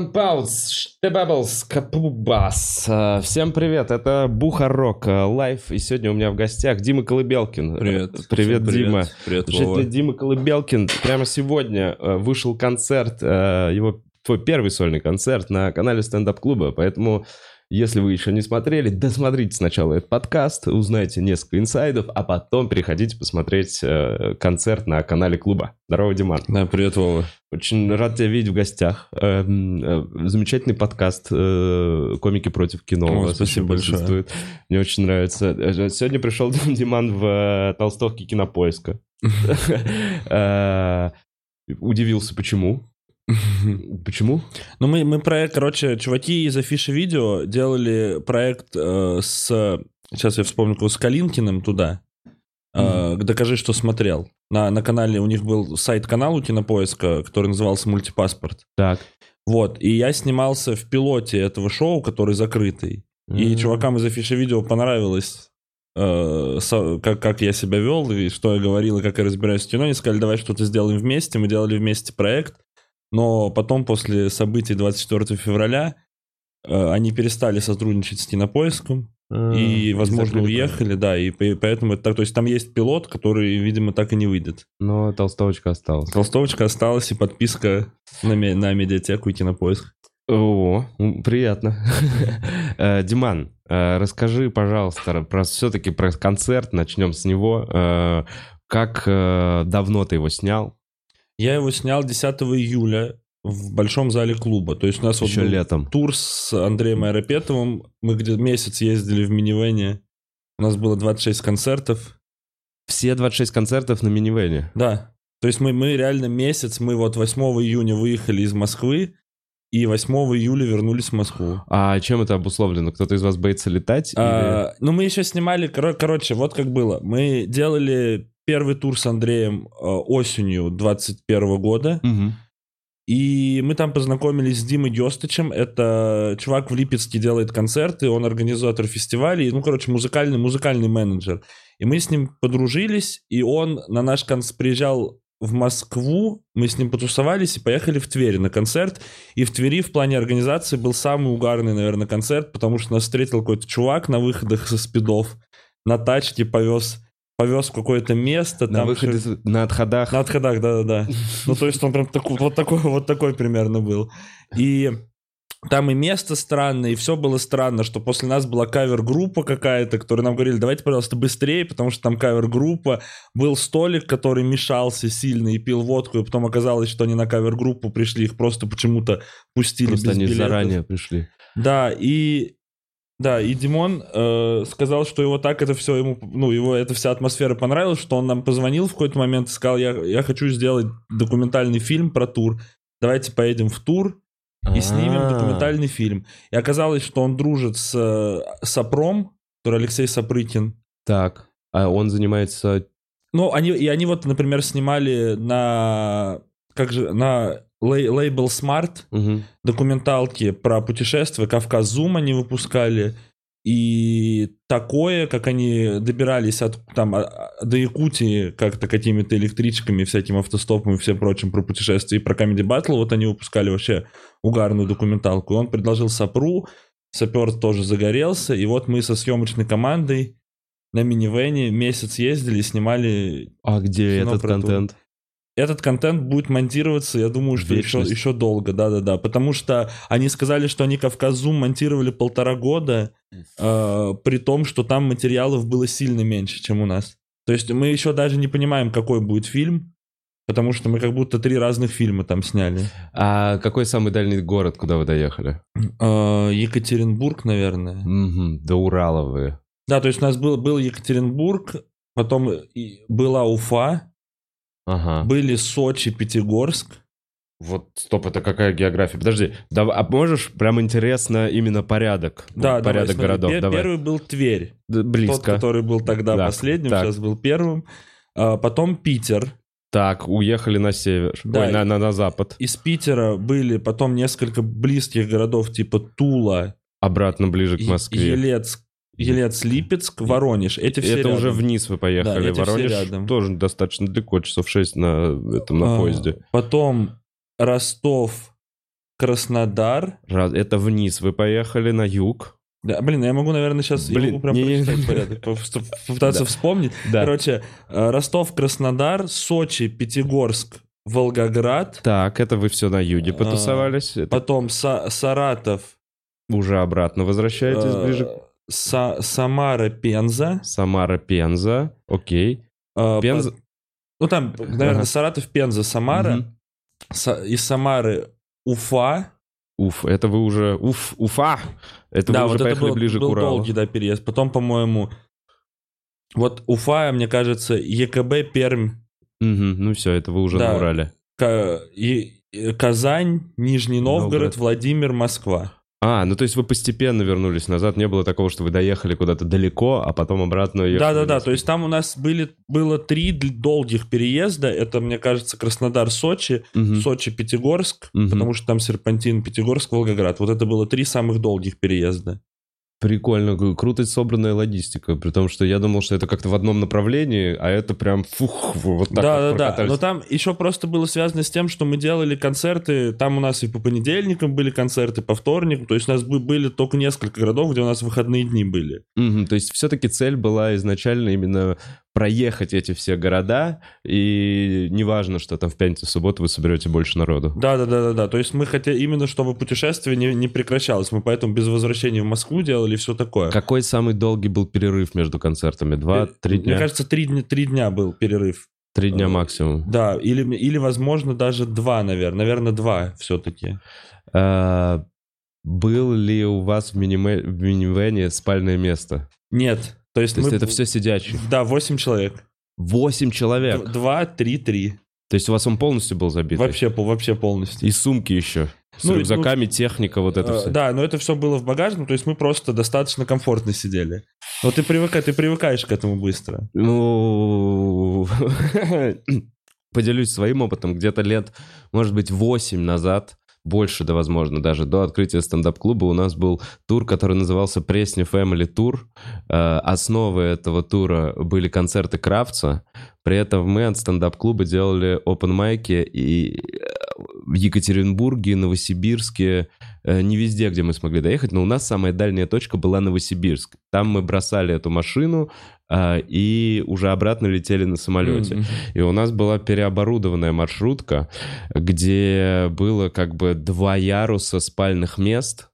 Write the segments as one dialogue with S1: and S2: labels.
S1: Трампампаус, Штебаблс, Капубас. Э, Всем привет, это Бухарок э, Live, и сегодня у меня в гостях Дима Колыбелкин.
S2: Привет.
S1: Э, Привет,
S2: Всем
S1: Дима.
S2: Привет, Вова.
S1: Дима Колыбелкин, прямо сегодня вышел концерт, его твой первый сольный концерт на канале стендап-клуба, поэтому если вы еще не смотрели, досмотрите сначала этот подкаст, узнайте несколько инсайдов, а потом переходите посмотреть э, концерт на канале клуба. Здорово, Диман.
S2: Да, привет, Вова.
S1: Очень рад тебя видеть в гостях. Эм, э, Замечательный подкаст э, «Комики против кино».
S2: О, спасибо большое.
S1: Мне очень нравится. Э, Сегодня пришел Диман в э, толстовке кинопоиска. Э, Удивился, почему? Почему?
S2: Ну, мы, мы проект, короче, чуваки из Афиши Видео делали проект э, с... Сейчас я вспомню, с Калинкиным туда. Э, Докажи, что смотрел. На, на канале у них был сайт-канал у Кинопоиска, который назывался «Мультипаспорт».
S1: Так.
S2: Вот, и я снимался в пилоте этого шоу, который закрытый. И
S1: М.
S2: чувакам из Афиши Видео понравилось, э, как, как я себя вел, и что я говорил, и как я разбираюсь в кино. Они сказали, давай что-то сделаем вместе. Мы делали вместе проект. Но потом, после событий 24 февраля, э, они перестали сотрудничать с Кинопоиском
S1: А,
S2: и, возможно, уехали, да, и по- поэтому это так, то есть там есть пилот, который, видимо, так и не выйдет.
S1: Но толстовочка осталась.
S2: Толстовочка осталась и подписка на, на медиатеку и Кинопоиск.
S1: О, приятно. Э, Диман, э, расскажи, пожалуйста, про все-таки про концерт. Начнем с него. Как давно ты его снял?
S2: Я его снял 10 июля в большом зале клуба. То есть у нас вот
S1: Еще
S2: был
S1: летом.
S2: тур с Андреем Аэропетовым. Мы где-то месяц ездили в минивене. У нас было 26 концертов.
S1: Все 26 концертов на минивене.
S2: Да. То есть мы, мы реально месяц, мы вот 8 июня выехали из Москвы, и 8 июля вернулись в Москву.
S1: А чем это обусловлено? Кто-то из вас боится летать? или-
S2: А, ну, мы еще снимали, коро- короче, вот как было. Мы делали первый тур с Андреем э, осенью 21 года.
S1: Мгм.
S2: И мы там познакомились с Димой Гестычем. Это чувак в Липецке делает концерты, он организатор фестивалей, ну, короче, музыкальный, музыкальный менеджер. И мы с ним подружились, и он на наш концерт приезжал в Москву, мы с ним потусовались и поехали в Тверь на концерт. И в Твери в плане организации был самый угарный, наверное, концерт, потому что нас встретил какой-то чувак на выходах со спидов, на тачке повез, повез в какое-то место.
S1: На
S2: там
S1: выходе, с- на отходах.
S2: на отходах, да-да-да. Ну, то есть он прям такой, вот такой, вот такой примерно был. И там и место странное, и все было странно, что после нас была кавер-группа какая-то, которые нам говорили, давайте, пожалуйста, быстрее, потому что там кавер-группа. Был столик, который мешался сильно и пил водку, и потом оказалось, что они на кавер-группу пришли, их просто почему-то пустили
S1: Просто
S2: без
S1: они
S2: билетов.
S1: заранее пришли.
S2: Да, и да, и Димон э, сказал, что его так это все ему, ну, его эта вся атмосфера понравилась, что он нам позвонил в какой-то момент и сказал, я, я хочу сделать документальный фильм про тур. Давайте поедем в тур и снимем
S1: А.
S2: документальный фильм. И оказалось, что он дружит с э, Сопром, который Алексей Сапрыкин.
S1: Так. А он занимается...
S2: Ну, они, и они вот, например, снимали на, как же, на лей- лейбл Smart
S1: Мгм.
S2: документалки про путешествия, Кавказ Зум они выпускали, и такое, как они добирались от, там, а- а- до Якутии как-то какими-то электричками, всяким автостопом и всем прочим про путешествия, и про Comedy Battle, вот они выпускали вообще угарную документалку. И он предложил Сапру, Сапер тоже загорелся, и вот мы со съемочной командой на минивене месяц ездили и снимали
S1: А где этот контент?
S2: Этот контент будет монтироваться, я думаю, что еще,
S1: Вечность.
S2: еще долго, да-да-да, потому что они сказали, что они Кавказ Зум монтировали полтора года, э, при том, что там материалов было сильно меньше, чем у нас. То есть мы еще даже не понимаем, какой будет фильм, потому что мы как будто три разных фильма там сняли.
S1: А какой самый дальний город, куда вы доехали?
S2: Э, Екатеринбург, наверное.
S1: Мгм, До Урала вы.
S2: Да, то есть у нас был, был Екатеринбург, потом была Уфа,
S1: Ага.
S2: были Сочи, Пятигорск,
S1: Вот, стоп, это какая география? Подожди, давай, а можешь прям интересно именно порядок?
S2: Да,
S1: Вот порядок
S2: давай, смотри.
S1: городов.
S2: Пер-
S1: давай.
S2: Первый был Тверь.
S1: Д- Близко.
S2: Тот, который был тогда
S1: Так,
S2: последним,
S1: так.
S2: сейчас был первым. А, потом Питер.
S1: Так, уехали на север.
S2: Да,
S1: Ой, на, на, на запад.
S2: Из Питера были потом несколько близких городов, типа Тула,
S1: Обратно ближе к Москве.
S2: Елец, Елец-Липецк, Воронеж. Эти все
S1: это уже
S2: рядом.
S1: вниз вы поехали.
S2: Да,
S1: Воронеж
S2: рядом.
S1: тоже достаточно далеко, часов 6 на, этом, на
S2: А,
S1: поезде.
S2: Потом Ростов, Краснодар.
S1: Раз- Это вниз вы поехали, на юг.
S2: Да, блин, я могу, наверное, сейчас я
S1: Блин,
S2: могу прям
S1: не-не-не.
S2: прочитать порядок, по- попытаться
S1: Да.
S2: вспомнить.
S1: Да.
S2: Короче, э, Ростов, Краснодар, Сочи, Пятигорск, Волгоград,
S1: Так, это вы все на юге
S2: А,
S1: потусовались. Это
S2: потом Са- Саратов,
S1: уже обратно возвращаетесь
S2: э,
S1: ближе.
S2: Са- Самара, Пенза.
S1: Самара, Пенза. Окей.
S2: э,
S1: Пенза.
S2: по- Ну там, наверное,
S1: Ага.
S2: Саратов, Пенза, Самара. Са- из Самары Уфа.
S1: Уф, это вы уже... Уф, Уфа! Это
S2: да,
S1: вы уже
S2: вот это
S1: поехали
S2: был,
S1: ближе
S2: был
S1: к Уралу.
S2: долгий да, переезд. Потом, по-моему, вот Уфа, мне кажется, ЕКБ, Пермь,
S1: Мгм, Ну все, это вы уже
S2: Да.
S1: на Урале.
S2: Ка- и- и Казань, Нижний Новгород,
S1: Новгород.
S2: Владимир, Москва.
S1: А, ну то есть вы постепенно вернулись назад, не было такого, что вы доехали куда-то далеко, а потом обратно ехали.
S2: Да-да-да,
S1: назад.
S2: то есть там у нас были, было три долгих переезда. Это, мне кажется, Краснодар, Сочи,
S1: Мгм.
S2: Сочи, Пятигорск,
S1: Мгм.
S2: потому что там Серпантин, Пятигорск, Волгоград. Вот это было три самых долгих переезда.
S1: Прикольно, круто собранная логистика, при том, что я думал, что это как-то в одном направлении, а это прям фух, вот так вот
S2: Да-да-да,
S1: прокатались.
S2: но там еще просто было связано с тем, что мы делали концерты, там у нас и по понедельникам были концерты, по вторникам, то есть у нас бы- были только несколько городов, где у нас выходные дни были.
S1: Мгм, то есть все-таки цель была изначально именно проехать эти все города, и неважно, что там в пятницу, в субботу вы соберете больше народу.
S2: Да-да-да-да, то есть мы хотели именно, чтобы путешествие не, не прекращалось, мы поэтому без возвращения в Москву делали все такое.
S1: Какой самый долгий был перерыв между концертами? Два-три
S2: Э, Мне
S1: дня?
S2: кажется, три, дня- три дня был перерыв.
S1: Три дня
S2: э,
S1: максимум.
S2: Да, или, или возможно, даже два, наверное. Наверное, два все-таки.
S1: А, был ли у вас в, миниме- в минивэне спальное место?
S2: Нет. То есть,
S1: То есть
S2: мы-
S1: это все сидячие?
S2: Да, восемь человек.
S1: Восемь человек?
S2: Д- Два, три, три.
S1: То есть у вас он полностью был забит?
S2: Вообще, вообще полностью.
S1: И сумки еще. С
S2: Ну,
S1: рюкзаками, техника, вот это
S2: Э,
S1: все.
S2: Да, но это все было в багажном, то есть мы просто достаточно комфортно сидели. Но ты, привыка, ты привыкаешь к этому быстро.
S1: Ну, поделюсь своим опытом. Где-то лет, может быть, 8 назад, больше, да, возможно, даже до открытия стендап-клуба у нас был тур, который назывался Пресни Family Tour. Э, Основой этого тура были концерты Кравца. При этом мы от стендап-клуба делали open майки и в Екатеринбурге, Новосибирске, э, не везде, где мы смогли доехать, но у нас самая дальняя точка была Новосибирск. Там мы бросали эту машину а, и уже обратно летели на самолете.
S2: Мгм.
S1: И у нас была переоборудованная маршрутка, где было как бы два яруса спальных мест,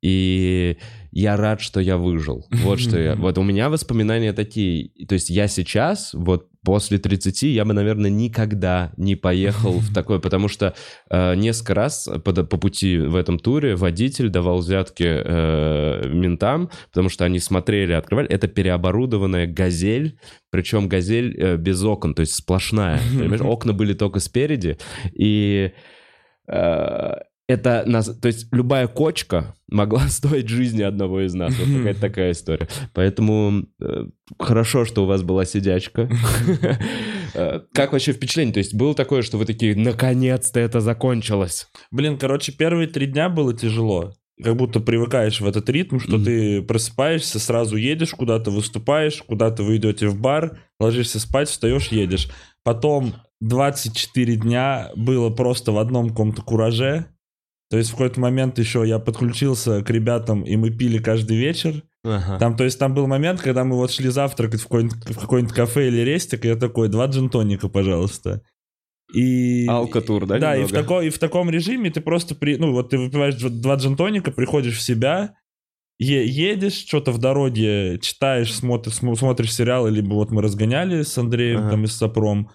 S1: и я рад, что я выжил. Вот что я... Вот у меня воспоминания такие. То есть я сейчас, вот после 30, я бы, наверное, никогда не поехал в такое, потому что э, несколько раз по, по пути в этом туре водитель давал взятки э, ментам, потому что они смотрели, открывали. Это переоборудованная «Газель», причем «Газель» э, без окон, то есть сплошная. Понимаешь, окна были только спереди, и э, это нас, то есть любая кочка могла стоить жизни одного из нас. Вот какая-то такая история. Поэтому э, хорошо, что у вас была сидячка. Э, Как вообще впечатление? То есть было такое, что вы такие, наконец-то это закончилось?
S2: Блин, короче, первые три дня было тяжело. Как будто привыкаешь в этот ритм, что ты просыпаешься, сразу едешь куда-то, выступаешь, куда-то вы идете в бар, ложишься спать, встаешь, едешь. Потом 24 дня было просто в одном каком-то кураже. То есть в какой-то момент еще я подключился к ребятам, и мы пили каждый вечер. Там, то есть там был момент, когда мы вот шли завтракать в какой-нибудь, в какой-нибудь кафе или рестик, и я такой, два джин-тоника, пожалуйста. И...
S1: Алкотур, да,
S2: Да, и в, тако- и в таком режиме ты просто, при, ну вот ты выпиваешь дв- два джин-тоника, приходишь в себя, е- едешь, что-то в дороге читаешь, смотришь, см- смотришь сериалы, либо вот мы разгоняли с Андреем
S1: Ага.
S2: там и с Сапром,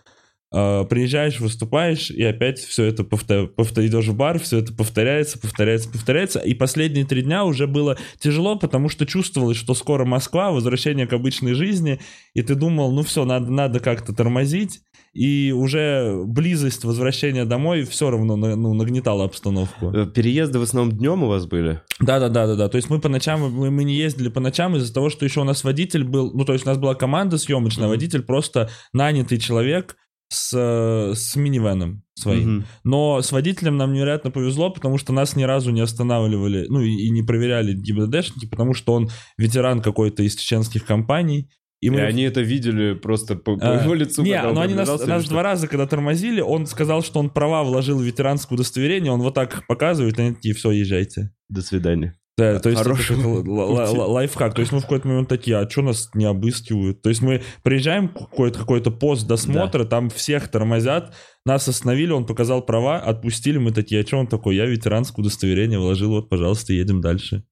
S2: приезжаешь, выступаешь, и опять все это повторяешь, идешь в бар, все это повторяется, повторяется, повторяется. И последние три дня уже было тяжело, потому что чувствовалось, что скоро Москва, возвращение к обычной жизни, и ты думал, ну все, надо, надо как-то тормозить. и уже близость возвращения домой все равно ну, нагнетала обстановку.
S1: Э, переезды в основном днем у вас были?
S2: Да, да, да, да, да. То есть мы по ночам, мы, мы не ездили по ночам из-за того, что еще у нас водитель был, ну то есть у нас была команда съемочная, mm-hmm. водитель просто нанятый человек, с, с минивеном своим. Угу. Но с водителем нам невероятно повезло, потому что нас ни разу не останавливали, ну и, и не проверяли ГИБДДшники, потому что он ветеран какой-то из чеченских компаний.
S1: И, мы... и они это видели просто по, по а, его лицу.
S2: Не, но они нас, нас два раза, когда тормозили, он сказал, что он права вложил в ветеранское удостоверение, он вот так показывает, и они такие, все, езжайте.
S1: До свидания.
S2: Да, то есть Хороший это лайфхак. То есть мы в какой-то момент такие, а что нас не обыскивают? То есть мы приезжаем в какой-то какой пост досмотра, да. там всех тормозят, нас остановили, он показал права, отпустили, мы такие, а что он такой? Я ветеранское удостоверение вложил, вот, пожалуйста, едем дальше.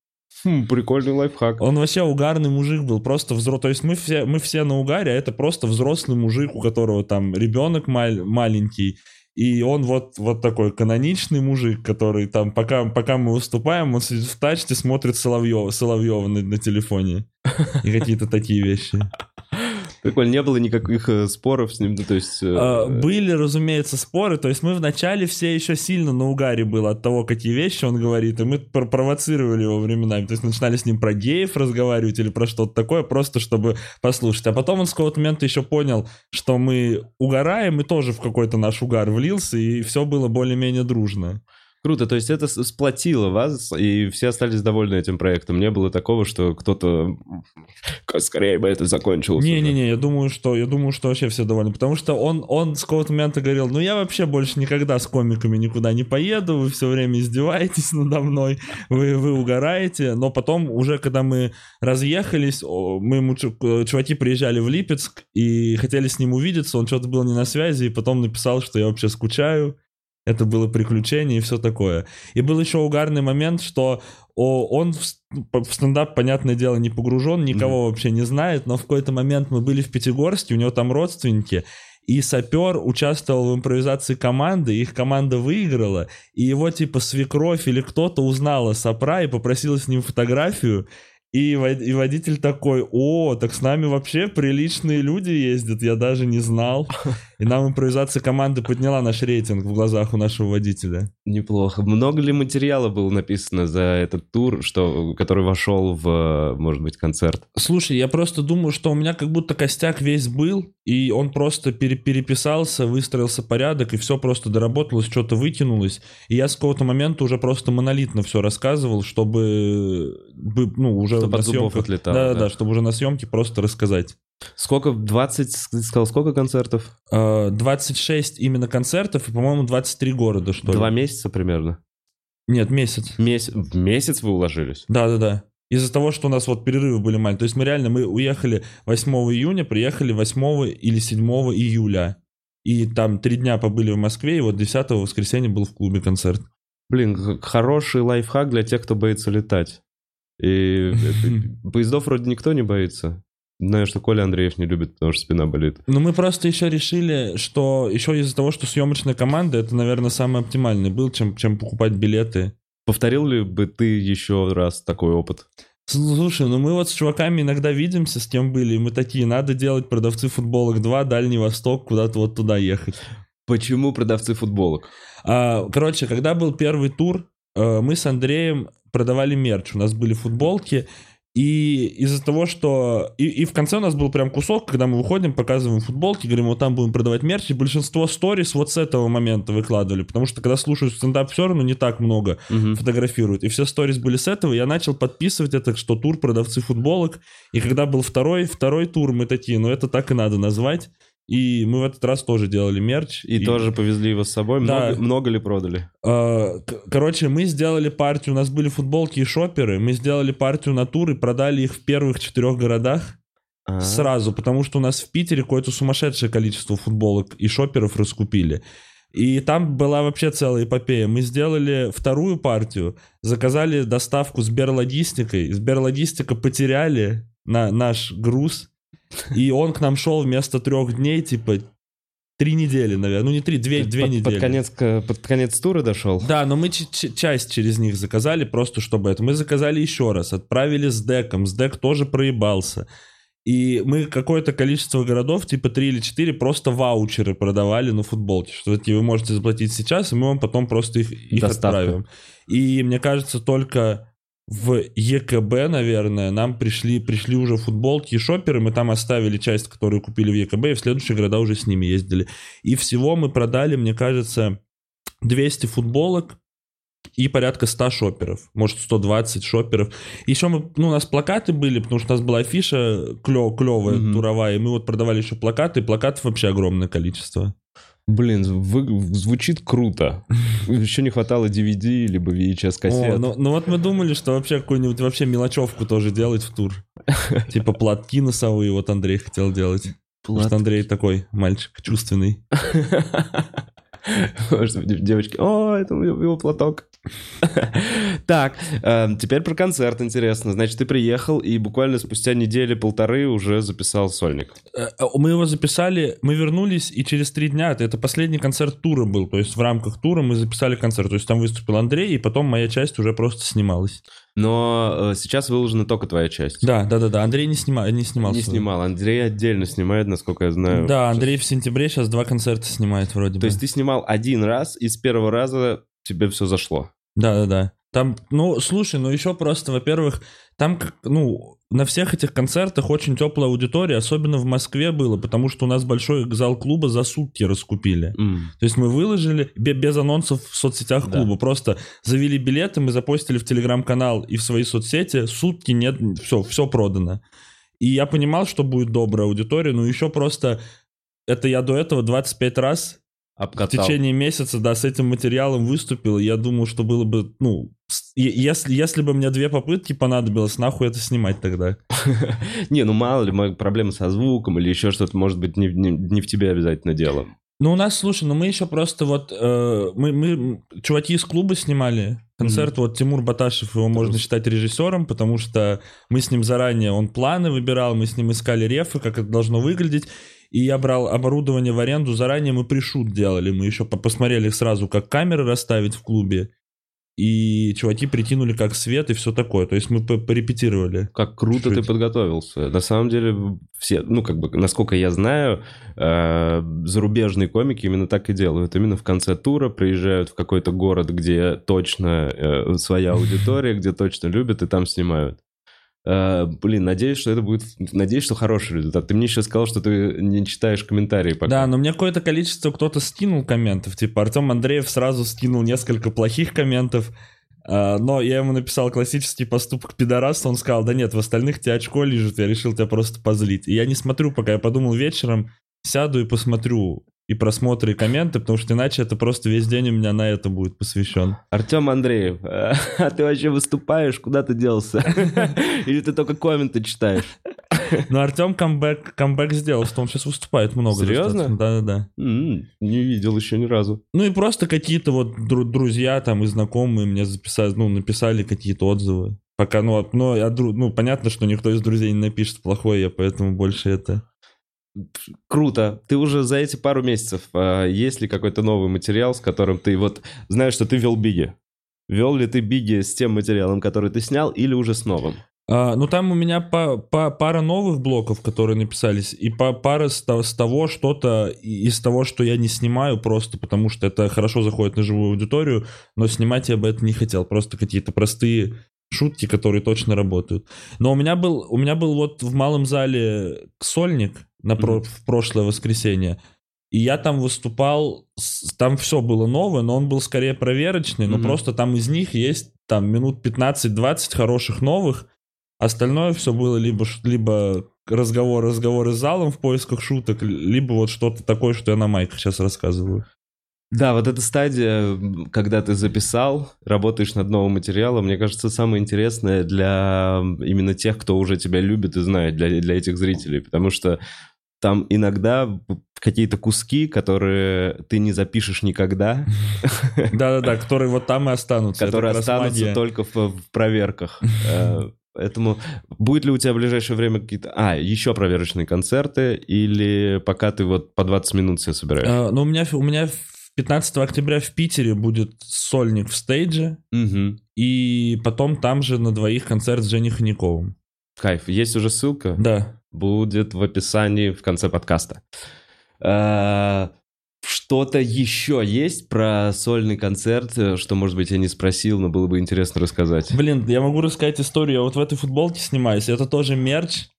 S1: Хм, прикольный лайфхак.
S2: Он вообще угарный мужик был, просто взрослый. То есть мы все, мы все на угаре, а это просто взрослый мужик, у которого там ребенок маль, маленький, и он вот, вот такой каноничный мужик, который там, пока, пока мы выступаем, он сидит в тачке, смотрит Соловьева, Соловьева на, на телефоне. И какие-то такие вещи.
S1: Прикольно, не было никаких э, споров с ним, ну, то есть... Э,
S2: а, были, разумеется, споры, то есть мы вначале все еще сильно на угаре было от того, какие вещи он говорит, и мы провоцировали его временами, то есть начинали с ним про геев разговаривать или про что-то такое, просто чтобы послушать. А потом он с какого-то момента еще понял, что мы угораем, и тоже в какой-то наш угар влился, и все было более-менее дружно.
S1: Круто, то есть это сплотило вас, и все остались довольны этим проектом. Не было такого, что кто-то скорее бы это закончилось.
S2: Не-не-не, я думаю, что я думаю, что вообще все довольны, потому что он, он с какого-то момента говорил, ну я вообще больше никогда с комиками никуда не поеду, вы все время издеваетесь надо мной, вы, вы угораете, но потом уже, когда мы разъехались, мы ему, чуваки приезжали в Липецк и хотели с ним увидеться, он что-то был не на связи, и потом написал, что я вообще скучаю, это было приключение и все такое. И был еще угарный момент, что он в, в стендап, понятное дело, не погружен, никого mm-hmm. вообще не знает, но в какой-то момент мы были в Пятигорске, у него там родственники, и сапер участвовал в импровизации команды, их команда выиграла, и его типа свекровь или кто-то узнала сапра и попросила с ним фотографию, и, и водитель такой, о, так с нами вообще приличные люди ездят, я даже не знал. И нам импровизация команды подняла наш рейтинг в глазах у нашего водителя.
S1: Неплохо. Много ли материала было написано за этот тур, что, который вошел в, может быть, концерт?
S2: Слушай, я просто думаю, что у меня как будто костяк весь был, и он просто пере переписался, выстроился порядок, и все просто доработалось, что-то вытянулось. И я с какого-то момента уже просто монолитно все рассказывал, чтобы, ну, уже
S1: чтобы на съемках... Отлетало,
S2: да, да, да, чтобы уже на съемке просто рассказать.
S1: Сколько? 20, сказал, сколько концертов?
S2: 26 э, именно концертов и, по-моему, 23 города, что
S1: ли. Два месяца примерно?
S2: Нет, месяц.
S1: Месяц? В месяц вы уложились?
S2: Да-да-да. Из-за того, что у нас вот перерывы были маленькие. То есть мы реально, мы уехали 8 июня, приехали 8 или 7 июля. И там три дня побыли в Москве, и вот 10 воскресенья был в клубе концерт.
S1: Блин, хороший лайфхак для тех, кто боится летать. И поездов вроде никто не боится. Знаю, что Коля Андреев не любит, потому что спина болит.
S2: Ну, мы просто еще решили, что еще из-за того, что съемочная команда, это, наверное, самый оптимальный был, чем, чем покупать билеты.
S1: Повторил ли бы ты еще раз такой опыт?
S2: Слушай, ну мы вот с чуваками иногда видимся, с кем были, и мы такие, надо делать продавцы футболок 2, Дальний Восток, куда-то вот туда ехать.
S1: Почему продавцы футболок?
S2: А, короче, когда был первый тур, э, мы с Андреем продавали мерч. У нас были футболки, и из-за того, что... И, и в конце у нас был прям кусок, когда мы выходим, показываем футболки, говорим, вот там будем продавать мерч, и большинство сторис вот с этого момента выкладывали, потому что когда слушают стендап, все равно не так много uh-huh. фотографируют. И все сторис были с этого, я начал подписывать это, что тур продавцы футболок, и когда был второй, второй тур, мы такие, ну это так и надо назвать. И мы в этот раз тоже делали мерч.
S1: И, и... тоже повезли его с собой. Да. Много, много ли продали?
S2: А, короче, мы сделали партию, у нас были футболки и шоперы, мы сделали партию на тур и продали их в первых четырех городах. А-а-а. Сразу, потому что у нас в Питере какое-то сумасшедшее количество футболок и шоперов раскупили. И там была вообще целая эпопея. Мы сделали вторую партию, заказали доставку Сберлогистикой. Сберлогистика потеряли на наш груз, и он к нам шел вместо трех дней, типа, три недели, наверное. Ну, не три, две, две
S1: под,
S2: недели.
S1: Под конец, под конец тура дошел?
S2: Да, но мы часть через них заказали, просто чтобы это. Мы заказали еще раз, отправили с деком. С дек тоже проебался. И мы какое-то количество городов, типа 3 или 4, просто ваучеры продавали на футболке. Что эти вы можете заплатить сейчас, и мы вам потом просто их, их
S1: Доставка.
S2: отправим. И мне кажется, только в ЕКБ, наверное, нам пришли, пришли уже футболки и шоперы, мы там оставили часть, которую купили в ЕКБ, и в следующие города уже с ними ездили. И всего мы продали, мне кажется, 200 футболок и порядка 100 шоперов, может 120 шоперов. Еще мы, ну, у нас плакаты были, потому что у нас была афиша клё, клевая, туровая, и мы вот продавали еще плакаты, и плакатов вообще огромное количество.
S1: Блин, вы- звучит круто. Еще не хватало DVD, либо VHS
S2: О,
S1: кассет.
S2: ну, ну вот мы думали, что вообще какую-нибудь вообще мелочевку тоже делать в тур. Типа платки носовые, вот Андрей хотел делать. Потому что Андрей такой мальчик чувственный.
S1: Может, девочки, о, это его платок. Так, э, теперь про концерт интересно. Значит, ты приехал и буквально спустя недели-полторы уже записал сольник.
S2: Э, э, Мы его записали, мы вернулись, и через три дня, это, последний концерт тура был, то есть в рамках тура мы записали концерт, то есть там выступил Андрей, и потом моя часть уже просто снималась.
S1: Но э, сейчас выложена только твоя часть.
S2: Да, да, да, да, Андрей не, снима, не снимал.
S1: Не снимал. Андрей отдельно снимает, насколько я знаю.
S2: Да, Андрей в сентябре сейчас два концерта снимает вроде бы.
S1: То есть ты снимал один раз, и с первого раза тебе все зашло.
S2: Да, да, да. Там, ну, слушай, ну еще просто, во-первых, там, ну, на всех этих концертах очень теплая аудитория, особенно в Москве было, потому что у нас большой зал клуба за сутки раскупили.
S1: М.
S2: То есть мы выложили бе- без анонсов в соцсетях
S1: Да.
S2: клуба, просто завели билеты, мы запостили в телеграм-канал и в свои соцсети, сутки нет, все, все продано. И я понимал, что будет добрая аудитория, но еще просто это я до этого 25 раз в
S1: Обкатал.
S2: течение месяца, да, с этим материалом выступил, я думал, что было бы, ну, если, если бы мне две попытки понадобилось, нахуй это снимать тогда.
S1: Не, ну мало ли, проблемы со звуком или еще что-то, может быть, не, не- не в тебе обязательно дело.
S2: Ну, у нас, слушай, ну мы еще просто вот, э, мы, мы, чуваки из клуба снимали концерт, вот Тимур Баташев, его можно считать режиссером, потому что мы с ним заранее, он планы выбирал, мы с ним искали рефы, как это должно выглядеть, и я брал оборудование в аренду заранее, мы пришут делали, мы еще по- посмотрели сразу, как камеры расставить в клубе, и чуваки прикинули, как свет и все такое, то есть мы по- порепетировали.
S1: Как круто ты
S2: Чуть.
S1: подготовился. На самом деле, все, ну, как бы, насколько я знаю, э, зарубежные комики именно так и делают. Именно в конце тура приезжают в какой-то город, где точно э, своя аудитория, где точно любят, и там снимают. Э, блин, надеюсь, что это будет... Надеюсь, что хороший результат. Ты мне еще сказал, что ты не читаешь комментарии пока.
S2: Да, но мне какое-то количество кто-то скинул комментов. Типа Артем Андреев сразу скинул несколько плохих комментов. а, но я ему написал классический поступок пидораса, он сказал, да нет, в остальных тебя очко лежит, я решил тебя просто позлить. И я не смотрю пока, я подумал вечером, сяду и посмотрю и просмотры, и комменты, потому что иначе это просто весь день у меня на это будет посвящен.
S1: Артем Андреев, а ты вообще выступаешь? Куда ты делся? Или ты только комменты читаешь?
S2: Но Артем камбэк, камбэк сделал, что он сейчас выступает много.
S1: Серьезно?
S2: Да-да-да.
S1: Не видел еще ни разу.
S2: Ну и просто какие-то вот дру- друзья там и знакомые мне записали, ну, написали какие-то отзывы. Пока, ну, ну, я ну, понятно, что никто из друзей не напишет плохое, я поэтому больше это...
S1: Круто. Ты уже за эти пару месяцев, а, есть ли какой-то новый материал, с которым ты вот... Знаешь, что ты вел Биги. Вел ли ты Биги с тем материалом, который ты снял, или уже с новым?
S2: А, ну, там у меня па- па- пара новых блоков, которые написались, и па- пара с, с того что-то, из того, что я не снимаю просто, потому что это хорошо заходит на живую аудиторию, но снимать я бы это не хотел, просто какие-то простые шутки, которые точно работают. Но у меня был, у меня был вот в малом зале сольник на про- в прошлое воскресенье, и я там выступал, там все было новое, но он был скорее проверочный, но
S1: Мгм.
S2: просто там из них есть там минут 15-20 хороших новых, Остальное все было либо, либо разговор, разговоры с залом в поисках шуток, либо вот что-то такое, что я на майках сейчас рассказываю.
S1: Да, вот эта стадия, когда ты записал, работаешь над новым материалом, мне кажется, самое интересное для именно тех, кто уже тебя любит и знает, для, для этих зрителей, потому что там иногда какие-то куски, которые ты не запишешь никогда,
S2: Да-да-да, которые вот там и останутся.
S1: Которые останутся только в, проверках. Э, Поэтому будет ли у тебя в ближайшее время какие-то... А, еще проверочные концерты или пока ты вот по 20 минут все собираешь?
S2: А, Ну, у меня, у меня в 15 октября в Питере будет сольник в стейдже, и потом там же на двоих концерт с Женей Хомяковым.
S1: Кайф. Есть уже ссылка?
S2: Да.
S1: Будет в описании в конце подкаста. А, Что-то еще есть про сольный концерт, э, что, может быть, я не спросил, но было бы интересно рассказать?
S2: Блин, я могу рассказать историю. Я вот в этой футболке снимаюсь. Это тоже мерч.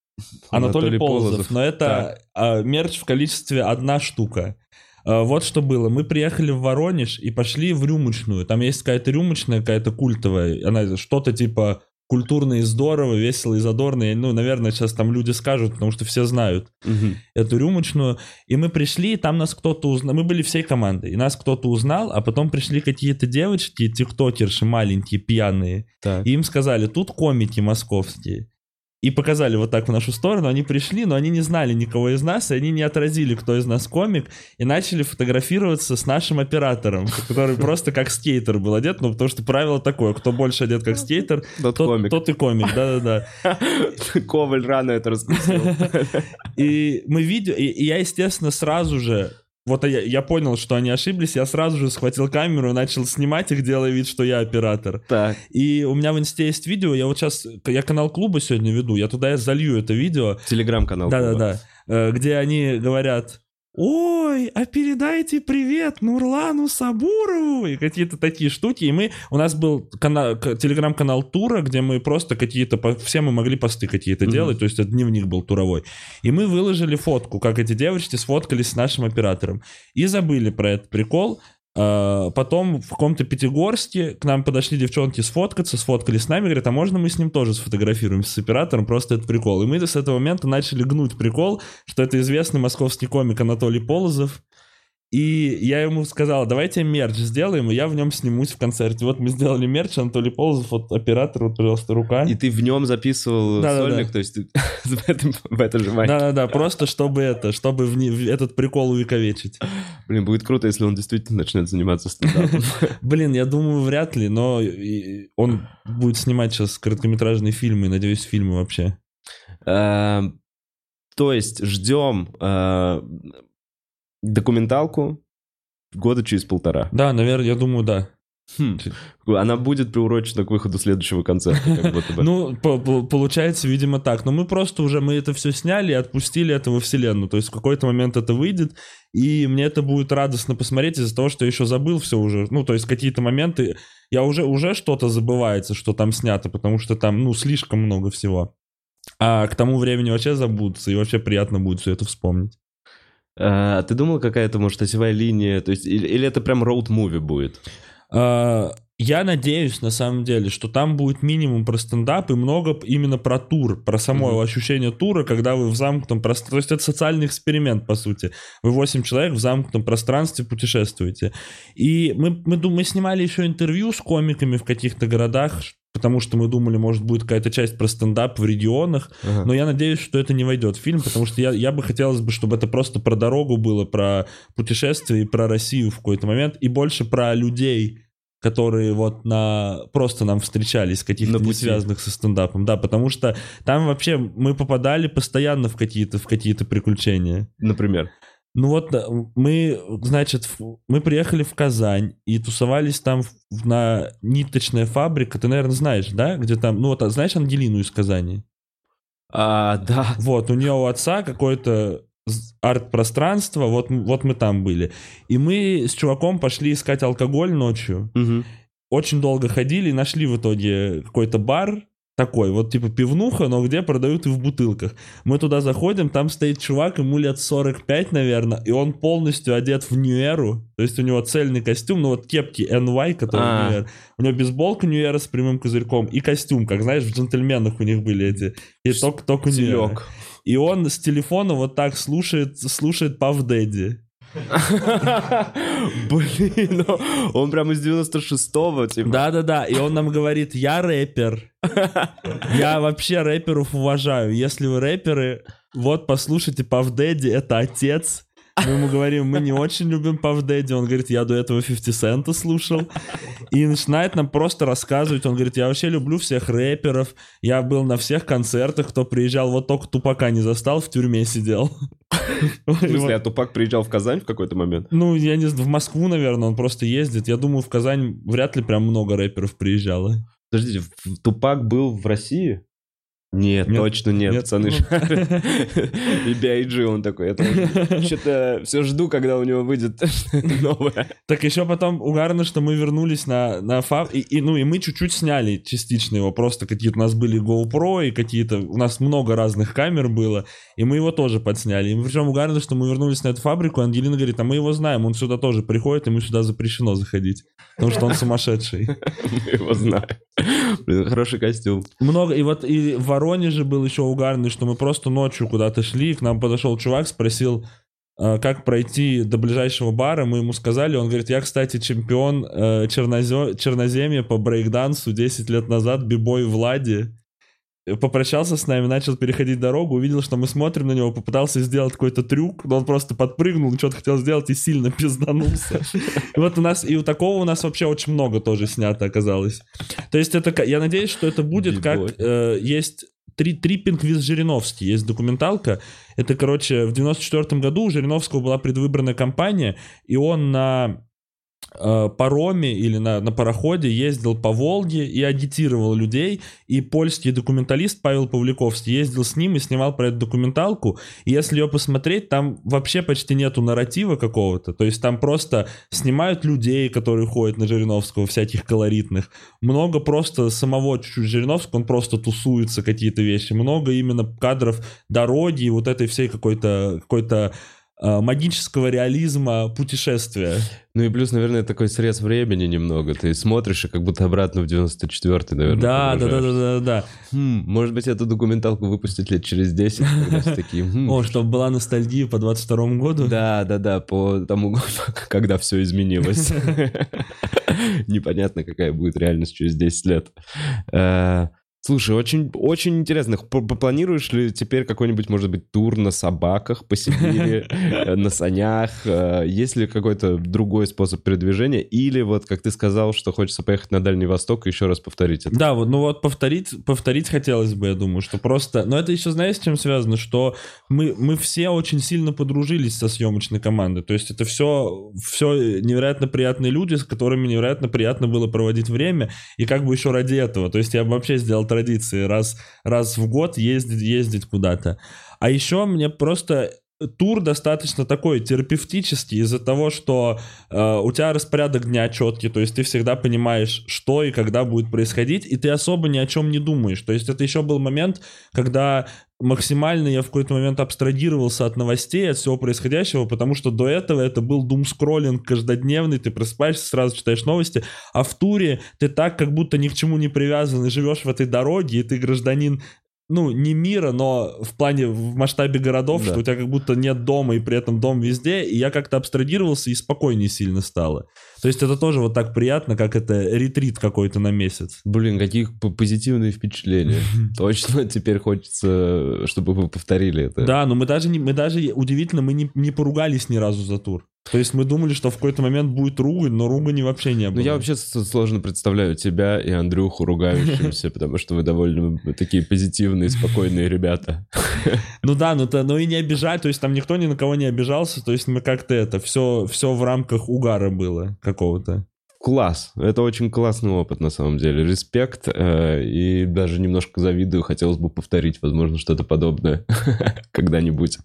S2: Анатолий, Полозов. Но это а, мерч в количестве одна штука. А, вот что было. Мы приехали в Воронеж и пошли в рюмочную. Там есть какая-то рюмочная, какая-то культовая. Она что-то типа культурно и здорово, весело и задорно. И, Ну, наверное, сейчас там люди скажут, потому что все знают
S1: Мгм.
S2: эту рюмочную. И мы пришли, и там нас кто-то узнал. Мы были всей командой, и нас кто-то узнал, а потом пришли какие-то девочки, тиктокерши маленькие, пьяные.
S1: Так.
S2: И им сказали, тут комики московские. И показали вот так в нашу сторону. Они пришли, но они не знали никого из нас, и они не отразили, кто из нас комик, и начали фотографироваться с нашим оператором, который просто как скейтер был одет, ну, потому что правило такое, кто больше одет как скейтер,
S1: Тот
S2: тот,
S1: комик.
S2: тот и комик, да-да-да.
S1: Коваль рано это раскусил.
S2: И мы видео, и, и я, естественно, сразу же, вот я, я понял, что они ошиблись, я сразу же схватил камеру и начал снимать их, делая вид, что я оператор.
S1: Так.
S2: И у меня в инсте есть видео, я вот сейчас, я канал клуба сегодня веду, я туда я залью это видео,
S1: Телеграм-канал.
S2: да-да-да, э, где они говорят, ой, а передайте привет Нурлану Сабурову, и какие-то такие штуки, и мы, у нас был кана- к- телеграм-канал Тура, где мы просто какие-то, все мы могли посты какие-то
S1: Мгм.
S2: делать, то есть это дневник был туровой, и мы выложили фотку, как эти девочки сфоткались с нашим оператором, и забыли про этот прикол, Потом в каком-то Пятигорске к нам подошли девчонки сфоткаться, сфоткались с нами, говорят, а можно мы с ним тоже сфотографируемся с оператором, просто это прикол. И мы с этого момента начали гнуть прикол, что это известный московский комик Анатолий Полозов. И я ему сказал, давайте мерч сделаем, и я в нем снимусь в концерте. Вот мы сделали мерч, Анатолий Полозов, вот оператор, вот, пожалуйста, рука.
S1: И ты в нем записывал
S2: Да-да-да.
S1: сольник, то есть ты в, этом, в это же майке.
S2: Да-да-да, просто чтобы это, чтобы в в этот прикол увековечить.
S1: Блин, будет круто, если он действительно начнет заниматься стендапом.
S2: Блин, я думаю, вряд ли, но он будет снимать сейчас короткометражные фильмы, надеюсь, фильмы вообще.
S1: Э, То есть ждем э, документалку года через полтора.
S2: Да, наверное, я думаю, да.
S1: Хм. Она будет приурочена к выходу следующего концерта, как будто бы.
S2: Ну, по- по- получается, видимо, так. Но мы просто уже, мы это все сняли и отпустили это во вселенную. То есть в какой-то момент это выйдет, и мне это будет радостно посмотреть из-за того, что я еще забыл все уже. Ну, то есть какие-то моменты, я уже, уже что-то забывается, что там снято, потому что там, ну, слишком много всего. А к тому времени вообще забудутся, и вообще приятно будет все это вспомнить.
S1: А ты думал, какая-то, может, осевая линия? То есть, или, или это прям роуд-муви будет?
S2: А, Я надеюсь, на самом деле, что там будет минимум про стендап и много именно про тур, про само
S1: Мгм.
S2: ощущение тура, когда вы в замкнутом пространстве. То есть это социальный эксперимент, по сути. Вы 8 человек в замкнутом пространстве путешествуете. И мы, мы, мы снимали еще интервью с комиками в каких-то городах, потому что мы думали, может, будет какая-то часть про стендап в регионах.
S1: Ага.
S2: Но я надеюсь, что это не войдет в фильм, потому что я, я бы хотелось бы, чтобы это просто про дорогу было, про путешествие и про Россию в какой-то момент, и больше про людей, которые вот на просто нам встречались, каких-то не связанных со стендапом. Да, потому что там вообще мы попадали постоянно в какие-то в какие-то приключения.
S1: Например.
S2: Ну вот мы, значит, мы приехали в Казань и тусовались там на ниточная фабрика. Ты, наверное, знаешь, да? Где там, ну вот, а знаешь Ангелину из Казани?
S1: А, да.
S2: Вот, у нее у отца какое-то арт-пространство, вот, вот мы там были. И мы с чуваком пошли искать алкоголь ночью.
S1: Мгм.
S2: Очень долго ходили нашли в итоге какой-то бар такой, вот типа пивнуха, но где продают и в бутылках. Мы туда заходим, там стоит чувак, ему лет 45, наверное, и он полностью одет в нью-эру, то есть у него цельный костюм, ну вот кепки NY, который
S1: А.
S2: Era. У него бейсболка нью с прямым козырьком и костюм, как знаешь, в джентльменах у них были эти, и только, только New Era.
S1: Стилек.
S2: И он с телефона вот так слушает, слушает Пав Дэдди.
S1: Блин, ну, он прям из 96-го, типа.
S2: Да-да-да, и он нам говорит, я рэпер. Я вообще рэперов уважаю. Если вы рэперы, вот послушайте Пав Дэдди, это отец. Мы ему говорим, мы не очень любим Пав Дэдди. Он говорит, я до этого 50 Цента слушал. И начинает нам просто рассказывать. Он говорит, я вообще люблю всех рэперов. Я был на всех концертах, кто приезжал. Вот только Тупака не застал, в тюрьме сидел.
S1: В смысле, а Тупак приезжал в Казань в какой-то момент?
S2: Ну, я не знаю, в Москву, наверное, он просто ездит. Я думаю, в Казань вряд ли прям много рэперов приезжало.
S1: Подождите, Тупак был в России? Нет,
S2: Нет?
S1: точно нет,
S2: Нет?
S1: пацаны
S2: Ну.
S1: И B.I.G. он такой, я что-то все жду, когда у него выйдет новое.
S2: Так еще потом угарно, что мы вернулись на, на фаб, и, и, ну и мы чуть-чуть сняли частично его, просто какие-то у нас были GoPro и какие-то, у нас много разных камер было, и мы его тоже подсняли. И причем угарно, что мы вернулись на эту фабрику, Ангелина говорит, а мы его знаем, он сюда тоже приходит, мы сюда запрещено заходить, потому что он сумасшедший.
S1: Мы его знаем. Блин, хороший костюм.
S2: Много, и вот и в Воронеже был еще угарный, что мы просто ночью куда-то шли, к нам подошел чувак, спросил, э, как пройти до ближайшего бара, мы ему сказали, он говорит, я, кстати, чемпион э, чернозё- черноземья по брейкдансу 10 лет назад, бибой Влади. Э, Попрощался с нами, начал переходить дорогу, увидел, что мы смотрим на него, попытался сделать какой-то трюк, но он просто подпрыгнул, что-то хотел сделать и сильно пизданулся. И вот у нас, и у такого у нас вообще очень много тоже снято оказалось. То есть это, я надеюсь, что это будет как э, есть три, триппинг виз Жириновский, есть документалка. Это, короче, в 94 году у Жириновского была предвыборная кампания, и он на пароме или на, на пароходе ездил по Волге и агитировал людей, и польский документалист Павел Павликовский ездил с ним и снимал про эту документалку, и если ее посмотреть, там вообще почти нету нарратива какого-то, то есть там просто снимают людей, которые ходят на Жириновского, всяких колоритных, много просто самого чуть-чуть Жириновского, он просто тусуется какие-то вещи, много именно кадров дороги и вот этой всей какой-то какой-то э, магического реализма путешествия.
S1: Ну и плюс, наверное, такой срез времени немного. Ты смотришь и как будто обратно в 94-й, наверное.
S2: Да, да, да, да, да, да.
S1: Хм, может быть, эту документалку выпустят лет через 10, когда все такие... хм,
S2: О, чтобы была ностальгия по 22 году.
S1: Да, да, да, по тому, когда все изменилось. Непонятно, какая будет реальность через 10 лет. Слушай, очень, очень интересно. П- Планируешь ли теперь какой-нибудь, может быть, тур на собаках по Сибири, э, на санях? Э, Есть ли какой-то другой способ передвижения? Или вот, как ты сказал, что хочется поехать на Дальний Восток и еще раз повторить это?
S2: Да, вот, ну вот повторить, повторить хотелось бы, я думаю, что просто... Но это еще, знаешь, с чем связано? Что мы, мы все очень сильно подружились со съемочной командой. То есть это все, все невероятно приятные люди, с которыми невероятно приятно было проводить время. И как бы еще ради этого. То есть я бы вообще сделал традиции раз, раз в год ездить, ездить куда-то. А еще мне просто тур достаточно такой терапевтический из-за того, что э, у тебя распорядок дня четкий, то есть ты всегда понимаешь, что и когда будет происходить, и ты особо ни о чем не думаешь. То есть это еще был момент, когда максимально я в какой-то момент абстрагировался от новостей, от всего происходящего, потому что до этого это был дум-скроллинг каждодневный, ты просыпаешься, сразу читаешь новости, а в туре ты так как будто ни к чему не привязан и живешь в этой дороге, и ты гражданин ну, не мира, но в плане, в масштабе городов,
S1: Да.
S2: что у тебя как будто нет дома, и при этом дом везде, и я как-то абстрагировался, и спокойнее сильно стало. То есть это тоже вот так приятно, как это ретрит какой-то на месяц.
S1: Блин, какие позитивные впечатления. Точно теперь хочется, чтобы вы повторили это.
S2: Да, но мы даже, не, мы даже удивительно, мы не, не поругались ни разу за тур. То есть мы думали, что в какой-то момент будет ругань, но ругани вообще не было.
S1: Ну, я вообще сложно представляю тебя и Андрюху ругающимся, потому что вы довольно такие позитивные, спокойные ребята.
S2: Ну да, ну, то, ну и не обижать, то есть там никто ни на кого не обижался, то есть мы как-то это, все, все в рамках угара было какого-то.
S1: Класс. Это очень классный опыт, на самом деле. Респект. э, И даже немножко завидую. Хотелось бы повторить, возможно, что-то подобное когда-нибудь.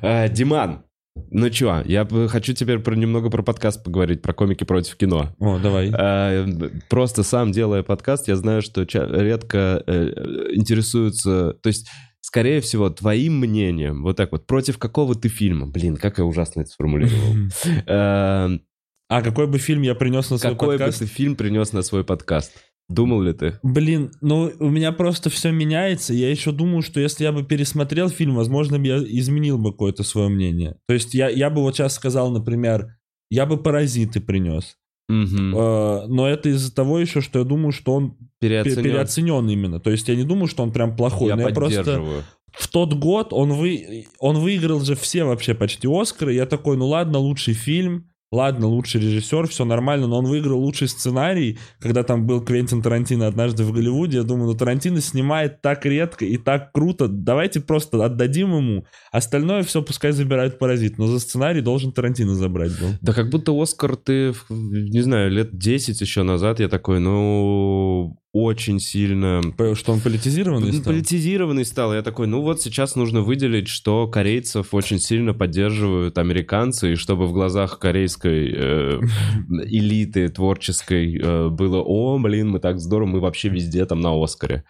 S1: Э, Диман, ну чё, я хочу теперь про, немного про подкаст поговорить, про комики против кино.
S2: О, давай.
S1: Э, Просто сам делая подкаст, я знаю, что редко э, интересуются... То есть, скорее всего, твоим мнением, вот так вот, против какого ты фильма? Блин, как я ужасно это сформулировал.
S2: А какой бы фильм я принес на свой
S1: Какой бы
S2: подкаст?
S1: ты фильм принес на свой подкаст? Думал ли ты?
S2: Блин, ну у меня просто все меняется. Я еще думаю, что если я бы пересмотрел фильм, возможно, бы я изменил бы какое-то свое мнение. То есть я, я бы вот сейчас сказал, например, я бы «Паразиты» принес.
S1: Мгм.
S2: Э, но это из-за того еще, что я думаю, что он пе-
S1: Переоценен.
S2: переоценен именно. То есть я не думаю, что он прям плохой.
S1: Я
S2: но я просто
S1: поддерживаю.
S2: в тот год он, вы, он выиграл же все вообще почти Оскары. Я такой, ну ладно, лучший фильм, ладно, лучший режиссер, все нормально, но он выиграл лучший сценарий, когда там был Квентин Тарантино однажды в Голливуде. Я думаю, ну Тарантино снимает так редко и так круто, давайте просто отдадим ему. Остальное все пускай забирают паразит, но за сценарий должен Тарантино забрать был.
S1: Да как будто Оскар ты, не знаю, лет 10 еще назад я такой, ну, очень сильно...
S2: Что он политизированный стал?
S1: Политизированный стал. Я такой, ну вот сейчас нужно выделить, что корейцев очень сильно поддерживают американцы, и чтобы в глазах корейской э, элиты творческой э, было, о, блин, мы так здорово, мы вообще везде там на Оскаре.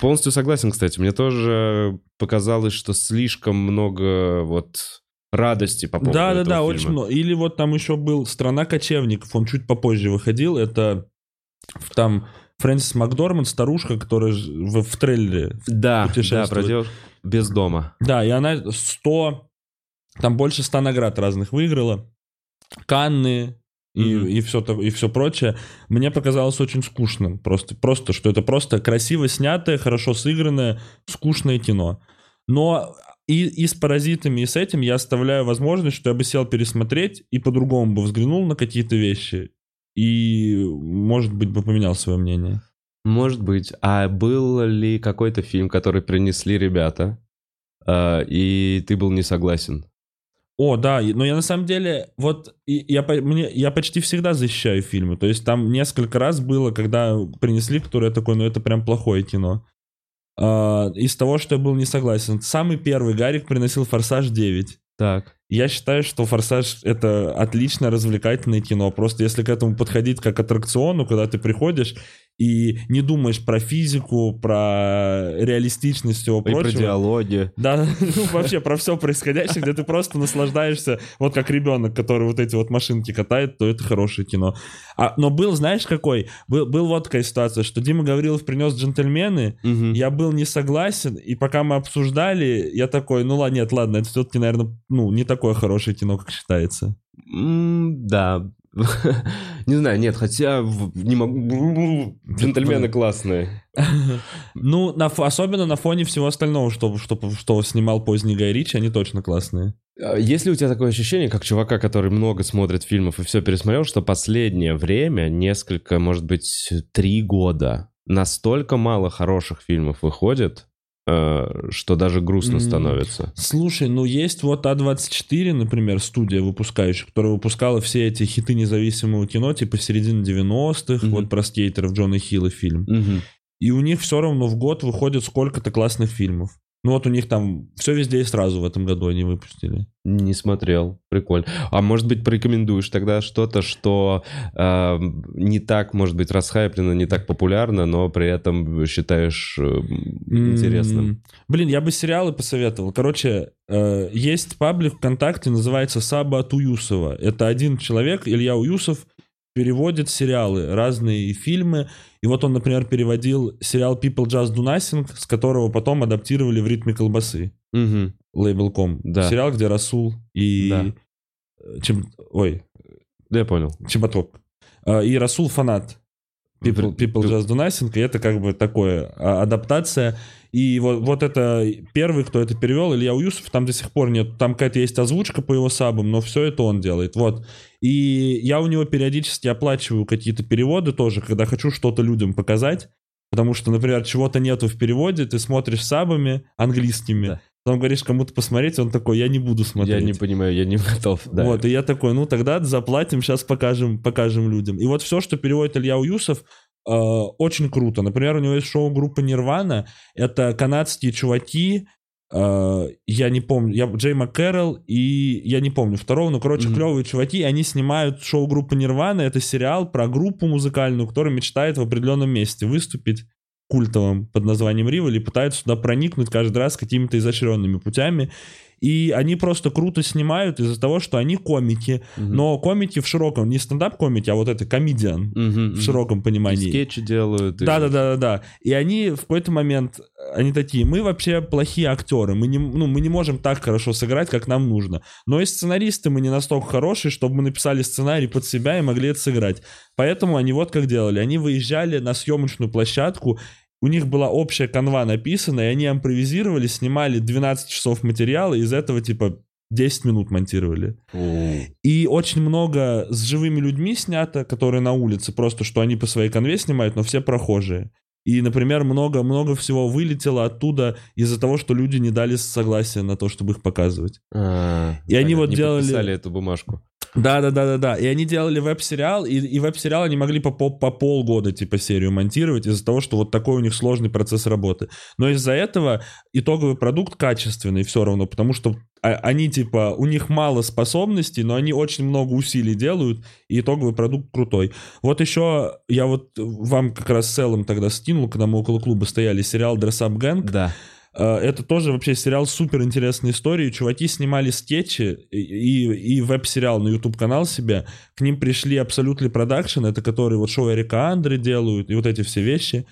S1: Полностью согласен, кстати. Мне тоже показалось, что слишком много вот радости по поводу
S2: Да, да, да,
S1: фильма.
S2: очень много. Или вот там еще был «Страна кочевников», он чуть попозже выходил, это там Фрэнсис Макдорманд, старушка, которая в, в трейлере.
S1: Да, да,
S2: путешествует.
S1: про девушку без дома.
S2: Да, и она 100, там больше 100 наград разных выиграла. Канны и,
S1: Мгм.
S2: и, все, и все прочее. Мне показалось очень скучным. Просто, просто, что это просто красиво снятое, хорошо сыгранное, скучное кино. Но и, и с «Паразитами», и с этим я оставляю возможность, что я бы сел пересмотреть и по-другому бы взглянул на какие-то вещи. И, может быть, бы поменял свое мнение.
S1: Может быть. А был ли какой-то фильм, который принесли ребята, э, и ты был не согласен?
S2: О, да, но я на самом деле, вот я, мне, я почти всегда защищаю фильмы. То есть там несколько раз было, когда принесли, которое такое, ну это прям плохое кино. А, из того, что я был не согласен. Самый первый Гарик приносил «Форсаж 9».
S1: Так.
S2: Я считаю, что «Форсаж» — это отлично развлекательное кино. Просто если к этому подходить как аттракциону, когда ты приходишь и не думаешь про физику, про реалистичность всего
S1: И про
S2: прочего.
S1: диалоги.
S2: Да, ну вообще про все происходящее, где ты просто наслаждаешься, вот как ребенок, который вот эти вот машинки катает, то это хорошее кино. А, но был, знаешь, какой? Был, был вот такая ситуация, что Дима Гаврилов принес «Джентльмены»,
S1: Мгм.
S2: я был не согласен, и пока мы обсуждали, я такой, ну ладно, нет, ладно, это все-таки, наверное, ну, не такое хорошее кино, как считается.
S1: М, Да. Не знаю, нет, хотя не могу... Джентльмены классные.
S2: Ну, на, особенно на фоне всего остального, что, что, что снимал поздний Гай Ричи, они точно классные.
S1: А Есть ли у тебя такое ощущение, как чувака, который много смотрит фильмов и все пересмотрел, что последнее время, несколько, может быть, три года, настолько мало хороших фильмов выходит, что даже грустно становится?
S2: Слушай, ну есть вот А24, например, студия выпускающая, которая выпускала все эти хиты независимого кино, типа середины 90-х,
S1: Мгм.
S2: вот про скейтеров Джона Хилла фильм.
S1: Мгм.
S2: И у них все равно в год выходит сколько-то классных фильмов. Ну вот у них там все везде и сразу в этом году они выпустили.
S1: Не смотрел. Прикольно. А может быть, порекомендуешь тогда что-то, что э, не так, может быть, расхайплено, не так популярно, но при этом считаешь э, интересным?
S2: М, Блин, я бы сериалы посоветовал. Короче, э, есть паблик ВКонтакте, называется Саба от Уюсова. Это один человек, Илья Уюсов, переводит сериалы, разные фильмы. И вот он, например, переводил сериал People Just Do Nothing, с которого потом адаптировали в ритме колбасы.
S1: Мгм.
S2: Лейбл.ком.
S1: Да.
S2: Сериал, где Расул и...
S1: Да.
S2: э, Чем... Ой,
S1: Да, я понял.
S2: Чеботок. А, И Расул фанат. People, people Just Do Nothing, и это как бы такое а, адаптация. И вот, вот это первый, кто это перевел, Илья Уюсов, там до сих пор нет, там какая-то есть озвучка по его сабам, но все это он делает, вот. И я у него периодически оплачиваю какие-то переводы тоже, когда хочу что-то людям показать, потому что, например, чего-то нету в переводе, ты смотришь сабами английскими,
S1: Да.
S2: Потом говоришь кому-то посмотреть, он такой, я не буду смотреть.
S1: Я не понимаю, я не готов. Да.
S2: Вот, и я такой, ну тогда заплатим, сейчас покажем, покажем людям. И вот все, что переводит Илья Уюсов, э, очень круто. Например, у него есть шоу группа Нирвана. Это канадские чуваки, э, я не помню, я, Джей МакКэрролл и я не помню второго, но, короче,
S1: Мгм.
S2: клевые чуваки, они снимают шоу группы Нирвана. Это сериал про группу музыкальную, которая мечтает в определенном месте выступить культовым под названием Ривали, пытаются туда проникнуть каждый раз какими-то изощренными путями. И они просто круто снимают из-за того, что они комики.
S1: Мгм.
S2: Но комики в широком, не стендап-комики, а вот это комедиан
S1: Мгм,
S2: в широком
S1: И
S2: понимании.
S1: скетчи делают. и-
S2: Да, да, да, да, да. И они в какой-то момент, они такие, мы вообще плохие актеры, мы не, ну, мы не можем так хорошо сыграть, как нам нужно. Но и сценаристы мы не настолько хорошие, чтобы мы написали сценарий под себя и могли это сыграть. Поэтому они вот как делали. Они выезжали на съемочную площадку, у них была общая канва написана, и они импровизировали, снимали 12 часов материала, и из этого типа 10 минут монтировали.
S1: О.
S2: И очень много с живыми людьми снято, которые на улице, просто что они по своей конве снимают, но все прохожие. И, например, много-много всего вылетело оттуда из-за того, что люди не дали согласия на то, чтобы их показывать.
S1: А,
S2: И они вот делали-
S1: подписали эту бумажку.
S2: Да, да, да, да, да. И они делали веб-сериал, и, и веб-сериал они могли по, по, по полгода типа серию монтировать из-за того, что вот такой у них сложный процесс работы. Но из-за этого итоговый продукт качественный все равно, потому что они типа, у них мало способностей, но они очень много усилий делают, и итоговый продукт крутой. Вот еще я вот вам как раз с целым тогда скинул, когда мы около клуба стояли, сериал Dress Up Gang.
S1: Да.
S2: Э, Это тоже вообще сериал супер интересной историей. Чуваки снимали скетчи и, и, веб-сериал на YouTube канал себе. К ним пришли Absolutely Production, это которые вот шоу Эрика Андре делают, и вот эти все вещи.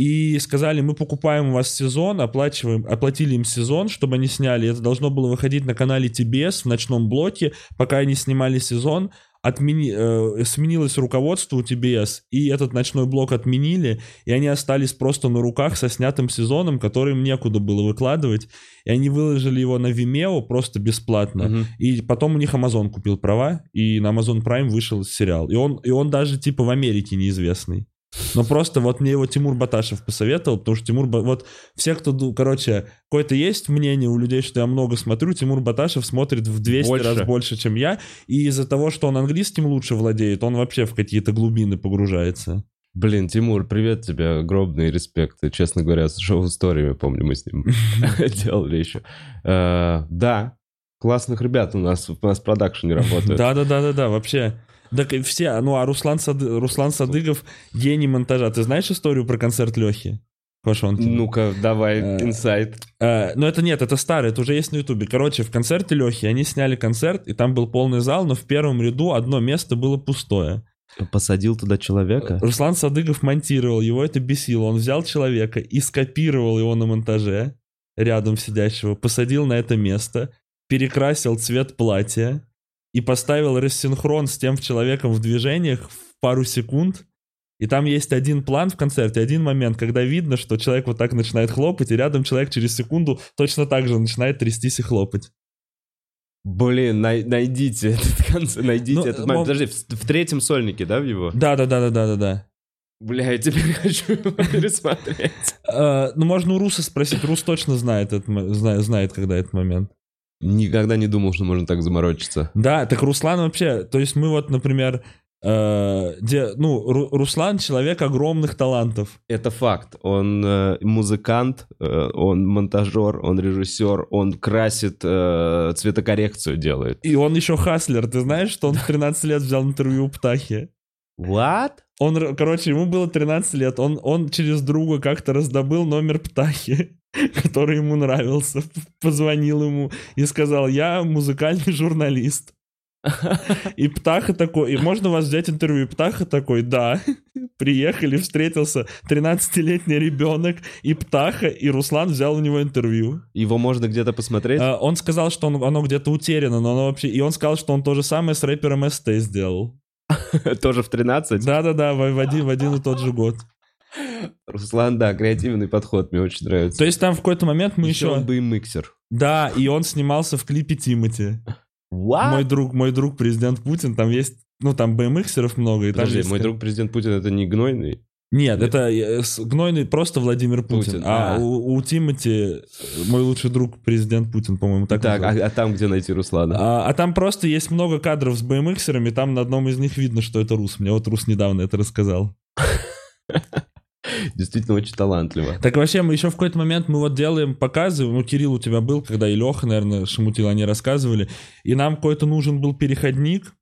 S2: И сказали, мы покупаем у вас сезон, оплачиваем, оплатили им сезон, чтобы они сняли. Это должно было выходить на канале TBS в ночном блоке. Пока они снимали сезон, отмени, э, сменилось руководство у TBS, и этот ночной блок отменили, и они остались просто на руках со снятым сезоном, который им некуда было выкладывать, и они выложили его на Vimeo просто бесплатно,
S1: Мгм.
S2: и потом у них Amazon купил права, и на Amazon Prime вышел сериал, и он, и он даже типа в Америке неизвестный. Но просто вот мне его Тимур Баташев посоветовал, потому что Тимур... Вот все, кто... Короче, какое-то есть мнение у людей, что я много смотрю, Тимур Баташев смотрит в 200
S1: Больше.
S2: раз больше, чем я, и из-за того, что он английским лучше владеет, он вообще в какие-то глубины погружается.
S1: Блин, Тимур, привет тебе, огромный респект. Честно говоря, с шоу-историями, помню, мы с ним делали еще. Э, Да, классных ребят у нас, у нас в продакшене работают.
S2: Да-да-да-да-да, вообще... Так и все, ну а Руслан, Сады- Руслан Садыгов гений монтажа. Ты знаешь историю про концерт Лехи? Пашонкина?
S1: Ну-ка, давай,
S2: Э,
S1: инсайт.
S2: Э, ну это нет, это старый, это уже есть на ютубе. Короче, в концерте Лехи они сняли концерт, и там был полный зал, но в первом ряду одно место было пустое.
S1: Посадил туда человека?
S2: Руслан Садыгов монтировал, его это бесило. Он взял человека и скопировал его на монтаже, рядом сидящего, посадил на это место, перекрасил цвет платья и поставил рассинхрон с тем человеком в движениях в пару секунд. И там есть один план в концерте, один момент, когда видно, что человек вот так начинает хлопать, и рядом человек через секунду точно так же начинает трястись и хлопать.
S1: Блин, най- найдите этот концерт, найдите
S2: Ну,
S1: этот момент.
S2: мол-
S1: Подожди, в, в третьем сольнике, да, в его?
S2: Да-да-да-да-да-да.
S1: Бля, я теперь хочу его пересмотреть.
S2: Э, ну, можно у Руса спросить. Рус точно знает, знает, когда этот момент.
S1: Никогда не думал, что можно так заморочиться.
S2: Да, так Руслан вообще, то есть мы вот, например, э, где, ну, Ру- Руслан человек огромных талантов.
S1: Это факт. Он э, музыкант, э, он монтажер, он режиссер, он красит, э, цветокоррекцию делает.
S2: И он еще хаслер. Ты знаешь, что он в 13 лет взял интервью у Птахи?
S1: What?
S2: Он, короче, ему было 13 лет. Он, он через друга как-то раздобыл номер Птахи, который ему нравился. Позвонил ему и сказал, я музыкальный журналист. И Птаха такой, и можно вас взять интервью? И Птаха такой, да. Приехали, встретился 13-летний ребенок, и Птаха, и Руслан взял у него интервью.
S1: Его можно где-то посмотреть?
S2: А, Он сказал, что он- оно где-то утеряно, но оно вообще... И он сказал, что он то же самое с рэпером СТ сделал.
S1: Тоже в 13?
S2: Да-да-да, в в один, в один и тот же год.
S1: Руслан, да, креативный подход, мне очень нравится.
S2: То есть там в какой-то момент мы
S1: еще
S2: еще...
S1: он BMXer.
S2: Да, и он снимался в клипе Тимати.
S1: What?
S2: Мой друг, мой друг президент Путин, там есть... Ну, там BMXеров много, и там
S1: Подожди,
S2: есть-
S1: мой друг президент Путин это не гнойный?
S2: Нет, это э, гнойный просто Владимир Путин.
S1: Путин,
S2: а
S1: а.
S2: у, у Тимати мой лучший друг президент Путин, по-моему, так
S1: Так, а, а там где найти Руслана?
S2: А, а там просто есть много кадров с BMXерами, там на одном из них видно, что это Рус. Мне вот Рус недавно это рассказал.
S1: Действительно очень талантливо.
S2: Так вообще, мы еще в какой-то момент мы вот делаем показы, ну, Кирилл у тебя был, когда и Леха, наверное, Шамутил, они рассказывали, и нам какой-то нужен был переходник,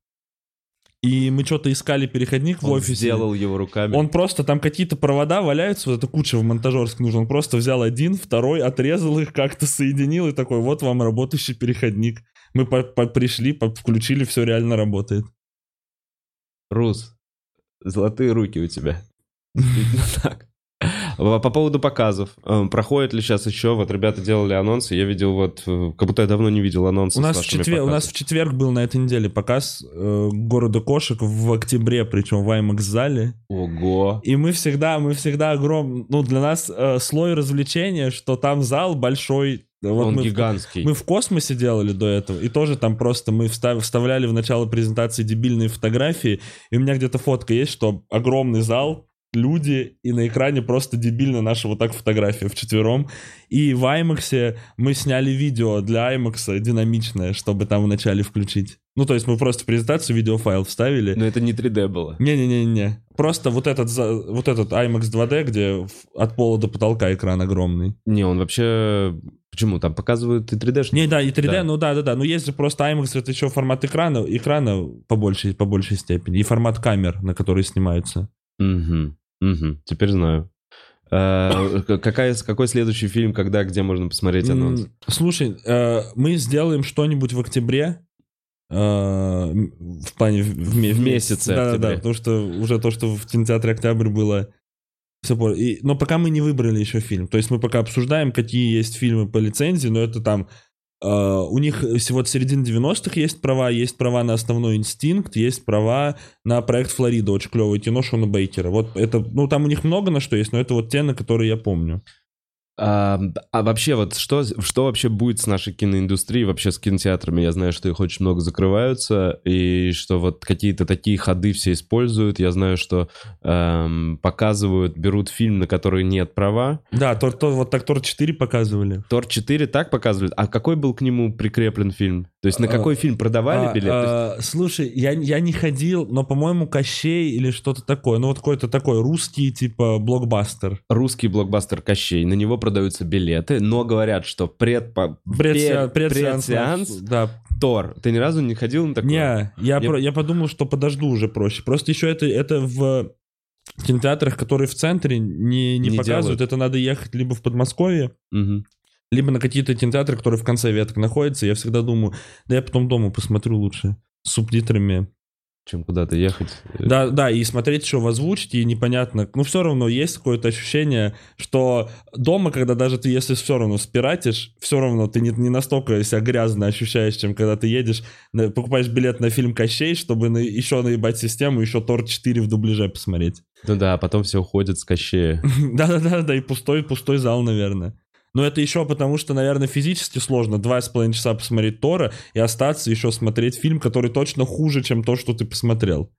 S2: и мы что-то искали переходник в
S1: Он
S2: офисе.
S1: сделал его руками.
S2: Он просто, там какие-то провода валяются, вот эта куча в монтажерск нужен. Он просто взял один, второй, отрезал их, как-то соединил и такой, вот вам работающий переходник. Мы по- по- пришли, по- включили, все реально работает.
S1: Рус, золотые руки у тебя. По по поводу показов. Эм, Проходит ли сейчас еще? Вот ребята делали анонсы. Я видел вот... э, Как будто я давно не видел анонсы
S2: У нас, в четвер... у нас в четверг был на этой неделе показ э, города кошек в октябре, причем в IMAX зале.
S1: Ого.
S2: И мы всегда, мы всегда огром... Ну, для нас э, слой развлечения, что там зал большой. Вот
S1: Он
S2: мы в-
S1: гигантский.
S2: Мы в космосе делали до этого, и тоже там просто мы встав- вставляли в начало презентации дебильные фотографии, и у меня где-то фотка есть, что огромный зал, люди, и на экране просто дебильно наша вот так фотография вчетвером. И в IMAX мы сняли видео для IMAX динамичное, чтобы там вначале включить. Ну, то есть мы просто в презентацию видеофайл вставили.
S1: Но это не 3D было.
S2: Не-не-не-не. Просто вот этот, за- вот этот IMAX 2D, где в- от пола до потолка экран огромный.
S1: Не, он вообще... Почему? Там показывают и 3D, что?
S2: Не, да, и 3D,
S1: Да.
S2: ну да, да, да. Но есть же просто IMAX, это еще формат экрана, экрана по большей, по большей степени. И формат камер, на которые снимаются.
S1: Мгм, мгм. Теперь знаю. Э, Какая, какой следующий фильм, когда, где можно посмотреть анонс?
S2: Слушай, э, мы сделаем что-нибудь в октябре. э, в плане в, в
S1: В месяце
S2: Да, да,
S1: октября.
S2: да. Потому что уже то, что в кинотеатре Октябрь было. Все пор- и, но пока мы не выбрали еще фильм. То есть мы пока обсуждаем, какие есть фильмы по лицензии, но это там. Э, у них всего до середины 90-х есть права, есть права на основной инстинкт, есть права на проект Флорида, очень клевое кино Шона Бейкера. Вот это, ну там у них много на что есть, но это вот те, на которые я помню.
S1: А, а вообще, вот что, что вообще будет с нашей киноиндустрией, вообще с кинотеатрами? Я знаю, что их очень много закрываются, и что вот какие-то такие ходы все используют. Я знаю, что эм, показывают, берут фильм, на который нет права.
S2: Да, то, то- вот так Тор 4 показывали.
S1: Тор 4 так показывают. А какой был к нему прикреплен фильм? То есть на
S2: А,
S1: какой фильм продавали
S2: А,
S1: билет? То есть
S2: а, слушай, я, я не ходил, но, по-моему, Кощей или что-то такое. Ну, вот какой-то такой русский, типа, блокбастер.
S1: русский блокбастер Кощей. На него продаются билеты, но говорят, что пред,
S2: Предсеанс,
S1: пред-
S2: предсеанс, Да.
S1: Тор. Ты ни разу не ходил на такое?
S2: Не, я,
S1: Я-
S2: про- я подумал, что подожду уже проще. Просто еще это, это в кинотеатрах, которые в центре, не, не,
S1: Не
S2: показывают.
S1: делают.
S2: Это надо ехать либо в Подмосковье,
S1: Мгм.
S2: либо на какие-то кинотеатры, которые в конце веток находятся. Я всегда думаю, да я потом дома посмотрю лучше с субтитрами.
S1: Чем куда-то ехать.
S2: Да, да, и смотреть еще в озвучке, и непонятно. Ну, все равно есть какое-то ощущение, что дома, когда даже ты, если все равно спиратишь, все равно ты не, не настолько себя грязно ощущаешь, чем когда ты едешь, на- покупаешь билет на фильм Кощей, чтобы на- еще наебать систему, еще Тор 4 в дубляже посмотреть.
S1: Ну да, а потом все уходят с Кощея.
S2: Да-да-да, да, и пустой, пустой зал, наверное. Но это еще потому, что, наверное, физически сложно два с половиной часа посмотреть Тора и остаться еще смотреть фильм, который точно хуже, чем то, что ты посмотрел.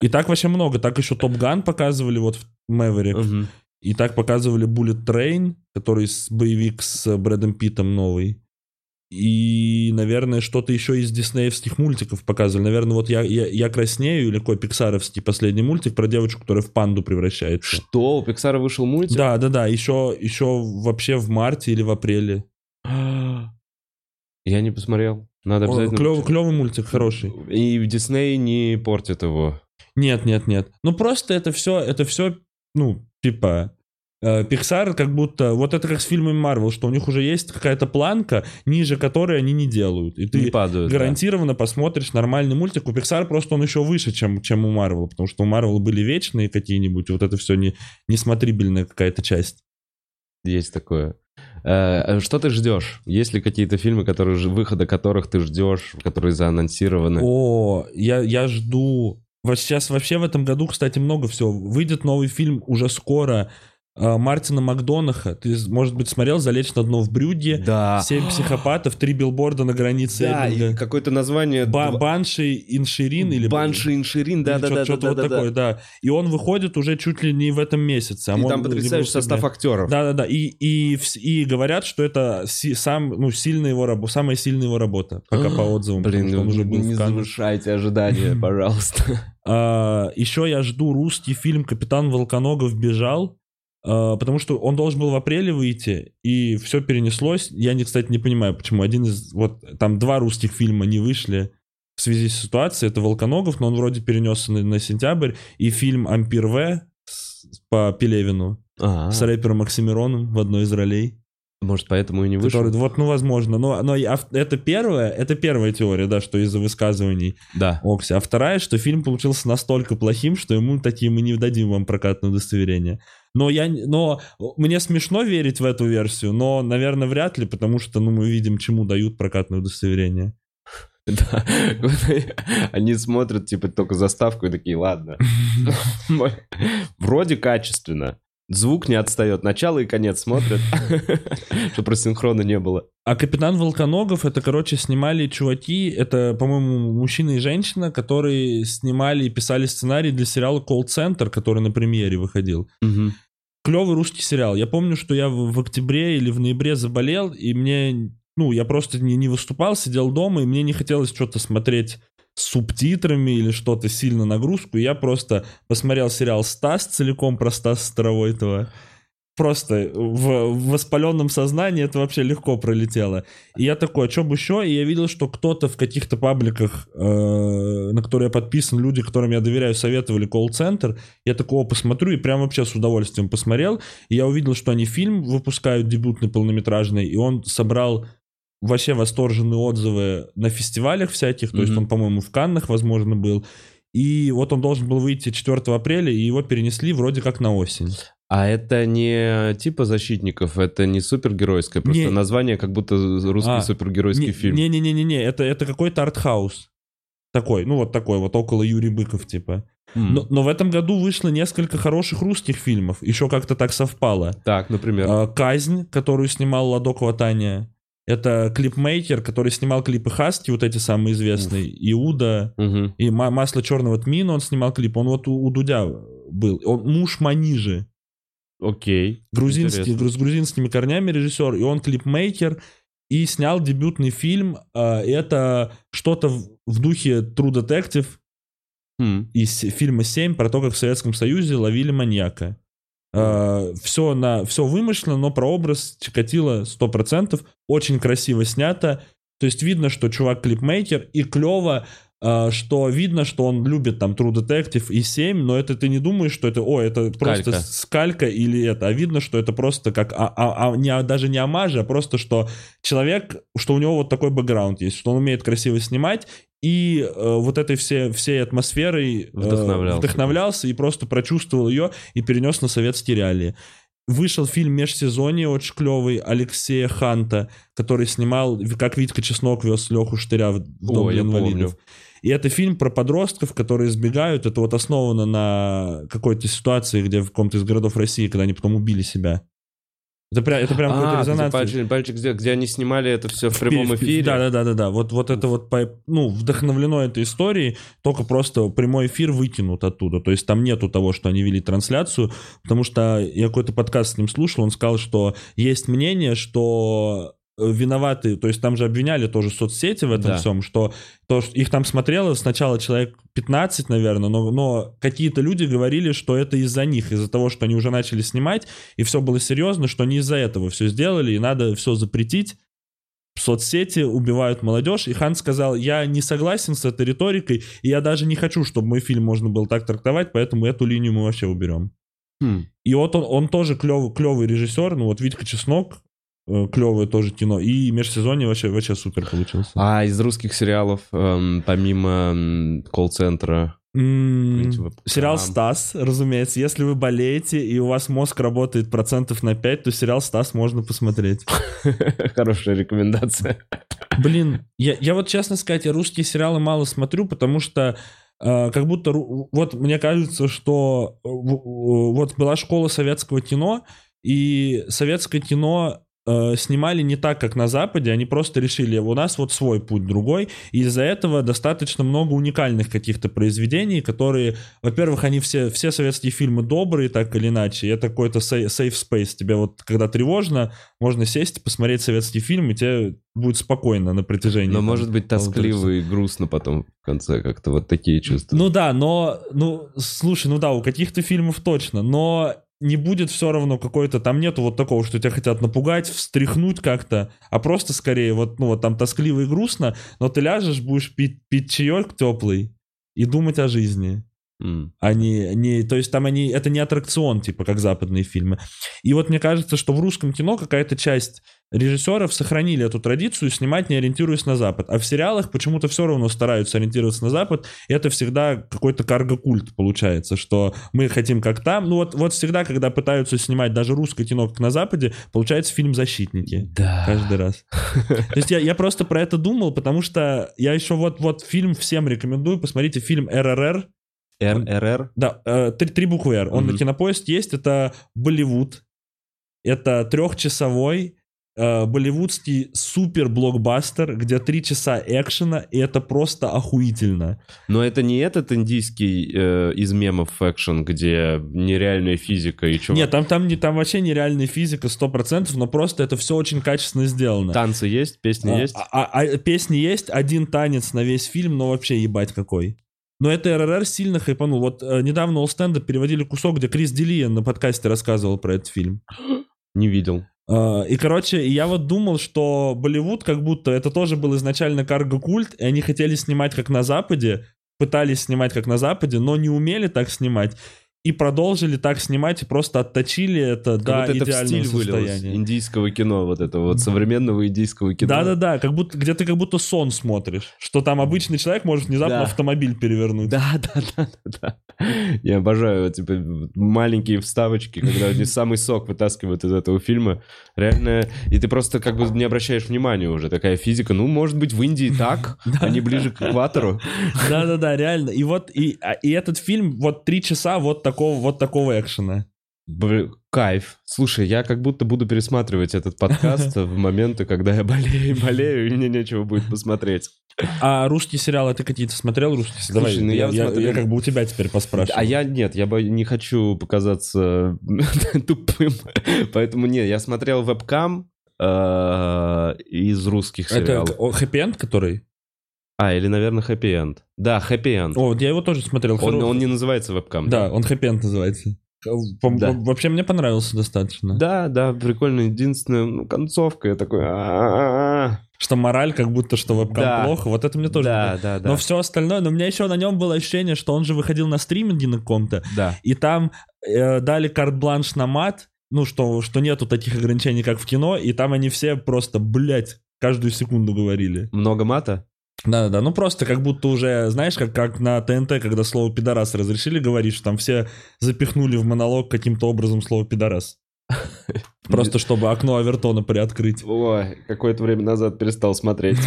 S2: И так вообще много. Так еще Топ Ган показывали вот в Мэверик. И так показывали Bullet Train, который с боевик с Брэдом Питтом новый. И, наверное, что-то еще из диснеевских мультиков показывали. Наверное, вот я, я, я краснею или какой пиксаровский последний мультик про девочку, которая в панду превращается.
S1: Что? У Пиксара вышел мультик?
S2: Да, да, да. Еще, еще вообще в марте или в апреле.
S1: Я не посмотрел. Надо обязательно...
S2: Клевый, клевый мультик, хороший.
S1: И в Дисней не портит его.
S2: Нет, нет, нет. Ну просто это все, это все, ну, типа, Pixar как будто, вот это как с фильмами Marvel, что у них уже есть какая-то планка, ниже которой они не делают. И
S1: не
S2: ты
S1: падают. да.
S2: гарантированно посмотришь нормальный мультик. У Pixar просто он еще выше, чем, чем у Marvel, потому что у Marvel были вечные какие-нибудь, вот это все не, несмотрибельная какая-то часть.
S1: Есть такое. Э, Что ты ждешь? Есть ли какие-то фильмы, которые, выхода которых ты ждешь, которые заанонсированы?
S2: О, я, я жду... Вот сейчас вообще в этом году, кстати, много всего. Выйдет новый фильм уже скоро э, Мартина Макдонаха. Ты, может быть, смотрел «Залечь на дно в брюде»,
S1: Да.
S2: «Семь психопатов», «Три билборда на границе
S1: Да, и
S2: Эббинга»,
S1: какое-то название...
S2: Ба- «Банши Инширин» или...
S1: Банши Инширин, да-да-да.
S2: что-то вот такое, да. И он выходит уже чуть ли не в этом месяце. а
S1: И
S2: мо-
S1: там потрясающий состав актеров.
S2: Да-да-да, и, и, и говорят, что это си- сам, ну, сильная его работа, самая сильная его работа, пока по отзывам.
S1: Блин,
S2: он
S1: ну,
S2: уже был
S1: не завышайте ожидания, пожалуйста.
S2: А, еще я жду русский фильм «Капитан Волконогов бежал», а, потому что он должен был в апреле выйти, и все перенеслось. Я, не, кстати, не понимаю, почему. Один из... Вот там два русских фильма не вышли в связи с ситуацией. Это «Волконогов», но он вроде перенесся на, на сентябрь. И фильм «Ампир В» с- по Пелевину
S1: А,
S2: с рэпером Оксимироном в одной из ролей.
S1: Может, поэтому и не вышел?
S2: Который, вот, ну, возможно. Но, но это первая, это первая теория, да, что из-за высказываний
S1: Да.
S2: Окси. А вторая, что фильм получился настолько плохим, что ему такие мы не дадим вам прокатное удостоверение. Но я, но мне смешно верить в эту версию, но, наверное, вряд ли, потому что, ну, мы видим, чему дают прокатное удостоверение.
S1: Да. Они смотрят, типа, только заставку и такие, ладно. Вроде качественно. Звук не отстает. Начало и конец смотрят. Чтобы про синхрона не было.
S2: А «Капитан Волконогов» это, короче, снимали чуваки, это, по-моему, мужчина и женщина, которые снимали и писали сценарий для сериала «Колл Центр», который на премьере выходил. Клевый русский сериал. Я помню, что я в, в октябре или в ноябре заболел, и мне ну, я просто не, не выступал, сидел дома, и мне не хотелось что-то смотреть с субтитрами или что-то сильно нагрузку. Я просто посмотрел сериал «Стас» целиком про Стаса Старовойтова просто в, в воспаленном сознании это вообще легко пролетело. И я такой, а что бы еще? И я видел, что кто-то в каких-то пабликах, э, на которые я подписан, люди, которым я доверяю, советовали колл-центр. Я такого посмотрю и прям вообще с удовольствием посмотрел. И я увидел, что они фильм выпускают дебютный полнометражный, и он собрал вообще восторженные отзывы на фестивалях всяких, то mm-hmm. есть он, по-моему, в Каннах, возможно, был. И вот он должен был выйти 4 апреля, и его перенесли вроде как на осень.
S1: А это не типа защитников, это не супергеройское, просто не. название как будто русский а, супергеройский
S2: не,
S1: фильм.
S2: Не-не-не-не, это, это какой-то артхаус. Такой, ну вот такой, вот около Юрий Быков типа. Mm. Но, но в этом году вышло несколько хороших русских фильмов, еще как-то так совпало.
S1: Так, например?
S2: А, «Казнь», которую снимал Ладо Кватания. Это клипмейкер, который снимал клипы Хаски, вот эти самые известные, Уф. Иуда, угу. и «Масло черного тмина» он снимал клип, он вот у, у Дудя был. Он муж Манижи.
S1: Окей.
S2: Грузинский, с грузинскими корнями режиссер, и он клипмейкер, и снял дебютный фильм. Э, это что-то в, в духе True Detective хм. из фильма «7» про то, как в Советском Союзе ловили маньяка. Э, все, на, все вымышлено, но про образ Чикатило 100%. Очень красиво снято. То есть видно, что чувак клипмейкер, и клево а, что видно, что он любит там True Detective и 7, но это ты не думаешь, что это, о, это просто скалька, скалька или это, а видно, что это просто как, а, а, а не, даже не амажи, а просто, что человек, что у него вот такой бэкграунд есть, что он умеет красиво снимать, и э, вот этой все, всей атмосферой э, вдохновлялся. вдохновлялся и просто прочувствовал ее и перенес на советские реалии. Вышел фильм «Межсезонье» очень клевый Алексея Ханта, который снимал, как Витька Чеснок вез Леху Штыря в Дом О, инвалидов. Помню. И это фильм про подростков, которые избегают. Это вот основано на какой-то ситуации, где в каком-то из городов России, когда они потом убили себя. Это прям, это прям а, какой-то резонанс.
S1: Пальчик, пальчик, где, где они снимали это все в прямом эфире.
S2: Да, да, да, да, да. Вот, вот это вот, ну, вдохновлено этой историей, только просто прямой эфир выкинут оттуда. То есть там нету того, что они вели трансляцию, потому что я какой-то подкаст с ним слушал, он сказал, что есть мнение, что виноваты, то есть там же обвиняли тоже соцсети в этом да. всем, что, то, что их там смотрело сначала человек 15, наверное, но, но какие-то люди говорили, что это из-за них, из-за того, что они уже начали снимать, и все было серьезно, что они из-за этого все сделали, и надо все запретить. Соцсети убивают молодежь, и Хан сказал, я не согласен с этой риторикой, и я даже не хочу, чтобы мой фильм можно было так трактовать, поэтому эту линию мы вообще уберем. Хм. И вот он, он тоже клевый, клевый режиссер, ну вот Витька Чеснок, Э, клевое тоже кино. И межсезонье вообще, вообще супер получился.
S1: А из русских сериалов, эм, помимо колл-центра,
S2: Mm, сериал «Стас», разумеется. Если вы болеете и у вас мозг работает процентов на 5, то сериал «Стас» можно посмотреть.
S1: Хорошая рекомендация.
S2: Блин, я, я вот честно сказать, я русские сериалы мало смотрю, потому что э, как будто вот мне кажется, что э, вот была школа советского кино, и советское кино э, снимали не так, как на Западе, они просто решили, у нас вот свой путь другой, и из-за этого достаточно много уникальных каких-то произведений, которые, во-первых, они все, все советские фильмы добрые, так или иначе, это какой-то safe space, тебе вот, когда тревожно, можно сесть, посмотреть советский фильм, и тебе будет спокойно на протяжении.
S1: Но там, может быть тоскливо и грустно потом в конце как-то вот такие чувства.
S2: Ну да, но, ну, слушай, ну да, у каких-то фильмов точно, но не будет все равно какой-то, там нету вот такого, что тебя хотят напугать, встряхнуть как-то, а просто скорее вот, ну вот там тоскливо и грустно, но ты ляжешь, будешь пить, пить чаек теплый и думать о жизни. Mm. Они, они, то есть там они, это не аттракцион, типа, как западные фильмы. И вот мне кажется, что в русском кино какая-то часть режиссеров сохранили эту традицию снимать, не ориентируясь на Запад. А в сериалах почему-то все равно стараются ориентироваться на Запад. И это всегда какой-то карго-культ получается, что мы хотим как там. Ну вот, вот всегда, когда пытаются снимать даже русское кино как на Западе, получается фильм «Защитники».
S1: Да.
S2: Каждый раз. То есть я, я просто про это думал, потому что я еще вот, вот фильм всем рекомендую. Посмотрите фильм «РРР»,
S1: РРР?
S2: Да, э, три, три буквы R. Он mm-hmm. на кинопоиск есть. Это Болливуд. Это трехчасовой э, болливудский супер-блокбастер, где три часа экшена, и это просто охуительно.
S1: Но это не этот индийский э, из мемов экшен, где нереальная физика и чувак.
S2: Нет, там, там, не, там вообще нереальная физика 100%, но просто это все очень качественно сделано.
S1: Танцы есть, песни
S2: А,
S1: есть.
S2: а- а- а песни есть, один танец на весь фильм, но вообще ебать какой. Но это РРР сильно хайпанул. Вот э, недавно у стенда переводили кусок, где Крис Делиен на подкасте рассказывал про этот фильм.
S1: Не видел.
S2: А, И, короче, я вот думал, что Болливуд как будто это тоже был изначально карго-культ, и они хотели снимать как на Западе, пытались снимать как на Западе, но не умели так снимать, и продолжили так снимать, и просто отточили это
S1: Как
S2: до
S1: будто это в
S2: идеального
S1: стиль вылилось
S2: состояния.
S1: индийского кино, вот этого вот современного индийского кино.
S2: Да-да-да, как будто, где ты как будто сон смотришь, что там обычный человек может внезапно
S1: Да.
S2: автомобиль перевернуть.
S1: Да, да, да, да, да. Я обожаю, типа, маленькие вставочки, когда они самый сок вытаскивают из этого фильма. Реально, и ты просто как бы не обращаешь внимания уже. Такая физика, ну, может быть, в Индии так, они ближе к экватору.
S2: Да-да-да, реально. И вот, и, а- и этот фильм, вот три часа вот такого, вот такого экшена.
S1: Бр- Кайф. Слушай, я как будто буду пересматривать этот подкаст в моменты, когда я болею, болею, и мне нечего будет посмотреть.
S2: А русские сериалы ты какие-то смотрел? Русские?
S1: Слушай,
S2: Давай,
S1: ну я
S2: я,
S1: смотрел-
S2: я как бы у тебя теперь поспрашиваю.
S1: А я нет, я бо- не хочу показаться тупым, поэтому не, я смотрел вебкам э, из русских
S2: Это
S1: сериалов.
S2: о, хэппи-энд, который?
S1: А, или, наверное, End. Да, End.
S2: О, я его тоже смотрел.
S1: Он, он не называется вебкам.
S2: Да, он хэппи-энд называется.
S1: Да.
S2: Вообще мне понравился достаточно.
S1: Да, да, прикольно. Единственное, ну, концовка, я такой... «А-а-а».
S2: Что мораль, как будто что вебкам
S1: Да.
S2: плохо. Вот это мне тоже
S1: Да, да, да.
S2: Но все остальное, но у меня еще на нем было ощущение, что он же выходил на стриминге на каком-то,
S1: Да.
S2: и там э, дали карт-бланш на мат, ну, что, что нету таких ограничений, как в кино, и там они все просто, блядь, каждую секунду говорили.
S1: Много мата?
S2: Да-да-да, ну просто как будто уже, знаешь, как, как на ТНТ, когда слово «пидорас» разрешили говорить, что там все запихнули в монолог каким-то образом слово «пидорас». Просто чтобы окно Авертона приоткрыть.
S1: Ой, какое-то время назад перестал смотреть.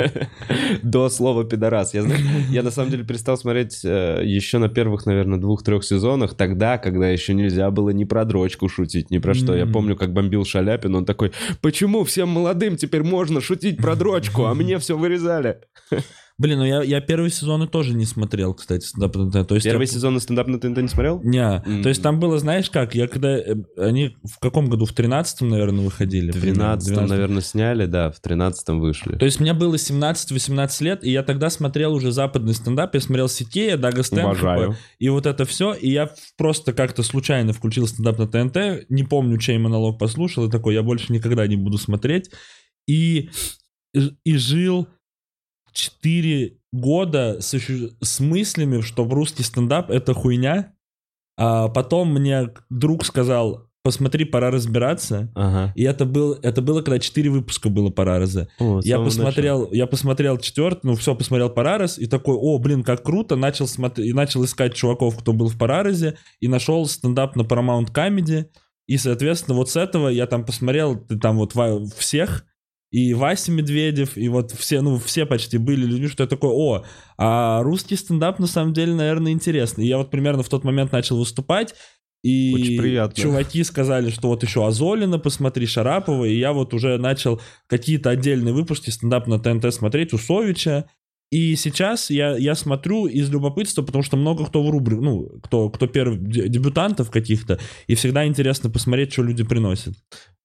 S1: До слова пидорас. Я, на самом деле перестал смотреть э, еще на первых, наверное, двух-трех сезонах, тогда, когда еще нельзя было ни про дрочку шутить, ни про что. Я помню, как бомбил Шаляпин, он такой, почему всем молодым теперь можно шутить про дрочку, а мне все вырезали?
S2: Блин, ну я, я первые сезоны тоже не смотрел, кстати, стендап на ТНТ. То есть
S1: Первый
S2: я-
S1: сезон стендап на ТНТ не смотрел?
S2: Не,
S1: М.
S2: то есть там было, знаешь как, я когда... э, Они в каком году? В 13-м, наверное, выходили?
S1: В
S2: примерно,
S1: 12
S2: 12-м.
S1: наверное, сняли, да, в 13 вышли.
S2: То есть мне было 17-18 лет, и я тогда смотрел уже западный стендап, я смотрел Сикея, Дага Стэнхопа,
S1: Уважаю.
S2: и вот это все, и я просто как-то случайно включил стендап на ТНТ, не помню, чей монолог послушал, и такой, я больше никогда не буду смотреть, и, и жил 4 года с, с мыслями, что русский стендап — это хуйня, а потом мне друг сказал, посмотри, пора разбираться,
S1: Ага.
S2: и это, был, это было, когда 4 выпуска было Парараза.
S1: О,
S2: Я посмотрел, я посмотрел четвертый, ну все, посмотрел Парарес, и такой, о, блин, как круто, начал, смотри, и начал искать чуваков, кто был в Парарезе, и нашел стендап на Paramount Comedy, и, соответственно, вот с этого я там посмотрел, ты там вот всех, и Вася Медведев, и вот все, ну, все почти были людьми, что я такой, о, а русский стендап на самом деле, наверное, интересный. И я вот примерно в тот момент начал выступать, и
S1: Очень приятно.
S2: чуваки сказали, что вот еще Азолина посмотри, Шарапова, и я вот уже начал какие-то отдельные выпуски стендап на ТНТ смотреть, Усовича, и сейчас я, я смотрю из любопытства, потому что много кто в рубрике, ну, кто, кто первый, де- дебютантов каких-то, и всегда интересно посмотреть, что люди приносят.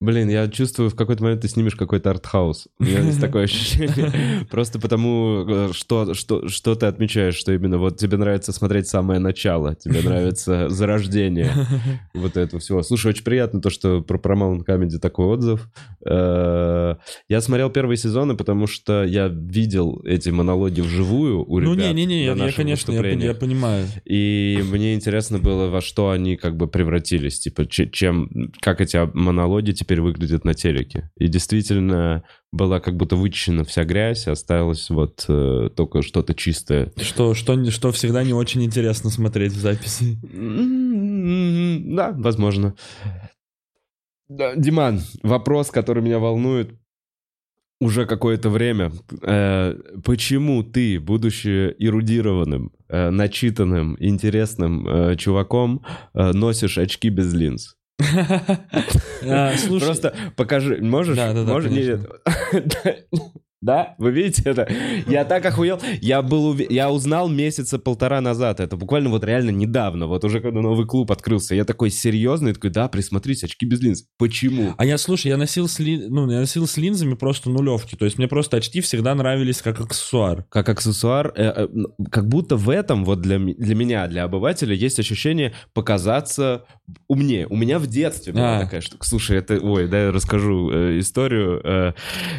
S1: Блин, я чувствую, в какой-то момент ты снимешь какой-то артхаус. У меня есть такое ощущение. Просто потому, э, что, что, что ты отмечаешь, что именно вот тебе нравится смотреть самое начало, тебе нравится зарождение вот этого всего. Слушай, очень приятно то, что про Paramount Comedy такой отзыв. Э, Я смотрел первые сезоны, потому что я видел эти монологи вживую у
S2: ну,
S1: ребят
S2: не-не-не,
S1: на
S2: я, я, конечно, я, я понимаю.
S1: И мне интересно было, во что они как бы превратились, типа, че- чем, как эти монологи теперь выглядят на телеке. И действительно была как будто вычищена вся грязь, осталось вот э, только что-то чистое.
S2: Что, что, что всегда не очень интересно смотреть в записи.
S1: Да, возможно. Диман, вопрос, который меня волнует уже какое-то время. Э, почему ты, будучи эрудированным, э, начитанным, интересным э, чуваком, э, носишь очки без линз?
S2: А,
S1: Просто покажи, можешь?
S2: Да, да, да.
S1: Да, вы видите это? Я так охуел. Я был, уве- я узнал месяца полтора назад. Это буквально вот реально недавно. Вот уже когда новый клуб открылся. Я такой серьезный, такой, да, присмотрись, очки без линз. Почему?
S2: А я, слушай, я носил с, ли- ну, я носил с линзами просто нулевки. То есть мне просто очки всегда нравились как аксессуар.
S1: Как аксессуар, э, э, как будто в этом вот для, для меня, для обывателя есть ощущение показаться умнее. У меня в детстве была
S2: А.
S1: такая штука. Слушай, это, ой, да, я расскажу э, историю. Э,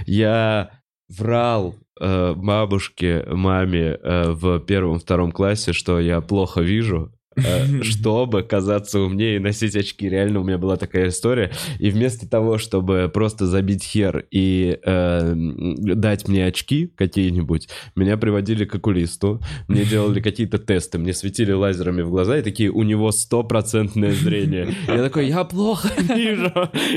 S1: я врал э, бабушке, маме э, в первом-втором классе, что я плохо вижу, чтобы казаться умнее и носить очки. Реально у меня была такая история. И вместо того, чтобы просто забить хер и э, дать мне очки какие-нибудь, меня приводили к окулисту, мне делали какие-то тесты, мне светили лазерами в глаза и такие, у него стопроцентное зрение. Я такой, я плохо вижу.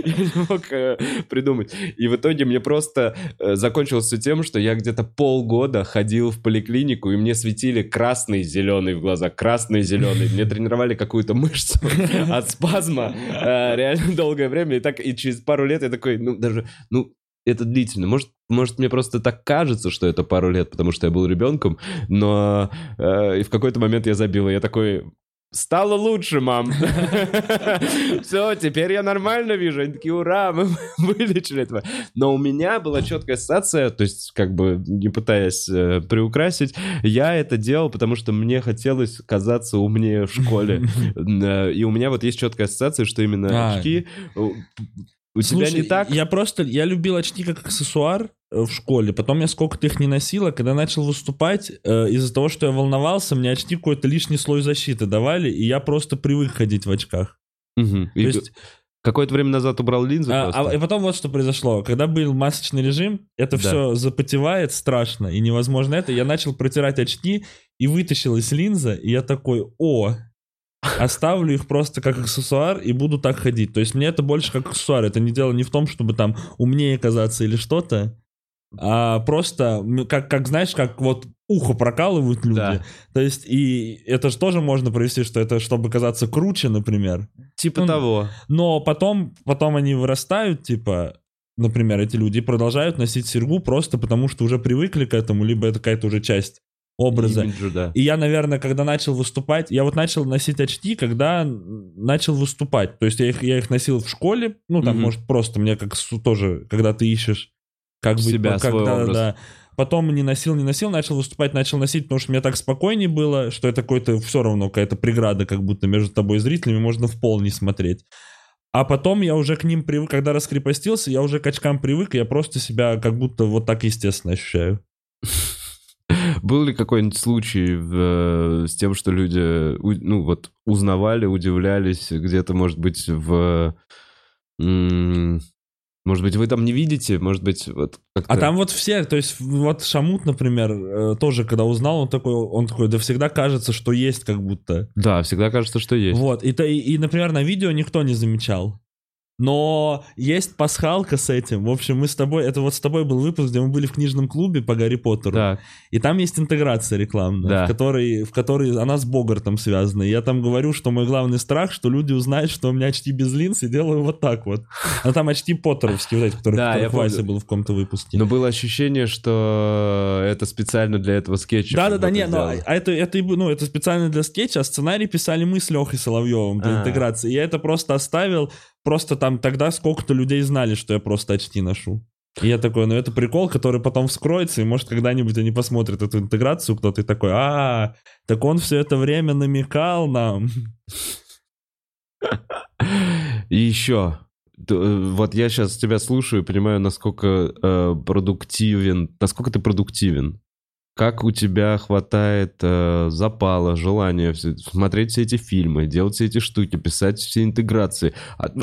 S1: Я не мог э, придумать. И в итоге мне просто э, закончилось все тем, что я где-то полгода ходил в поликлинику, и мне светили красный зеленый в глаза, красный и зеленый. Мне тренировали какую-то мышцу от спазма э, реально долгое время. И так и через пару лет я такой, ну даже, ну это длительно. Может, может, мне просто так кажется, что это пару лет, потому что я был ребенком, но э, и в какой-то момент я забил, и я такой, стало лучше, мам. Все, теперь я нормально вижу. Они такие, ура, мы вылечили этого. Но у меня была четкая ассоциация, то есть, как бы, не пытаясь э, приукрасить, я это делал, потому что мне хотелось казаться умнее в школе. Э, И у меня вот есть четкая ассоциация, что именно
S2: А.
S1: очки... У тебя не так?
S2: Я просто, я любил очки как аксессуар в школе, потом я сколько-то их не носила, когда начал выступать, э, из-за того, что я волновался, мне очки какой-то лишний слой защиты давали, и я просто привык ходить в очках.
S1: Мгм.
S2: То
S1: И
S2: есть,
S1: Какое-то время назад убрал линзы
S2: а,
S1: просто.
S2: а- и потом вот что произошло. Когда был масочный режим, это
S1: Да.
S2: все запотевает страшно, и невозможно это. Я начал протирать очки, и вытащилась линза, и я такой, о, оставлю их просто как аксессуар и буду так ходить. То есть мне это больше как аксессуар. Это не дело не в том, чтобы там умнее казаться или что-то, а просто, как, как знаешь, как вот ухо прокалывают люди.
S1: Да.
S2: То есть и это же тоже можно провести, что это чтобы казаться круче, например.
S1: Типа
S2: ну,
S1: того.
S2: Но потом, потом они вырастают, типа, например, эти люди продолжают носить серьгу просто потому, что уже привыкли к этому, либо это какая-то уже часть образа.
S1: Имиджа, да.
S2: И я, наверное, когда начал выступать, я вот начал носить очки, когда начал выступать. То есть я их, я их носил в школе, ну там,
S1: Мгм.
S2: может, просто мне как тоже, когда ты ищешь, как быть,
S1: Себя,
S2: как-
S1: свой
S2: да,
S1: образ.
S2: да. Потом не носил, не носил, начал выступать, начал носить, потому что мне так спокойнее было, что это какой-то все равно какая-то преграда, как будто между тобой и зрителями можно в пол не смотреть. А потом я уже к ним привык, когда раскрепостился, я уже к очкам привык, и я просто себя как будто вот так естественно ощущаю.
S1: Был ли какой-нибудь случай в, э, с тем, что люди, ну вот, узнавали, удивлялись, где-то, может быть, в... Может быть, вы там не видите, может быть, вот как-то...
S2: А там вот все, то есть вот Шамут, например, э, тоже когда узнал, он такой, он такой, да всегда кажется, что есть как будто.
S1: Да, всегда кажется, что есть.
S2: Вот, и, и, и, например, на видео никто не замечал. Но есть пасхалка с этим. В общем, мы с тобой, это вот с тобой был выпуск, где мы были в книжном клубе по Гарри Поттеру.
S1: Так,
S2: И там есть интеграция рекламная,
S1: Да.
S2: в, которой, в которой она с Богартом связана. И я там говорю, что мой главный страх, что люди узнают, что у меня очки без линз, и делаю вот так вот. А там очки поттеровские, вот эти, которые
S1: Да, я
S2: Вася был в каком-то выпуске.
S1: но было ощущение, что это специально для этого скетча.
S2: Да, да, да,
S1: как
S2: не,
S1: сделано.
S2: а это, это, ну, это специально для скетча, а сценарий писали мы с Лехой Соловьевым для
S1: А.
S2: интеграции. Я это просто оставил, просто там тогда сколько-то людей знали, что я просто очки ношу. И я такой, ну это прикол, который потом вскроется, и может когда-нибудь они посмотрят эту интеграцию, кто-то и такой, а, так он все это время намекал нам.
S1: И еще, э, вот я сейчас тебя слушаю и понимаю, насколько э, продуктивен, насколько ты продуктивен. Как у тебя хватает э, запала, желания все- смотреть все эти фильмы, делать все эти штуки, писать все интеграции. А, ну,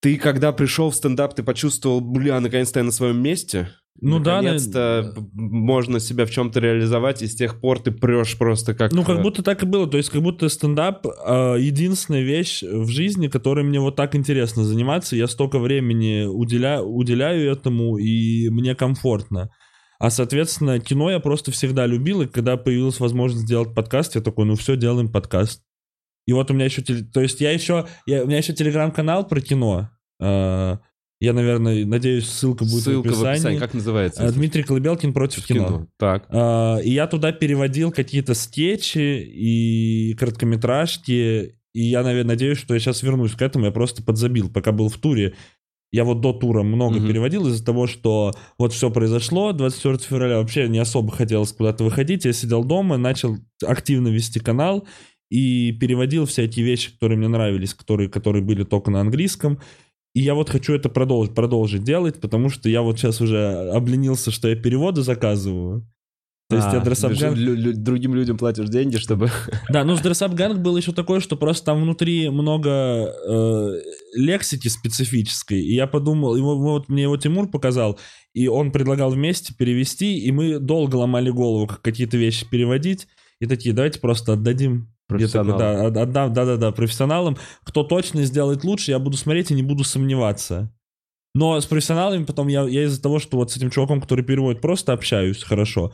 S1: Ты, когда пришел в стендап, ты почувствовал, бля, наконец-то я на своем месте?
S2: Ну да, на-
S1: Наконец-то можно себя в чем-то реализовать, и с тех пор ты прешь просто как...
S2: Ну, как
S1: э,
S2: будто так и было. То есть, как будто стендап э, единственная вещь в жизни, которой мне вот так интересно заниматься. Я столько времени уделя... уделяю этому, и мне комфортно. А, соответственно, кино я просто всегда любил, и когда появилась возможность сделать подкаст, я такой, ну все, делаем подкаст. И вот у меня еще... То есть я еще... я- у меня еще телеграм-канал про кино. Э, Я, наверное, надеюсь, ссылка будет
S1: Ссылка
S2: в описании.
S1: Как называется?
S2: Э, Дмитрий Колыбелкин против кино.
S1: Так.
S2: А, И я туда переводил какие-то скетчи и короткометражки. И я, наверное, надеюсь, что я сейчас вернусь к этому. Я просто подзабил, пока был в туре. Я вот до тура много
S1: Мгм.
S2: переводил из-за того, что вот все произошло 24 февраля. Вообще не особо хотелось куда-то выходить. Я сидел дома, начал активно вести канал и переводил всякие вещи, которые мне нравились, которые, которые были только на английском. И я вот хочу это продолжить, продолжить делать, потому что я вот сейчас уже обленился, что я переводы заказываю. То есть я
S1: А,
S2: Gang-
S1: лю- лю- другим людям платишь деньги, чтобы...
S2: Да, ну с Gang было еще такое, что просто там внутри много э, лексики специфической. И я подумал, его, вот мне его Тимур показал, и он предлагал вместе перевести, и мы долго ломали голову, как какие-то вещи переводить. И такие, давайте просто отдадим
S1: Профессионалам.
S2: да, от- отдам, да-да-да, профессионалам. Кто точно сделает лучше, я буду смотреть и не буду сомневаться. Но с профессионалами потом я, я из-за того, что вот с этим чуваком, который переводит, просто общаюсь хорошо.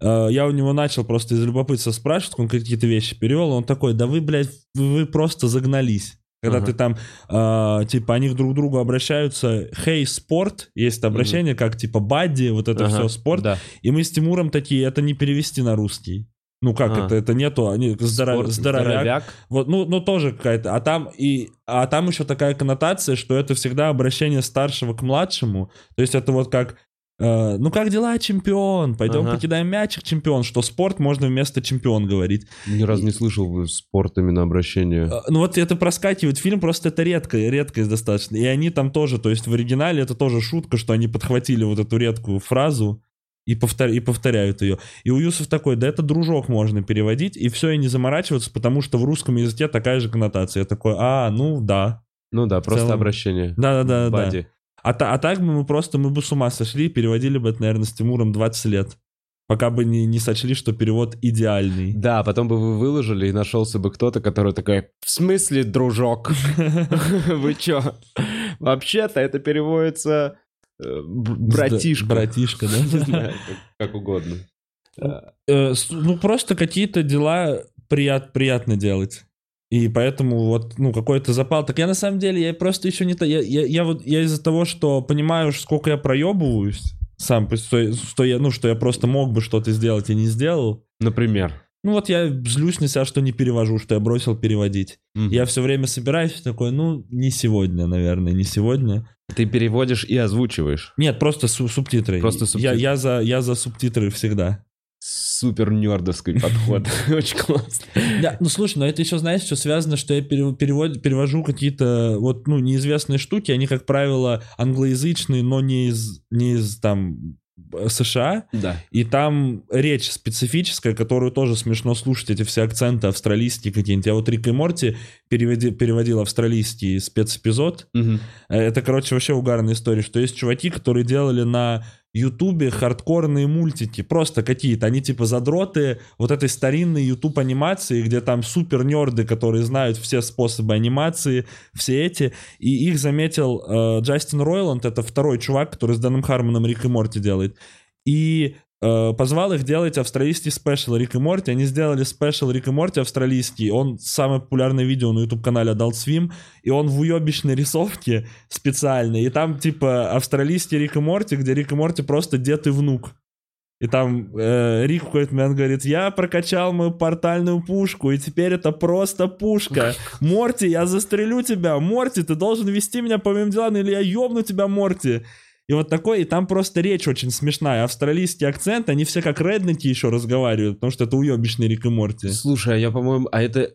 S2: Э, Я у него начал просто из любопытства спрашивать, он какие-то вещи перевел, он такой, да вы, блядь, вы просто загнались. Когда
S1: Ага.
S2: ты там, э, типа, они друг к другу обращаются, хей, спорт, есть обращение, как, типа, бадди, вот это
S1: Ага,
S2: все, спорт.
S1: Да.
S2: И мы с Тимуром такие, это не перевести на русский. Ну как
S1: А.
S2: это? Это нету, они здоро-
S1: Спорт,
S2: здоровяк. Вот, ну, ну тоже какая-то. А там и, а там еще такая коннотация, что это всегда обращение старшего к младшему. То есть это вот как, ну как дела, чемпион? Пойдем
S1: Ага.
S2: покидаем мячик, чемпион. Что спорт можно вместо чемпион говорить.
S1: Ни разу не слышал спорт именно обращение.
S2: Э, Ну вот это проскакивает фильм, просто это редко, редкость достаточно. И они там тоже, то есть в оригинале это тоже шутка, что они подхватили вот эту редкую фразу и, повтор- и повторяют ее. И у Юсов такой, да это дружок можно переводить, и все, и не заморачиваться, потому что в русском языке такая же коннотация. Я такой, а, ну да.
S1: Ну да, просто
S2: целом-
S1: обращение.
S2: Да-да-да. да. А, та- а так бы мы просто, мы бы с ума сошли, и переводили бы это, наверное, с Тимуром 20 лет. Пока бы не, не сочли, что перевод идеальный.
S1: Да, потом бы вы выложили, и нашелся бы кто-то, который такой, в смысле, дружок? Вы чё? Вообще-то это переводится э, братишка.
S2: Братишка, да?
S1: Как- угодно.
S2: Э, ну, просто какие-то дела прият, приятно делать. И поэтому вот, ну, какой-то запал. Так я на самом деле, я просто еще не... то- Я, я, я вот, я из-за того, что понимаю, сколько я проебываюсь сам, что, что я, ну, что я просто мог бы что-то сделать и не сделал.
S1: Например.
S2: Ну, вот я злюсь на себя, что не перевожу, что я бросил переводить.
S1: Мгм.
S2: Я все время собираюсь такой, ну, не сегодня, наверное, не сегодня.
S1: Ты переводишь и озвучиваешь.
S2: Нет, просто су- субтитры.
S1: Просто
S2: Я,
S1: субтитры.
S2: я, за, я за субтитры всегда.
S1: Супер нердовский подход. Очень классно.
S2: Да, ну слушай, но это еще, знаешь, что связано, что я перев- перевод- перевожу какие-то вот, ну, неизвестные штуки, они, как правило, англоязычные, но не из, не из там США,
S1: Да.
S2: и там речь специфическая, которую тоже смешно слушать, эти все акценты австралийские какие-нибудь. Я вот Рик и Морти переводи- переводил австралийский спецэпизод. Э, Это, короче, вообще угарная история, что есть чуваки, которые делали на Ютубе хардкорные мультики, просто какие-то, они типа задроты вот этой старинной ютуб анимации, где там супер нерды, которые знают все способы анимации, все эти, и их заметил э, Джастин Ройланд, это второй чувак, который с Дэном Хармоном Рик и Морти делает, и позвал их делать австралийский special Рик и Морти. Они сделали спешл Рик и Морти австралийский. Он самое популярное видео на YouTube-канале Adult Swim. И он в уебищной рисовке специальной. И там типа австралийский Рик и Морти, где Рик и Морти просто дед и внук. И там э, Рик в какой-то момент говорит, я прокачал мою портальную пушку, и теперь это просто пушка. Морти, я застрелю тебя. Морти, ты должен вести меня по моим делам, или я ёбну тебя, Морти. И вот такой, и там просто речь очень смешная. Австралийский акцент, они все как реднеки еще разговаривают, потому что это уебищный Рик и Морти.
S1: Слушай, а я, по-моему, а это...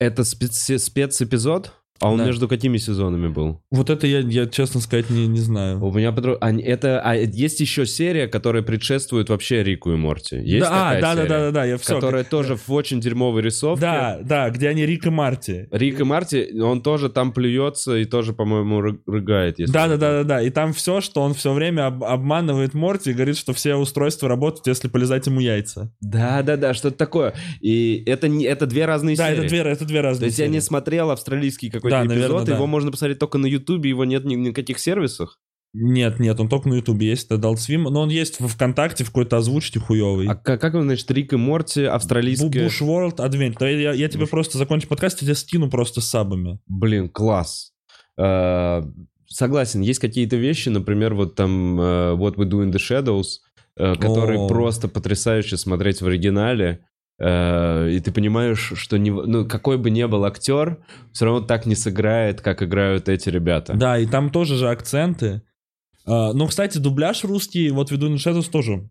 S1: Это спец- спецэпизод? А он
S2: Да.
S1: между какими сезонами был?
S2: Вот это я, я честно сказать, не, не знаю.
S1: У меня подруга... а, это... а есть еще серия, которая предшествует вообще Рику и Морти. Есть
S2: да, а,
S1: такая
S2: да, да,
S1: серия?
S2: да, да, да, я все.
S1: Которая тоже в очень дерьмовой рисовке.
S2: Да, да, где они Рик и Марти.
S1: Рик и Марти, он тоже там плюется и тоже, по-моему, ры- рыгает. Если
S2: Да, да, да, да, да. И там все, что он все время об- обманывает Морти и говорит, что все устройства работают, если полезать ему яйца.
S1: Да, да, да, что-то такое. И это, не, это две разные
S2: Да,
S1: серии.
S2: это две, это две разные
S1: То есть я не смотрел австралийский какой-то
S2: Да,
S1: эпизод,
S2: наверное, да.
S1: его можно посмотреть только на Ютубе, его нет ни, ни на каких сервисах.
S2: Нет, нет, он только на Ютубе есть, это Adult Swim, но он есть в ВКонтакте в какой-то озвучке хуёвый.
S1: А как, как он, значит, Рик и Морти, австралийские...
S2: Bush World Adventure. Я, я тебе просто закончу подкаст, я тебе скину просто с сабами.
S1: Блин, класс. Э, согласен, есть какие-то вещи, например, вот там э, What We Do in the Shadows, э, которые
S2: О.
S1: просто потрясающе смотреть в оригинале. Э, и ты понимаешь, что не, ну, какой бы ни был актер, все равно так не сыграет, как играют эти ребята.
S2: Да, и там тоже же акценты. А, ну, кстати, дубляж русский, вот веду Shadows тоже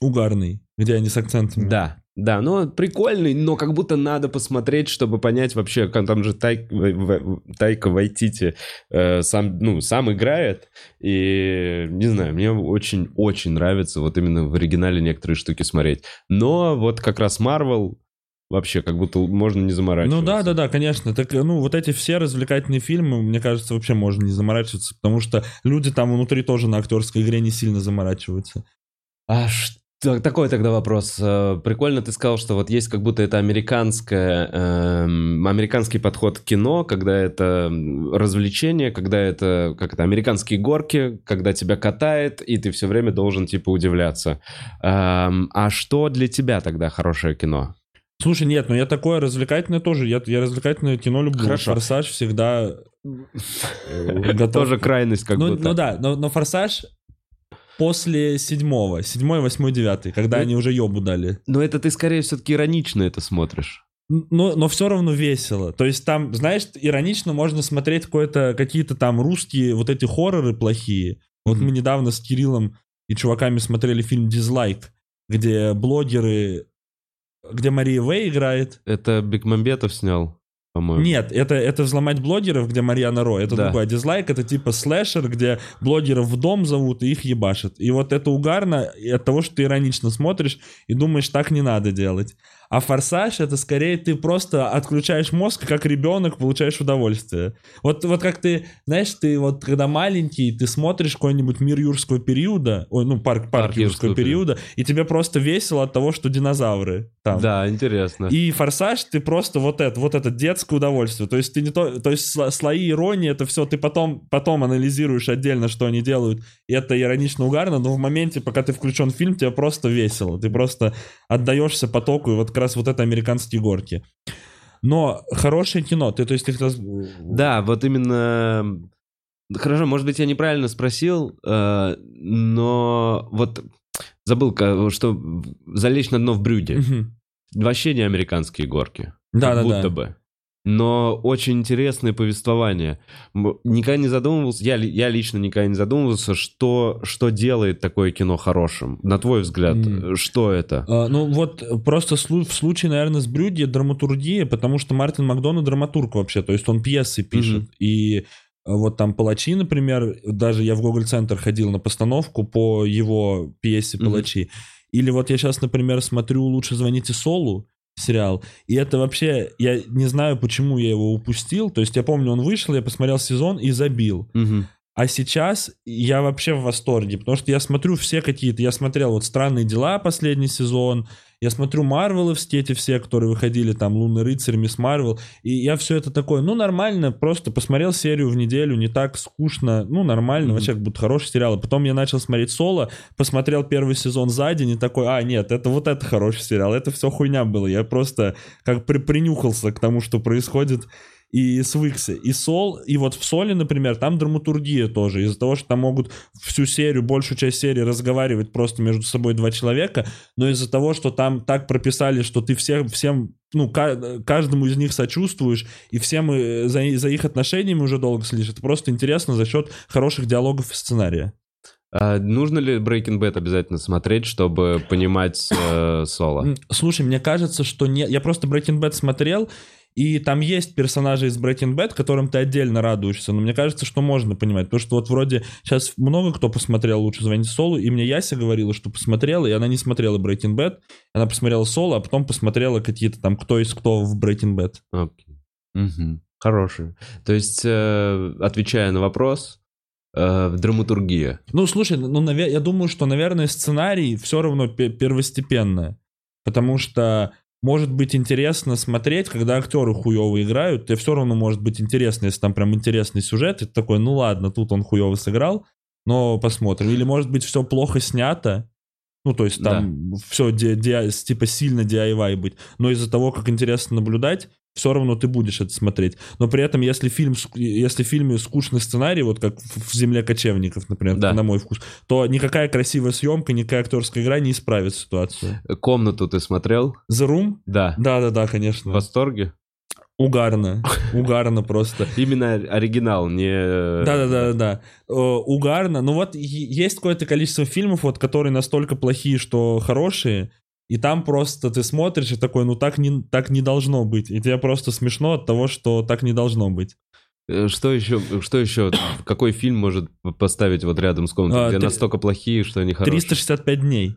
S2: угарный, где они с акцентами.
S1: Да, да, ну прикольный, но как будто надо посмотреть, чтобы понять вообще, как там же Тай- В- В- Тайка Вайтити э, сам, ну, сам играет, и не знаю, мне очень-очень нравится вот именно в оригинале некоторые штуки смотреть. Но вот как раз Марвел вообще как будто можно не заморачиваться.
S2: Ну да, да, да, конечно. Так, ну, вот эти все развлекательные фильмы, мне кажется, вообще можно не заморачиваться, потому что люди там внутри тоже на актерской игре не сильно заморачиваются.
S1: А что? Такой тогда вопрос. Э, Прикольно ты сказал, что вот есть как будто это американское, эм, американский подход к кино, когда это развлечение, когда это как это американские горки, когда тебя катает и ты все время должен типа удивляться. Эм, а что для тебя тогда хорошее кино?
S2: Слушай, нет, ну я такое развлекательное тоже, я, я развлекательное кино люблю.
S1: Хорошо.
S2: Форсаж всегда э, готов.
S1: Тоже крайность как
S2: ну,
S1: будто.
S2: ну да, но, но Форсаж после седьмого, седьмой, восьмой, девятый, когда
S1: Ну-
S2: они уже ебу дали.
S1: Но это ты скорее все-таки иронично это смотришь.
S2: Но, но все равно весело. То есть там, знаешь, иронично можно смотреть какие-то там русские вот эти хорроры плохие. Вот
S1: Мгм.
S2: мы недавно с Кириллом и чуваками смотрели фильм «Дизлайк», где блогеры, где Мария Вэй играет.
S1: Это Бекмамбетов снял, по-моему.
S2: Нет, это, это «Взломать блогеров», где Марьяна Ро. Это
S1: Да.
S2: другой. А «Дизлайк» — это типа слэшер, где блогеров в дом зовут и их ебашат. И вот это угарно от того, что ты иронично смотришь и думаешь, так не надо делать. А «Форсаж» — это скорее ты просто отключаешь мозг, как ребенок получаешь удовольствие. Вот, вот как ты, знаешь, ты вот когда маленький, ты смотришь какой-нибудь «Мир юрского периода», ой, ну, «Парк, парк,
S1: «Парк
S2: юрского,
S1: юрского
S2: периода», и тебе просто весело от того, что динозавры там.
S1: Да, интересно.
S2: И форсаж, ты просто вот это, вот это детское удовольствие. То есть ты не то, то есть сло- слои иронии, это все, ты потом, потом анализируешь отдельно, что они делают, это иронично угарно, но в моменте, пока ты включен в фильм, тебе просто весело. Ты просто отдаешься потоку, и вот как раз вот это американские горки. Но хорошее кино, ты, то есть ты раз-
S1: Да, вот именно... Хорошо, может быть, я неправильно спросил, э, но вот забыл, что залечь на дно в брюде. Вообще не американские горки.
S2: Да,
S1: как
S2: да,
S1: будто
S2: да.
S1: бы. Но очень интересное повествование. Никогда не задумывался, я, я лично никогда не задумывался, что, что делает такое кино хорошим. На твой взгляд,
S2: М.
S1: что это?
S2: А, ну вот э, просто в случае, наверное, с Брюди драматургия, потому что Мартин Макдона драматург вообще, то есть он пьесы пишет.
S1: Мгм.
S2: И э, вот там «Палачи», например, даже я в Google Центр ходил на постановку по его пьесе. «Палачи». Или вот я сейчас, например, смотрю «Лучше звоните Солу», сериал. И это вообще, я не знаю, почему я его упустил. То есть я помню, он вышел, я посмотрел сезон и забил.
S1: Мгм.
S2: А сейчас я вообще в восторге, потому что я смотрю все какие-то, я смотрел вот «Странные дела» последний сезон, я смотрю Марвеловские эти все, которые выходили, там «Лунный рыцарь», «Мисс Марвел», и я все это такое, ну нормально, просто посмотрел серию в неделю, не так скучно, ну нормально,
S1: Мгм.
S2: вообще как будто хороший сериал. Потом я начал смотреть «Соло», посмотрел первый сезон за день и такой, а нет, это вот это хороший сериал, это все хуйня было, я просто как при принюхался к тому, что происходит, и свыкся. И Сол, и вот в Соле, например, там драматургия тоже. Из-за того, что там могут всю серию, большую часть серии разговаривать просто между собой два человека, но из-за того, что там так прописали, что ты всех, всем, ну, ка- каждому из них сочувствуешь, и всем э, за, за их отношениями уже долго следишь, это просто интересно за счет хороших диалогов и сценария.
S1: А нужно ли Breaking Bad обязательно смотреть, чтобы понимать э, Соло?
S2: Слушай, мне кажется, что нет. Я просто Breaking Bad смотрел, и там есть персонажи из Breaking Bad, которым ты отдельно радуешься. Но мне кажется, что можно понимать. Потому что вот вроде сейчас много кто посмотрел «Лучше звонить Солу», и мне Яся говорила, что посмотрела, и она не смотрела Breaking Bad. Она посмотрела Соло, а потом посмотрела какие-то там кто из кто в Breaking Bad.
S1: Окей. Мгм. Хороший. То есть, э, отвечая на вопрос, э, драматургия.
S2: Ну, слушай, ну, я думаю, что, наверное, сценарий все равно пе- первостепенно. Потому что может быть интересно смотреть, когда актеры хуево играют, тебе все равно может быть интересно, если там прям интересный сюжет, и ты такой, ну ладно, тут он хуево сыграл, но посмотрим. Или, может быть, все плохо снято, ну, то есть там все ди- ди- типа сильно DIY быть, но из-за того, как интересно наблюдать, все равно ты будешь это смотреть. Но при этом, если фильм, если в фильме скучный сценарий, вот как в в «Земле кочевников», например,
S1: Да.
S2: на мой вкус, то никакая красивая съемка, никакая актерская игра не исправит ситуацию.
S1: Комнату ты смотрел?
S2: The Room?
S1: Да.
S2: Да-да-да,
S1: В
S2: конечно.
S1: восторге?
S2: Угарно. Угарно просто.
S1: Именно оригинал, не...
S2: Да-да-да-да. Э, Угарно. Ну вот есть какое-то количество фильмов, вот, которые настолько плохие, что хорошие, и там просто ты смотришь и такой, ну так не, так не должно быть. И тебе просто смешно от того, что так не должно быть.
S1: Э, Что еще, что еще, какой фильм может поставить вот рядом с комнатой,
S2: А,
S1: где
S2: три-
S1: настолько плохие, что они хорошие?
S2: 365 дней.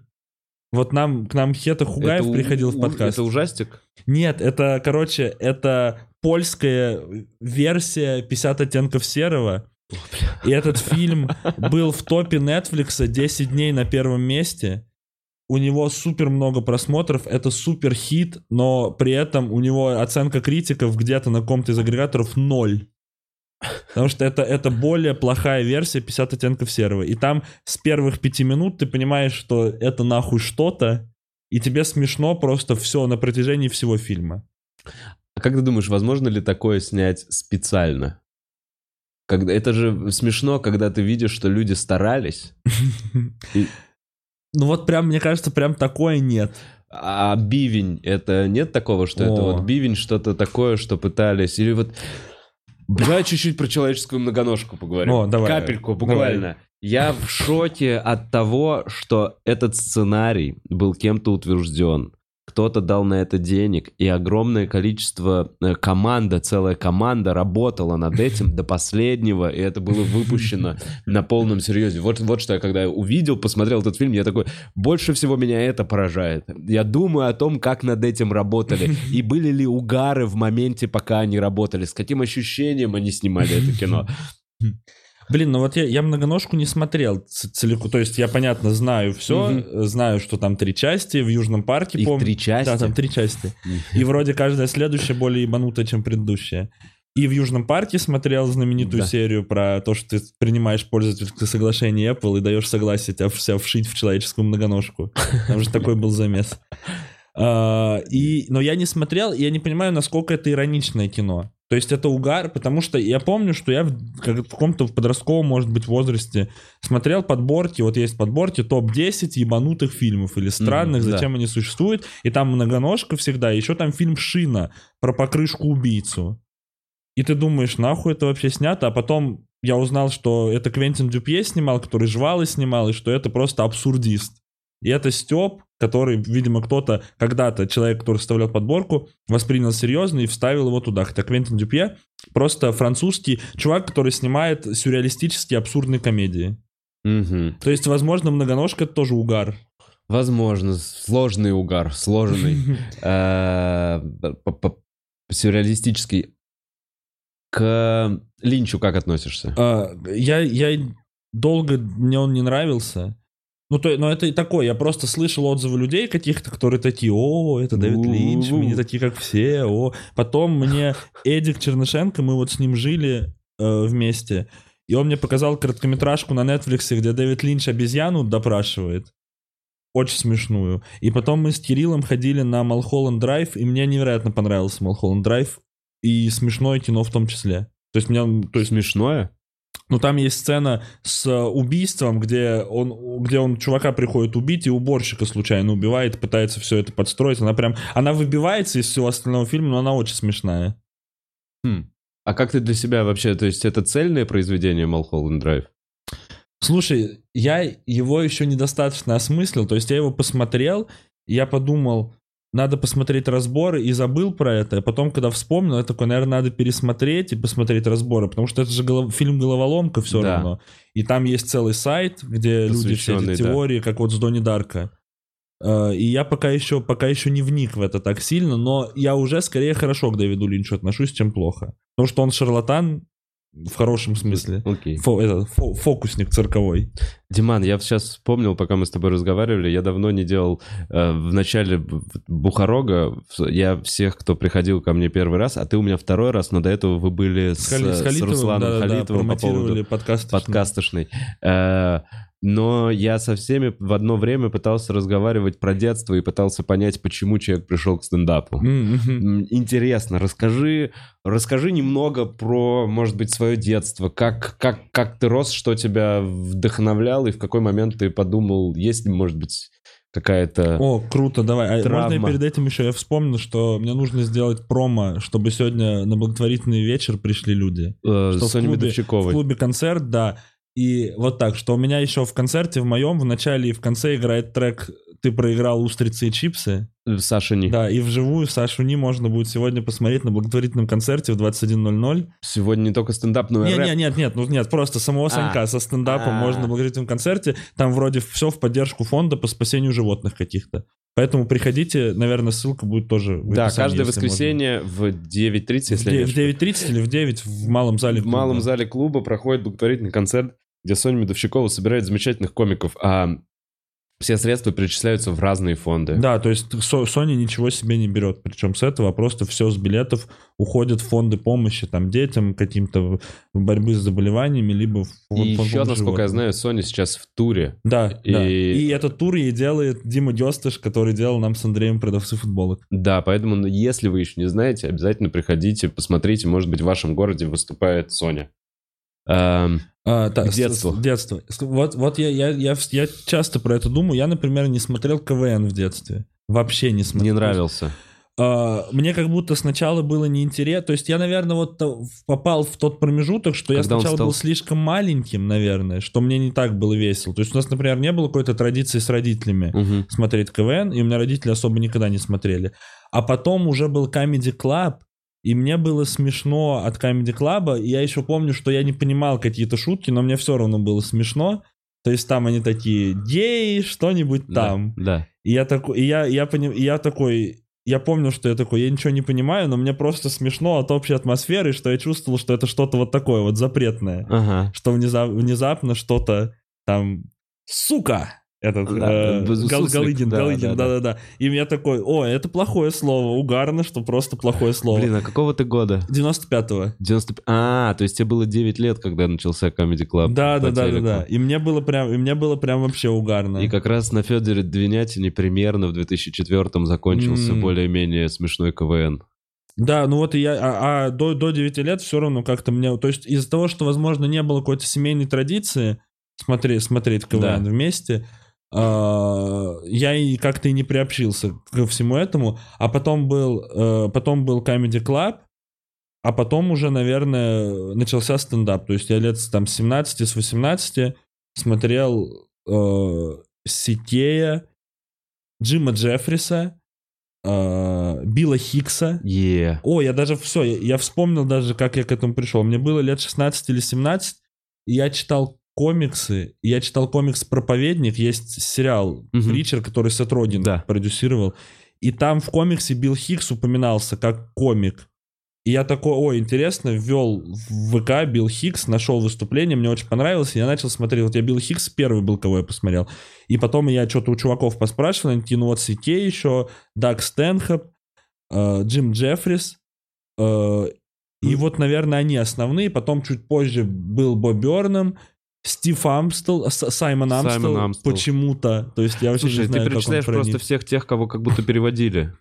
S2: Вот нам, к нам Хета Хугаев
S1: Это у-
S2: приходил в
S1: у-
S2: подкаст.
S1: Это ужастик?
S2: Нет, это, короче, это польская версия 50 оттенков серого. И этот фильм был в топе Netflix 10 дней на первом месте. У него супер много просмотров, это супер хит, но при этом у него оценка критиков где-то на ком-то из агрегаторов ноль. Потому что это, это более плохая версия 50 оттенков серого. И там с первых пяти минут ты понимаешь, что это нахуй что-то, и тебе смешно просто все на протяжении всего фильма.
S1: А как ты думаешь, возможно ли такое снять специально? Когда, это же смешно, когда ты видишь, что люди старались, И-
S2: Ну вот прям, мне кажется, прям такое нет.
S1: а бивень, это нет такого, что это
S2: О.
S1: вот бивень что-то такое, что пытались, или вот... Давай чуть-чуть про человеческую многоножку поговорим.
S2: О, давай.
S1: Капельку, буквально. Я в шоке от того, что этот сценарий был кем-то утвержден. Кто-то дал на это денег, и огромное количество э, команда, целая команда работала над этим до последнего, и это было выпущено на полном серьезе. Вот, вот что я когда увидел, посмотрел этот фильм, я такой, больше всего меня это поражает. Я думаю о том, как над этим работали, и были ли угары в моменте, пока они работали, с каким ощущением они снимали это кино.
S2: Блин, ну вот я, я многоножку не смотрел целиком. То есть я, понятно, знаю все,
S1: Мгм.
S2: знаю, что там три части в Южном парке,
S1: Их
S2: помню.
S1: три части.
S2: Да, там три части. И вроде каждая следующая более ебанутая, чем предыдущая. И в Южном парке смотрел знаменитую
S1: Да.
S2: серию про то, что ты принимаешь пользовательское соглашение Apple и даешь согласие тебя вся вшить в человеческую многоножку. Там же такой был замес. А, и, но я не смотрел, и я не понимаю, насколько это ироничное кино. То есть это угар, потому что я помню, что я в, как в каком-то подростковом, может быть, возрасте смотрел подборки, вот есть подборки топ-10 ебанутых фильмов или странных,
S1: да.
S2: зачем они существуют, и там многоножка всегда, еще там фильм «Шина» про покрышку-убийцу. И ты думаешь, нахуй это вообще снято, а потом я узнал, что это Квентин Дюпье снимал, который жвалы снимал, и что это просто абсурдист. И это Степ, который, видимо, кто-то, когда-то, человек, который составлял подборку, воспринял серьезно и вставил его туда. Хотя Квентин Дюпье просто французский чувак, который снимает сюрреалистические абсурдные комедии.
S1: Мгм.
S2: То есть, возможно, многоножка это тоже угар.
S1: Возможно, сложный угар, сложный. Э, Сюрреалистический. К Линчу как относишься?
S2: А, я, я долго, мне он не нравился. Ну, то, но это и такое, я просто слышал отзывы людей каких-то, которые такие, о, это Дэвид Линч, мы не такие, как все, о. Потом мне Эдик Чернышенко, мы вот с ним жили э, вместе, и он мне показал короткометражку на Netflix, где Дэвид Линч обезьяну допрашивает. Очень смешную. И потом мы с Кириллом ходили на Малхолланд Драйв, и мне невероятно понравился Малхолланд Драйв, и смешное кино в том числе. То есть, мне, то есть
S1: Смешное?
S2: Ну, там есть сцена с э, убийством, где он, где он чувака приходит убить и уборщика случайно убивает, пытается все это подстроить. Она прям, она выбивается из всего остального фильма, но она очень смешная.
S1: Хм. А как ты для себя вообще, то есть это цельное произведение Малхолланд Драйв?
S2: Слушай, я его еще недостаточно осмыслил, то есть я его посмотрел, я подумал, надо посмотреть разборы, и забыл про это. А потом, когда вспомнил, я такой, наверное, надо пересмотреть и посмотреть разборы, потому что это же голов- фильм «Головоломка» все
S1: Да.
S2: равно. И там есть целый сайт, где люди все эти
S1: да.
S2: теории, как вот с Донни Дарка. Э, И я пока еще, пока еще не вник в это так сильно, но я уже скорее хорошо к Дэвиду Линчу отношусь, чем плохо. Потому что он шарлатан, в хорошем смысле.
S1: Окей.
S2: Фо- это, фо- фокусник цирковой.
S1: Диман, я сейчас вспомнил, пока мы с тобой разговаривали, я давно не делал э, в начале Бухарога, я всех, кто приходил ко мне первый раз, а ты у меня второй раз, но до этого вы были с,
S2: С, Хали- с
S1: с
S2: Халитовым,
S1: Русланом
S2: да-да-да,
S1: Халитовым по
S2: промотировали
S1: поводу
S2: подкаст.
S1: подкастошный. Э, но я со всеми в одно время пытался разговаривать про детство и пытался понять, почему человек пришел к стендапу. М, Интересно, расскажи, расскажи немного про, может быть, свое детство. Как, как, как ты рос, что тебя вдохновлял, и в какой момент ты подумал, есть ли, может быть, какая-то...
S2: О, круто, давай. А можно я
S1: Травма.
S2: перед этим еще я вспомнил, что мне нужно сделать промо, чтобы сегодня на благотворительный вечер пришли люди.
S1: э,
S2: что в
S1: Сони
S2: клубе- В клубе концерт, да. И вот так, что у меня еще в концерте, в моем, в начале и в конце играет трек «Ты проиграл устрицы и чипсы».
S1: Э, Сашини.
S2: Да, и вживую Сашу Не можно будет сегодня посмотреть на благотворительном концерте в 21.00.
S1: Сегодня не только стендап, но и
S2: Не,
S1: рэп.
S2: не, нет, нет, ну нет, просто самого Санька со стендапом
S1: А.
S2: можно на благотворительном концерте. Там вроде все в поддержку фонда по спасению животных каких-то. Поэтому приходите, наверное, ссылка будет тоже в
S1: Да, каждое воскресенье в 9.30,
S2: можно.
S1: если
S2: В 9.30 или в 9 в малом зале.
S1: В малом
S2: клуба.
S1: зале клуба проходит благотворительный концерт, где Соня Медовщикова собирает замечательных комиков, а все средства перечисляются в разные фонды.
S2: Да, то есть Со- Sony ничего себе не берет, причем с этого просто все с билетов уходит в фонды помощи там детям, каким-то борьбы с заболеваниями, либо в
S1: И еще,
S2: фонд
S1: насколько я
S2: животных.
S1: знаю, Соня сейчас в туре.
S2: Да,
S1: И-
S2: да. И этот тур ей делает Дима Дестыш, который делал нам с Андреем продавцы футболок.
S1: Да, поэтому, ну, если вы еще не знаете, обязательно приходите, посмотрите, может быть, в вашем городе выступает Соня. Эм,
S2: А, та-
S1: К
S2: с- с- детство. С- Вот, вот я, я, я, я часто про это думаю. Я, например, не смотрел КВН в детстве. Вообще не смотрел.
S1: не нравился.
S2: А, мне как будто сначала было неинтересно. То есть я, наверное, вот попал в тот промежуток, что я
S1: Когда он
S2: сначала
S1: стал-
S2: был слишком маленьким, наверное, что мне не так было весело. То есть у нас, например, не было какой-то традиции с родителями
S1: Мгм.
S2: смотреть КВН, и у меня родители особо никогда не смотрели. А потом уже был Comedy Club, и мне было смешно от Comedy Club, и я еще помню, что я не понимал какие-то шутки, но мне все равно было смешно. То есть там они такие, гей, что-нибудь
S1: Да,
S2: там.
S1: Да.
S2: И я такой, и я, я, поним, и я такой, я помню, что я такой, я ничего не понимаю, но мне просто смешно от общей атмосферы, что я чувствовал, что это что-то вот такое вот запретное.
S1: Ага.
S2: Что внезап- внезапно что-то там, сука, этот
S1: Да,
S2: э, Гал- Галыгин,
S1: да,
S2: Галыгин,
S1: да, да.
S2: да-да-да. И я такой, о, это плохое слово, угарно, что просто плохое слово.
S1: Блин, а какого ты года?
S2: 95-го.
S1: 90... А, то есть тебе было 9 лет, когда начался Comedy Club
S2: Да,
S1: по
S2: да, да, да,
S1: телеку.
S2: да. И мне было прям, и мне было прям вообще угарно.
S1: И как раз на Федоре Двинятине примерно в 2004 закончился более-менее смешной КВН.
S2: Да, ну вот и я, а, а до, до 9 лет все равно как-то мне, то есть из-за того, что, возможно, не было какой-то семейной традиции смотреть, смотреть КВН
S1: Да.
S2: вместе, я и как-то и не приобщился ко всему этому, а потом был, э, потом был Comedy Club, а потом уже, наверное, начался стендап, то есть я лет с, там с 17, с 18 смотрел э, Сикея, Джима Джеффриса, э, Билла Хикса,
S1: Е.
S2: о, я даже все, я, я вспомнил даже, как я к этому пришел. Мне было лет 16 или 17, и я читал комиксы. Я читал комикс «Проповедник». Есть сериал
S1: Мгм.
S2: «Preacher», который Сет Роген
S1: Да.
S2: продюсировал. И там в комиксе Билл Хикс упоминался как комик. И я такой, ой, интересно, ввел в ВК Билл Хикс, нашел выступление, мне очень понравилось, и я начал смотреть. Вот я Билл Хикс первый был, кого я посмотрел. И потом я что-то у чуваков поспрашивал, они ну вот Сикей еще, Даг Стэнхоуп, э, Джим Джеффрис, э, и вот, наверное, они основные. Потом чуть позже был Боб Бёрном, Стив Амстел, Саймон
S1: Саймон
S2: Амстел,
S1: Амстел.
S2: почему-то. То есть я вообще
S1: Слушай,
S2: не знаю,
S1: ты
S2: как он
S1: перечисляешь просто всех тех, кого как будто переводили.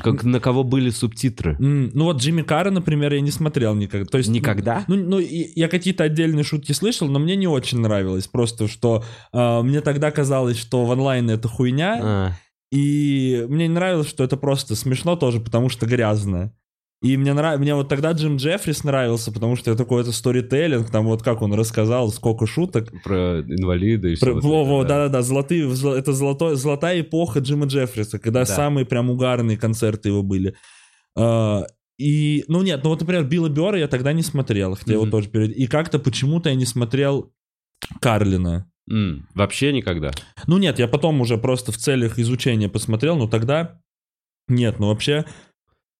S1: Как, на кого были субтитры.
S2: М, Ну вот Джимми Карра, например, я не смотрел никогда. То есть,
S1: Никогда?
S2: Ну, ну, я какие-то отдельные шутки слышал, но мне не очень нравилось. Просто что э, мне тогда казалось, что в онлайне это хуйня,
S1: А,
S2: и мне не нравилось, что это просто смешно тоже, потому что грязно. И мне, нрав... мне вот тогда Джим Джеффрис нравился, потому что это какой-то сторителлинг, там вот как он рассказал, сколько шуток.
S1: про инвалида и все.
S2: Про- Во, во, да-да-да, золотые, зо- это золотой, золотая эпоха Джима Джеффриса, когда
S1: Да.
S2: самые прям угарные концерты его были. А, и, ну нет, ну вот, например, Билла Бёрра я тогда не смотрел, хотя его
S1: Мгм.
S2: тоже перед... И как-то почему-то я не смотрел Карлина.
S1: Вообще никогда.
S2: Ну нет, я потом уже просто в целях изучения посмотрел, но тогда нет, ну вообще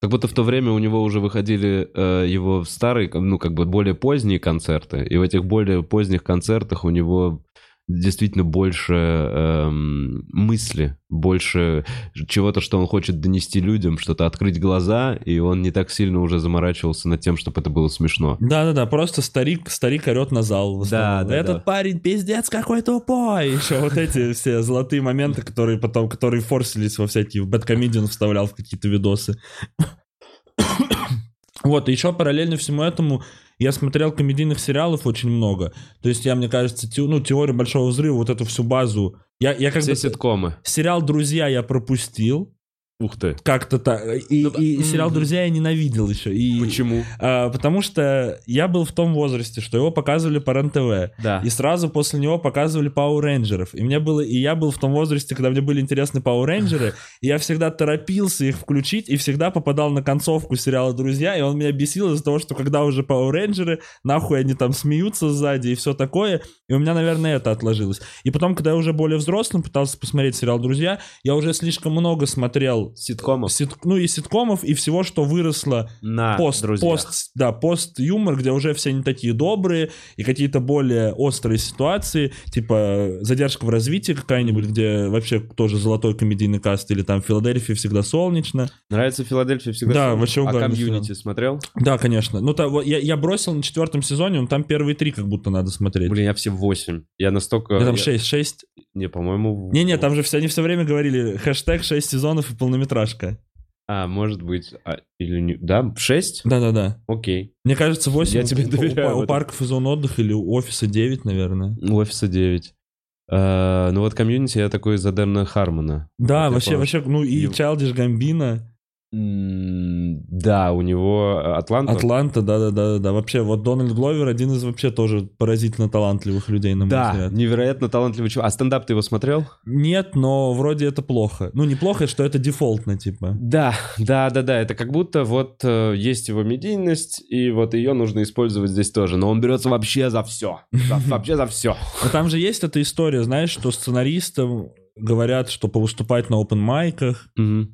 S1: Как будто в то время у него уже выходили э, его старые, ну, как бы более поздние концерты, и в этих более поздних концертах у него действительно больше эм, мысли, больше чего-то, что он хочет донести людям, что-то открыть глаза, и он не так сильно уже заморачивался над тем, чтобы это было смешно.
S2: Да-да-да, просто старик, старик орет на зал.
S1: Да,
S2: основном.
S1: да,
S2: Этот
S1: да.
S2: парень пиздец какой тупой. Еще вот эти все золотые моменты, которые потом, которые форсились во всякие, в Бэткомедиан вставлял в какие-то видосы. Вот, и еще параллельно всему этому я смотрел комедийных сериалов очень много. То есть я, мне кажется, те- ну, теория большого взрыва, вот эту всю базу. Я, я как
S1: Все
S2: бы...
S1: ситкомы.
S2: Сериал «Друзья» я пропустил.
S1: Ух ты.
S2: Как-то так. И,
S1: Ну,
S2: и
S1: м.
S2: сериал «Друзья» я ненавидел еще. И,
S1: Почему?
S2: а, потому что я был в том возрасте, что его показывали по РЕН-ТВ.
S1: Да.
S2: И сразу после него показывали Power Рейнджеров. И мне было, и я был в том возрасте, когда мне были интересны Power Рейнджеры, и я всегда торопился их включить, и всегда попадал на концовку сериала «Друзья», и он меня бесил из-за того, что когда уже Power Рейнджеры, нахуй они там смеются сзади и все такое, и у меня, наверное, это отложилось. И потом, когда я уже более взрослым пытался посмотреть сериал «Друзья», я уже слишком много смотрел
S1: Ситкомов.
S2: сит- ну и ситкомов, и всего, что выросло
S1: На
S2: пост,
S1: друзьях.
S2: пост, да, пост-юмор, где уже все не такие добрые, и какие-то более острые ситуации, типа задержка в развитии какая-нибудь, где вообще тоже золотой комедийный каст, или там в Филадельфии всегда солнечно.
S1: Нравится Филадельфия всегда?
S2: Да,
S1: солнечно?
S2: вообще
S1: А
S2: угарный
S1: комьюнити смотрел?
S2: Да, конечно. Ну, то, я, я бросил на четвертом сезоне, но там первые три как будто надо смотреть.
S1: Блин, я все 8. Я настолько...
S2: Да, там
S1: я-
S2: 6, 6.
S1: Не, по-моему...
S2: Не-не, там же все, они все время говорили хэштег 6 сезонов и полнометражка.
S1: А, может быть... а, или не... Да? 6?
S2: Да-да-да.
S1: Окей.
S2: Мне кажется, 8
S1: Я тебе доверяю
S2: у- у парков и зон отдыха или у офиса 9, наверное.
S1: У офиса 9. Э, ну вот комьюнити я такой за Дэна Хармона.
S2: Да,
S1: Вот
S2: вообще, вообще, ну и
S1: Его-
S2: Childish
S1: М, Да, у него э, Атланта.
S2: Атланта, да-да-да-да. Вообще, вот Дональд Гловер один из вообще тоже поразительно талантливых людей, на мой
S1: Да,
S2: взгляд.
S1: невероятно талантливый чувак. А стендап ты его смотрел?
S2: Нет, но вроде это плохо. Ну, не плохо, что это дефолтно, типа.
S1: Да, да, да, да. Это как будто вот э, есть его медийность, и вот ее нужно использовать здесь тоже. Но он берется вообще за все. вообще за все.
S2: Но там же есть эта история, знаешь, что сценаристам говорят, что повыступать на open майках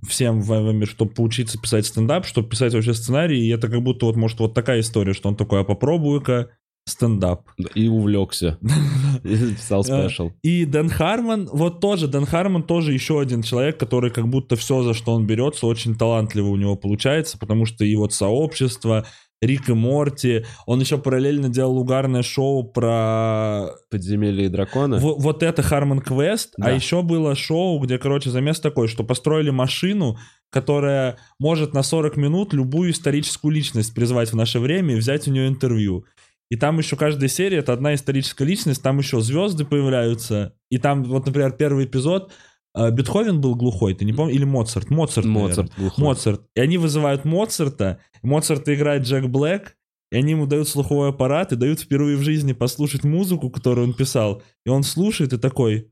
S2: всем в мире, чтобы поучиться писать стендап, чтобы писать вообще сценарий, и это как будто вот, может, вот такая история, что он такой, а попробую-ка стендап.
S1: И увлекся. И записал спешл.
S2: И Дэн Хармон, вот тоже, Дэн Хармон тоже еще один человек, который как будто все, за что он берется, очень талантливо у него получается, потому что и вот сообщество, Рик и Морти, он еще параллельно делал угарное шоу про
S1: Подземелье и дракона.
S2: Во- вот это Хармон Квест,
S1: Да.
S2: а еще было шоу, где, короче, замес такой, что построили машину, которая может на 40 минут любую историческую личность призвать в наше время и взять у нее интервью. И там еще каждая серия это одна историческая личность, там еще звезды появляются. И там, вот, например, первый эпизод, Бетховен был глухой, ты не помнишь? Или Моцарт? Моцарт.
S1: Моцарт глухой.
S2: Моцарт. И они вызывают Моцарта, Моцарта играет Джек Блэк, и они ему дают слуховой аппарат и дают впервые в жизни послушать музыку, которую он писал. И он слушает и такой,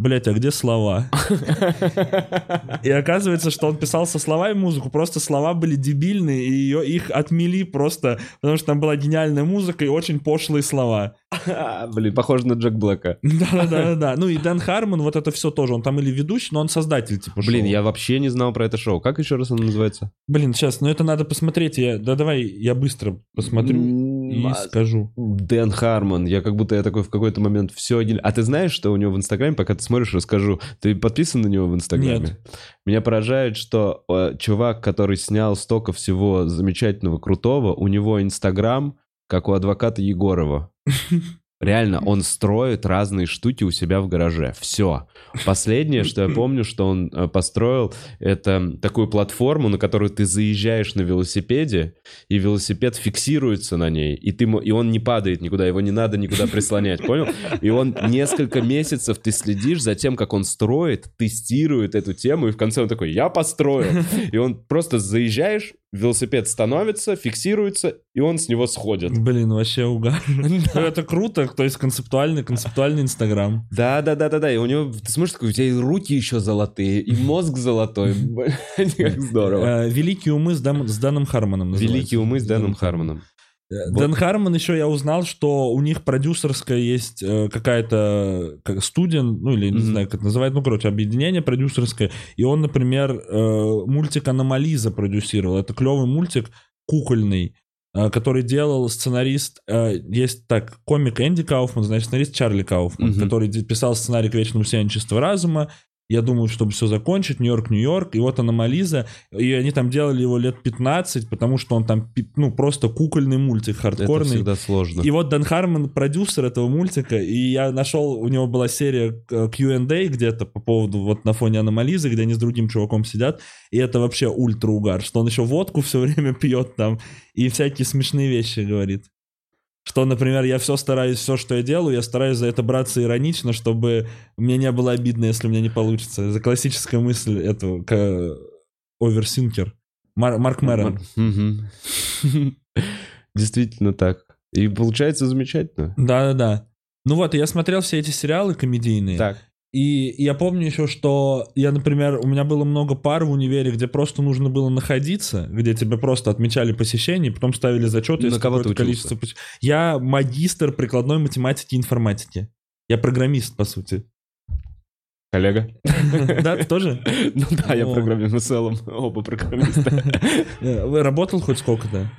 S2: блять, а где слова? И оказывается, что он писал со словами музыку, просто слова были дебильные, и ее, их отмели просто, потому что там была гениальная музыка и очень пошлые слова.
S1: Блин, похоже на Джек Блэка.
S2: Да-да-да. Ну и Дэн Хармон, вот это все тоже, он там или ведущий, но он создатель типа
S1: Блин, я вообще не знал про это шоу. Как еще раз оно называется?
S2: Блин, сейчас, ну это надо посмотреть. Я... Да давай я быстро посмотрю и
S1: а-
S2: скажу.
S1: Дэн Хармон. Я как будто я такой в какой-то момент все один. А ты знаешь, что у него в Инстаграме, пока ты смотришь, расскажу. Ты подписан на него в Инстаграме?
S2: Нет.
S1: Меня поражает, что э, чувак, который снял столько всего замечательного, крутого, у него Инстаграм, как у адвоката Егорова. Реально, он строит разные штуки у себя в гараже. Все. Последнее, что я помню, что он э, построил, это такую платформу, на которую ты заезжаешь на велосипеде, и велосипед фиксируется на ней, и, ты, и он не падает никуда, его не надо никуда прислонять, понял? И он несколько месяцев ты следишь за тем, как он строит, тестирует эту тему, и в конце он такой, я построил. И он просто заезжаешь, велосипед становится, фиксируется, и он с него сходит.
S2: Блин, вообще угар. Ну, Это круто, то есть концептуальный, концептуальный Инстаграм.
S1: Да, да, да, да, да. И у него, ты смотришь, такой, у тебя и руки еще золотые, и мозг золотой. Как здорово.
S2: Э, Великие умы с, Дэном Хармоном.
S1: Великие умы с Дэном Хармоном.
S2: Э,
S1: Вот.
S2: Дэн Хармон еще я узнал, что у них продюсерская есть э, какая-то как студия, ну или не
S1: Мгм.
S2: знаю, как это называют, ну короче, объединение продюсерское. И он, например, э, мультик Аномализа продюсировал. Это клевый мультик, кукольный, который делал сценарист, есть так, комик Энди Кауфман, значит, сценарист Чарли Кауфман,
S1: Мгм.
S2: который писал сценарий к вечному чистого разума. Я думаю, чтобы все закончить, Нью-Йорк, Нью-Йорк, и вот Аномализа, и они там делали его лет 15, потому что он там, ну, просто кукольный мультик,
S1: Это
S2: хардкорный.
S1: всегда сложно.
S2: И вот Дэн Хармон продюсер этого мультика, и я нашел, у него была серия э, Q&A где-то по поводу вот на фоне Аномализы, где они с другим чуваком сидят, и это вообще ультра угар, что он еще водку все время пьет там и всякие смешные вещи говорит. Что, например, я все стараюсь, все, что я делаю, я стараюсь за это браться иронично, чтобы мне не было обидно, если у меня не получится. За классическая мысль этого, к оверсинкер. Мар- Марк Мэрон.
S1: Действительно так. И получается замечательно.
S2: Да-да-да. Ну вот, я смотрел все эти сериалы комедийные.
S1: Так.
S2: И я помню еще, что я, например, у меня было много пар в универе, где просто нужно было находиться, где тебе просто отмечали посещение, потом ставили зачеты.
S1: На
S2: если
S1: кого ты
S2: количество Я магистр прикладной математики и информатики. Я программист, по сути.
S1: Коллега?
S2: Да, ты тоже?
S1: Ну да, я программист в целом. Оба программиста.
S2: Э, Вы работал хоть сколько-то?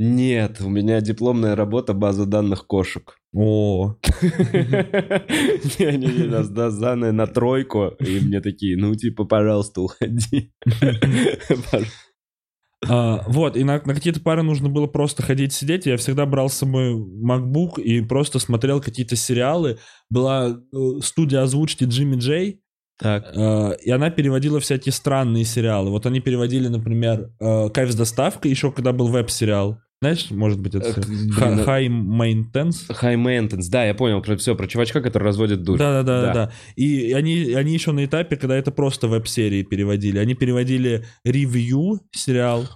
S1: Нет, у меня дипломная работа база данных кошек.
S2: О,
S1: Не-не-не, нас данные на тройку, и мне такие, ну типа, пожалуйста, уходи.
S2: А, вот, и на, на какие-то пары нужно было просто ходить сидеть. Я всегда брал с собой MacBook и просто смотрел какие-то сериалы. Была э, студия озвучки Джимми Джей,
S1: Так.
S2: э, и она переводила всякие странные сериалы. Вот они переводили, например, э, «Кайф с доставкой», еще когда был веб-сериал. Знаешь, может быть, это
S1: блин, э-
S2: High Maintenance.
S1: High maintenance, да, я понял про все, про чувачка, который разводит душ.
S2: Да, да, да,
S1: Да.
S2: да. И они, они еще на этапе, когда это просто веб-серии переводили. Они переводили ревью сериал.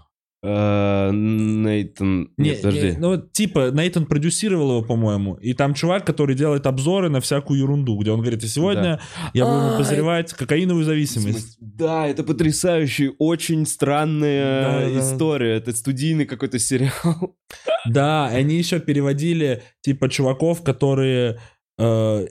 S1: Э, Нейтан...
S2: Не,
S1: Нет, подожди.
S2: ну, вот, типа, Нейтан продюсировал его, по-моему, и там чувак, который делает обзоры на всякую ерунду, где он говорит, и сегодня я буду подозревать кокаиновую зависимость.
S1: Да, это потрясающая, очень странная история. Это студийный какой-то сериал.
S2: Да, и они еще переводили, типа, чуваков, которые... э,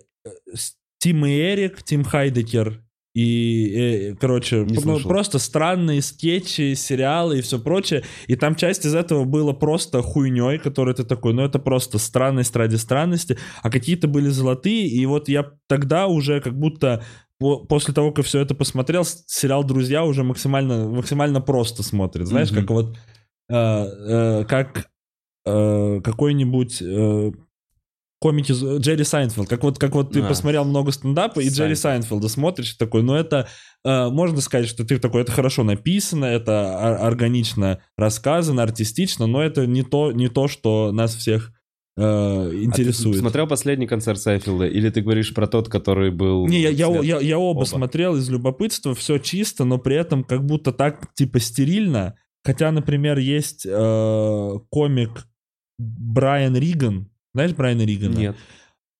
S2: с- Тим и Эрик, Тим Хайдекер, и, э, короче,
S1: Не слышал.
S2: просто странные скетчи, сериалы и все прочее. И там часть из этого было просто хуйней, который ты такой, ну это просто странность ради странности, а какие-то были золотые, и вот я тогда уже как будто по- после того, как все это посмотрел, сериал «Друзья» уже максимально, максимально просто смотрит. Знаешь,
S1: Мгм.
S2: как вот э, э, как э, какой-нибудь э, комики з- Джерри Сайнфелд. Как вот, как вот ты
S1: А.
S2: посмотрел много стендапа, и Джерри
S1: Сайнфелд.
S2: Сайнфелда смотришь такой, ну это... э, можно сказать, что ты такой, это хорошо написано, это ор- органично рассказано, артистично, но это не то, не то что нас всех э,
S1: А ты
S2: интересует.
S1: смотрел последний концерт Сайфилда? Или ты говоришь про тот, который был...
S2: Не, я, я, я, я оба,
S1: Оба.
S2: смотрел из любопытства, все чисто, но при этом как будто так, типа, стерильно. Хотя, например, есть э, комик Брайан Риган. Знаешь Брайана Ригана?
S1: Нет.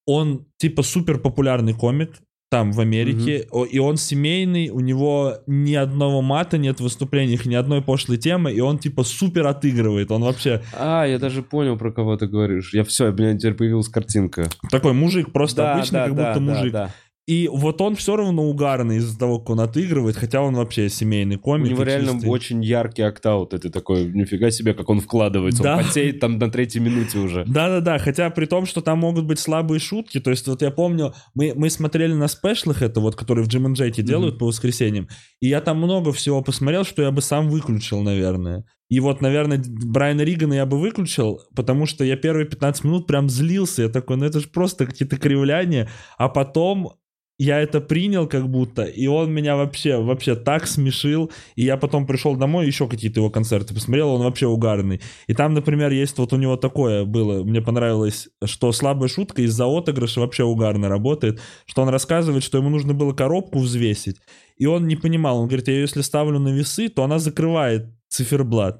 S2: Он, типа, супер популярный комик там, в Америке, О- и он семейный, у него ни одного мата нет в выступлениях, ни одной пошлой темы, и он, типа, супер отыгрывает. Он вообще
S1: А, я даже понял, про кого ты говоришь. Я все, у меня теперь появилась картинка.
S2: такой мужик, просто
S1: Да,
S2: обычный,
S1: да,
S2: как
S1: да,
S2: будто
S1: да,
S2: мужик.
S1: да.
S2: И вот он все равно угарный из-за того, как он отыгрывает, хотя он вообще семейный
S1: У
S2: комик.
S1: него
S2: и
S1: реально
S2: чистый.
S1: очень яркий акт-аут. Это такой, нифига себе, как он вкладывается.
S2: Да.
S1: Он потеет там на третьей минуте уже.
S2: Да-да-да, хотя при том, что там могут быть слабые шутки, то есть вот я помню, мы, мы смотрели на спешлах это вот, которые в Джим Джейке делают по воскресеньям, и я там много всего посмотрел, что я бы сам выключил, наверное. И вот, наверное, Брайана Ригана я бы выключил, потому что я первые 15 минут прям злился, я такой, ну это же просто какие-то кривляния, а потом я это принял как будто, и он меня вообще, вообще так смешил, и я потом пришел домой, еще какие-то его концерты посмотрел, он вообще угарный. И там, например, есть вот у него такое было, мне понравилось, что слабая шутка из-за отыгрыша вообще угарно работает, что он рассказывает, что ему нужно было коробку взвесить, и он не понимал, он говорит, я ее если ставлю на весы, то она закрывает циферблат.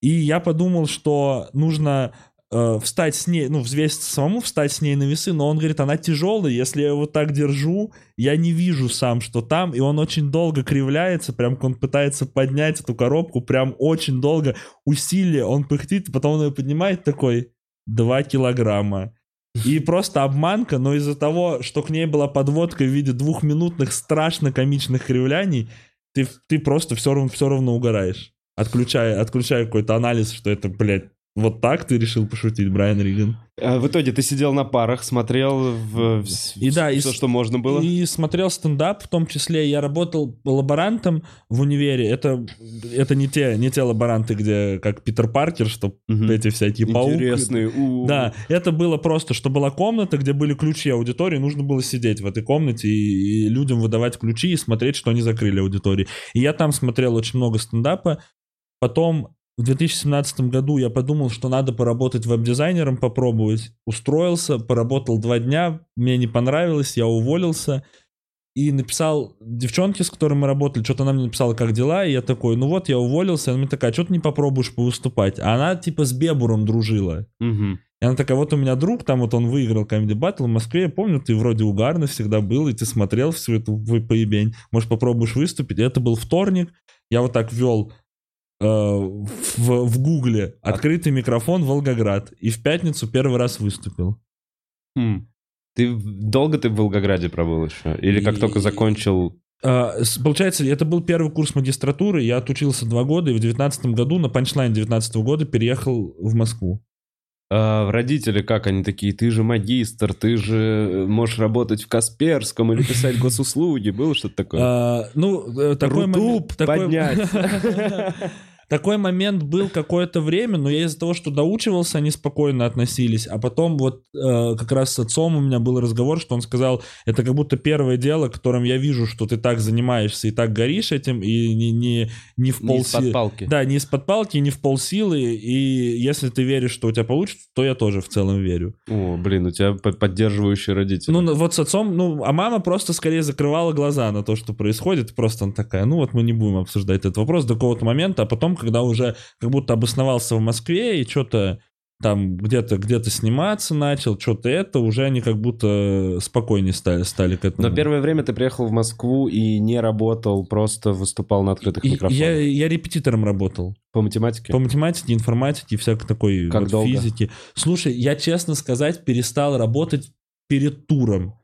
S2: И я подумал, что нужно э, встать с ней, ну, взвесить самому, встать с ней на весы, но он говорит, она тяжелая, если я его так держу, я не вижу сам, что там, и он очень долго кривляется, прям он пытается поднять эту коробку, прям очень долго, усилие, он пыхтит, потом он ее поднимает такой, 2 килограмма. И просто обманка, но из-за того, что к ней была подводка в виде двухминутных страшно комичных кривляний, ты, ты просто все равно, все равно угораешь. Отключая, отключая какой-то анализ, что это, блядь, вот так ты решил пошутить, Брайан Риган.
S1: А в итоге ты сидел на парах, смотрел в, в,
S2: И да, и
S1: все,
S2: с-
S1: что можно было.
S2: И смотрел стендап, в том числе я работал лаборантом в универе. Это, это не, те, не те лаборанты, где как Питер Паркер, что
S1: Мгм.
S2: эти всякие пауки.
S1: Интересные. у-
S2: Да, это было просто, что была комната, где были ключи аудитории, нужно было сидеть в этой комнате и, и людям выдавать ключи и смотреть, что они закрыли аудитории. И я там смотрел очень много стендапа. Потом в 2017 году я подумал, что надо поработать веб-дизайнером, попробовать. Устроился, поработал два дня, мне не понравилось, я уволился. И написал девчонке, с которой мы работали, что-то она мне написала, как дела, и я такой, ну вот, я уволился, она мне такая, что ты не попробуешь повыступать? А она типа с Бебуром дружила.
S1: Мгм.
S2: И она такая, вот у меня друг, там вот он выиграл Comedy Battle в Москве, я помню, ты вроде угарно всегда был, и ты смотрел всю эту поебень. Может, попробуешь выступить? И это был вторник, я вот так ввел э, в, в Гугле открытый микрофон Волгоград, и в пятницу первый раз выступил.
S1: Хм. Ты долго ты в Волгограде пробыл еще? Или как
S2: И-
S1: только закончил...
S2: А, Получается, это был первый курс магистратуры, я отучился два года, и в девятнадцатом году, на панчлайн девятнадцатого года переехал в Москву.
S1: А, родители как они такие? Ты же магистр, ты же э, можешь работать в Касперском или писать госуслуги. Было что-то такое?
S2: А, ну, э, такой
S1: Рутуб
S2: такой-
S1: поднять.
S2: Такой момент был какое-то время, но я из-за того, что доучивался, они спокойно относились. А потом вот э, как раз с отцом у меня был разговор, что он сказал, это как будто первое дело, которым я вижу, что ты так занимаешься и так горишь этим, и не, не, не в
S1: Не
S2: полси-
S1: из-под палки.
S2: Да, не из-под палки, не в полсилы. И если ты веришь, что у тебя получится, то я тоже в целом верю.
S1: О, блин, у тебя по- поддерживающие родители.
S2: Ну, вот с отцом, ну, а мама просто скорее закрывала глаза на то, что происходит. Просто она такая, ну вот мы не будем обсуждать этот вопрос до какого-то момента, а потом, когда уже как будто обосновался в Москве и что-то там где-то где-то сниматься начал, что-то это, уже они как будто спокойнее стали, стали к этому.
S1: Но первое время ты приехал в Москву и не работал, просто выступал на открытых
S2: И
S1: микрофонах.
S2: я, я репетитором работал.
S1: По математике?
S2: По математике, информатике и всякой такой
S1: Как
S2: вот
S1: долго?
S2: физике. Слушай, я, честно сказать, перестал работать перед туром.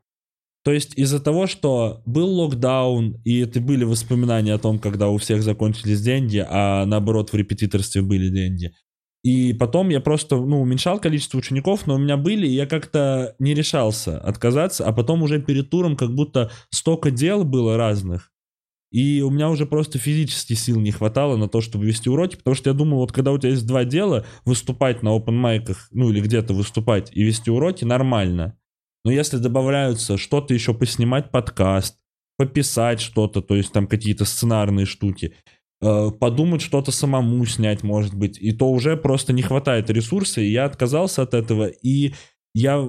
S2: То есть из-за того, что был локдаун, и это были воспоминания о том, когда у всех закончились деньги, а наоборот в репетиторстве были деньги. И потом я просто, ну, уменьшал количество учеников, но у меня были, и я как-то не решался отказаться, а потом уже перед туром как будто столько дел было разных, и у меня уже просто физически сил не хватало на то, чтобы вести уроки, потому что я думал, вот когда у тебя есть два дела, выступать на open майках, ну или где-то выступать и вести уроки нормально. Но если добавляются что-то еще поснимать подкаст, пописать что-то, то есть там какие-то сценарные штуки, э, подумать что-то самому снять, может быть, и то уже просто не хватает ресурса, и я отказался от этого, и я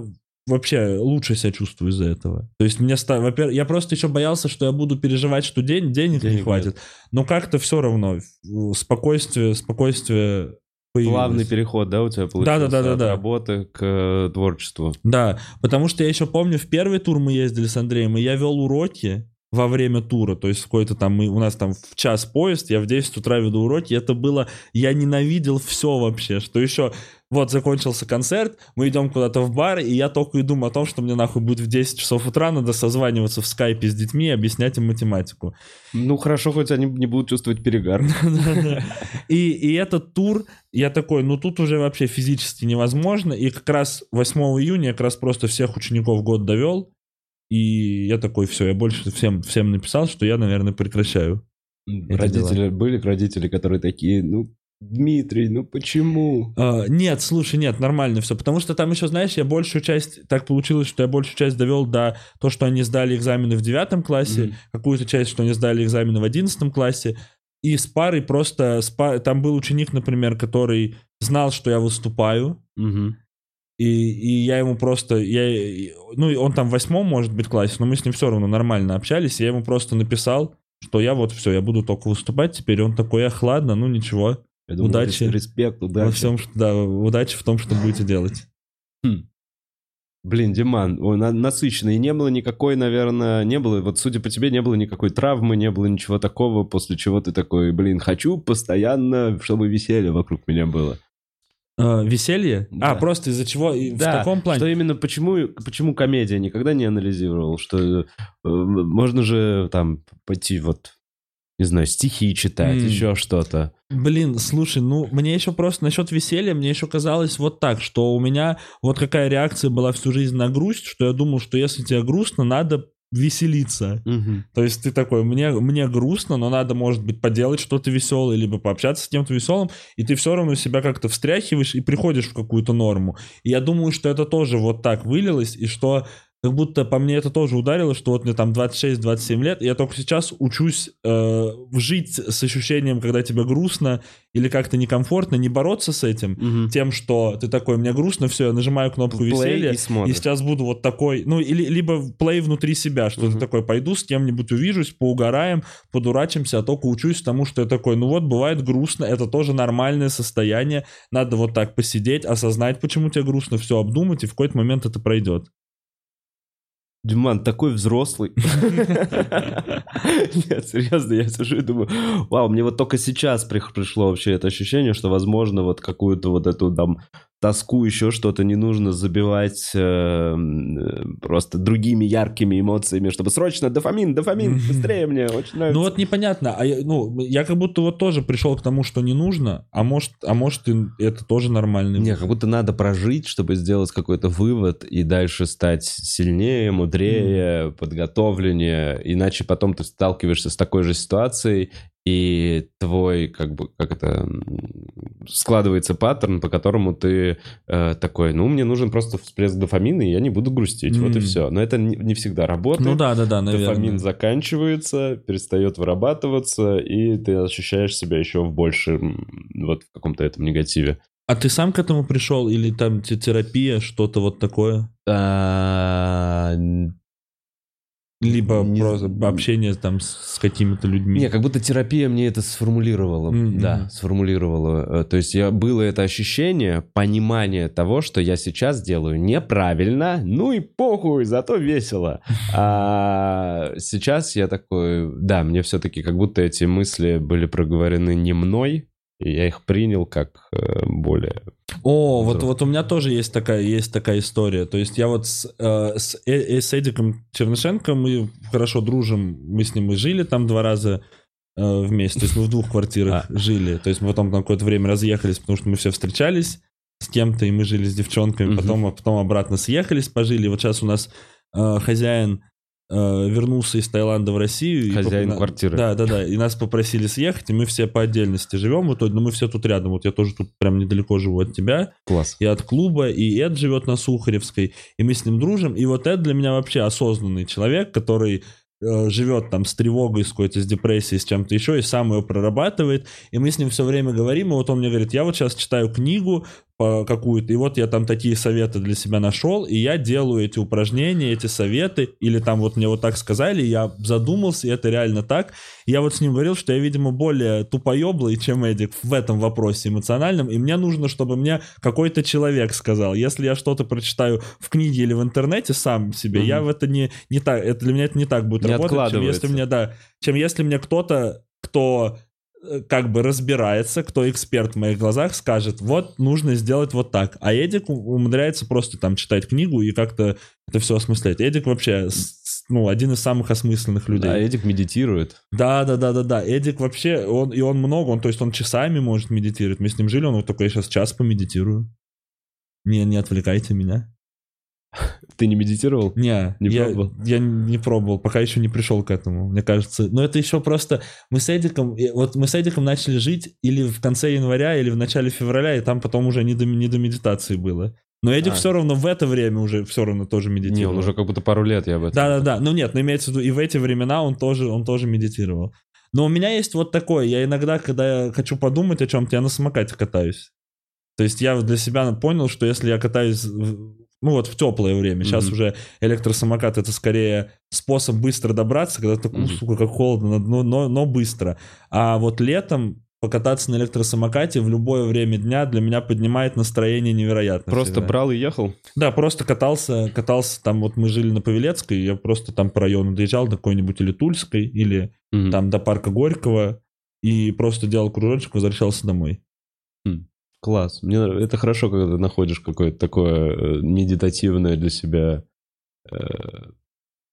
S2: вообще лучше себя чувствую из-за этого. То есть мне ста... во-первых, я просто еще боялся, что я буду переживать, что день, денег, не
S1: Денег
S2: хватит. Но как-то все равно э, спокойствие, спокойствие появилось.
S1: Плавный переход, да, у тебя получился?
S2: Да-да-да-да-да.
S1: От работы к э, творчеству.
S2: Да, потому что я еще помню, в первый тур мы ездили с Андреем, и я вел уроки во время тура, то есть какой-то там, мы, у нас там в час поезд, я в 10 утра веду уроки, это было, я ненавидел все вообще, что еще, вот закончился концерт, мы идем куда-то в бар, и я только и думаю о том, что мне нахуй будет в 10 часов утра, надо созваниваться в скайпе с детьми и объяснять им математику.
S1: Ну, хорошо, хоть они не будут чувствовать перегар.
S2: И, и этот тур, я такой, ну тут уже вообще физически невозможно. И как раз 8 июня я как раз просто всех учеников год довел. И я такой, все, я больше всем, всем написал, что я, наверное, прекращаю.
S1: Родители, были родители, которые такие, ну, Дмитрий, ну почему?
S2: А, нет, слушай, нет, нормально все. Потому что там еще, знаешь, я большую часть, так получилось, что я большую часть довел до то, что они сдали экзамены в девятом классе,
S1: Мгм.
S2: какую-то часть, что они сдали экзамены в одиннадцатом классе. И с парой просто... С па- Там был ученик, например, который знал, что я выступаю,
S1: Мгм.
S2: И, и я ему просто, я, ну, и он там в восьмом, может быть, классе, но мы с ним все равно нормально общались, я ему просто написал, что я вот все, я буду только выступать теперь, и он такой, эх, ладно, ну ничего.
S1: Я думал,
S2: Удачи.
S1: рес- Респект, удачи.
S2: Во всем, что- да, удачи в том, что будете делать.
S1: Блин, Диман, ой, на- насыщенно. И не было никакой, наверное, не было, вот судя по тебе, не было никакой травмы, не было ничего такого, после чего ты такой, блин, хочу постоянно, чтобы веселье вокруг меня было.
S2: А, веселье?
S1: Да.
S2: А, просто из-за чего? И В
S1: Да,
S2: таком плане?
S1: Что именно, почему, почему комедия? Никогда не анализировал, что э, можно же там пойти вот, не знаю, стихи читать,
S2: М.
S1: еще что-то.
S2: Блин, слушай, ну, мне еще просто насчет веселья, мне еще казалось вот так, что у меня вот какая реакция была всю жизнь на грусть, что я думал, что если тебе грустно, надо веселиться. То есть ты такой, мне, мне грустно, но надо, может быть, поделать что-то веселое, либо пообщаться с кем-то веселым, и ты все равно себя как-то встряхиваешь и приходишь в какую-то норму. И я думаю, что это тоже вот так вылилось, и что как будто по мне это тоже ударило, что вот мне там 26-27 лет, и я только сейчас учусь э, жить с ощущением, когда тебе грустно или как-то некомфортно, не бороться с этим,
S1: Мгм.
S2: тем, что ты такой, мне грустно, все, я нажимаю кнопку
S1: Play
S2: веселья,
S1: и
S2: и сейчас буду вот такой, ну, или, либо плей внутри себя, что
S1: Мгм.
S2: ты такой, пойду с кем-нибудь увижусь, поугараем, подурачимся, а только учусь тому, что я такой, ну вот, бывает грустно, это тоже нормальное состояние, надо вот так посидеть, осознать, почему тебе грустно, все обдумать, и в какой-то момент это пройдет.
S1: Диман, такой взрослый. Нет, серьезно, я сижу и думаю, вау, мне вот только сейчас при- пришло вообще это ощущение, что, возможно, вот какую-то вот эту там тоску, еще что-то не нужно забивать э, э, просто другими яркими эмоциями, чтобы срочно дофамин, дофамин, быстрее мне, очень нравится.
S2: Ну вот непонятно, а я, ну, я как будто вот тоже пришел к тому, что не нужно, а может, а может это тоже нормально.
S1: Не, как будто надо прожить, чтобы сделать какой-то вывод и дальше стать сильнее, мудрее, подготовленнее. Иначе потом ты сталкиваешься с такой же ситуацией, и твой, как бы, как это, складывается паттерн, по которому ты э, такой, ну, мне нужен просто всплеск дофамина, и я не буду грустить, вот и все. Но это не, не всегда работает.
S2: Ну да, да, да, наверное.
S1: Дофамин заканчивается, перестает вырабатываться, и ты ощущаешь себя еще в большем, вот в каком-то этом негативе.
S2: А ты сам к этому пришел или там те- терапия, что-то вот такое? Либо
S1: Не
S2: просто общение там с, какими-то людьми?
S1: Не, как будто терапия мне это сформулировала.
S2: Мгм.
S1: Да, сформулировала. Э, То есть я было это ощущение, понимание того, что я сейчас делаю неправильно, ну и похуй, зато весело. А сейчас я такой, да, мне все-таки как будто эти мысли были проговорены не мной, и я их принял как э, более...
S2: О, вот, вот у меня тоже есть такая, есть такая история. То есть я вот с, э, с, Э- э, с Эдиком Чернышенко, мы хорошо дружим, мы с ним и жили там два раза э, вместе, то есть мы в двух квартирах жили. То есть мы потом на какое-то время разъехались, потому что мы все встречались с кем-то, и мы жили с девчонками, потом, а потом обратно съехались, пожили. Вот сейчас у нас э, хозяин вернулся из Таиланда в Россию. и
S1: Хозяин
S2: поп-
S1: квартиры.
S2: Да, да, да. И нас попросили съехать, и мы все по отдельности живем в итоге, но мы все тут рядом. Вот я тоже тут прям недалеко живу от тебя
S1: Класс.
S2: и от клуба, и Эд живет на Сухаревской, и мы с ним дружим. И вот Эд для меня вообще осознанный человек, который э, живет там с тревогой, с какой-то, с депрессией, с чем-то еще, и сам ее прорабатывает. И мы с ним все время говорим, и вот он мне говорит, я вот сейчас читаю книгу какую-то, и вот я там такие советы для себя нашел, и я делаю эти упражнения, эти советы, или там вот мне вот так сказали, я задумался, и это реально так. И я вот с ним говорил, что я, видимо, более тупоеблый, чем Эдик в этом вопросе эмоциональном, и мне нужно, чтобы мне какой-то человек сказал. Если я что-то прочитаю в книге или в интернете сам себе,
S1: Мгм.
S2: я в это не, не так, это для меня это не так будет
S1: Не
S2: работать, чем если мне, да, чем если мне кто-то, кто как бы разбирается, кто эксперт в моих глазах, скажет, вот, нужно сделать вот так. А Эдик умудряется просто там читать книгу и как-то это все осмыслять. Эдик вообще, ну, один из самых осмысленных людей.
S1: Да, Эдик медитирует.
S2: Да, да, да, да, да. Эдик вообще, он и он много, он, то есть он часами может медитировать. Мы с ним жили, он вот такой, я сейчас час помедитирую. Не, не отвлекайте меня.
S1: Ты не медитировал?
S2: Не,
S1: Не
S2: я,
S1: пробовал?
S2: я не пробовал, пока еще не пришел к этому, мне кажется. Но это еще просто... Мы с Эдиком, вот мы с Эдиком начали жить или в конце января, или в начале февраля, и там потом уже не до, не до медитации было. Но Эдик
S1: А.
S2: все равно в это время уже все равно тоже медитировал.
S1: Не, он уже как будто пару лет я об этом.
S2: Да-да-да, ну нет, ну имеется в виду, и в эти времена он тоже, он тоже медитировал. Но у меня есть вот такое, я иногда, когда я хочу подумать о чем-то, я на самокате катаюсь. То есть я для себя понял, что если я катаюсь, ну вот в теплое время, сейчас
S1: Мгм.
S2: уже электросамокат это скорее способ быстро добраться, когда такой,
S1: Мгм.
S2: сука, как холодно, но, но, но быстро. А вот летом покататься на электросамокате в любое время дня для меня поднимает настроение невероятно.
S1: Просто
S2: всегда.
S1: брал и ехал?
S2: Да, просто катался, катался там, вот мы жили на Павелецкой, я просто там по району доезжал до какой-нибудь или Тульской, или
S1: Мгм.
S2: там до парка Горького, и просто делал кружочек, возвращался домой.
S1: Класс. Мне это хорошо, когда ты находишь какое-то такое э, медитативное для себя э,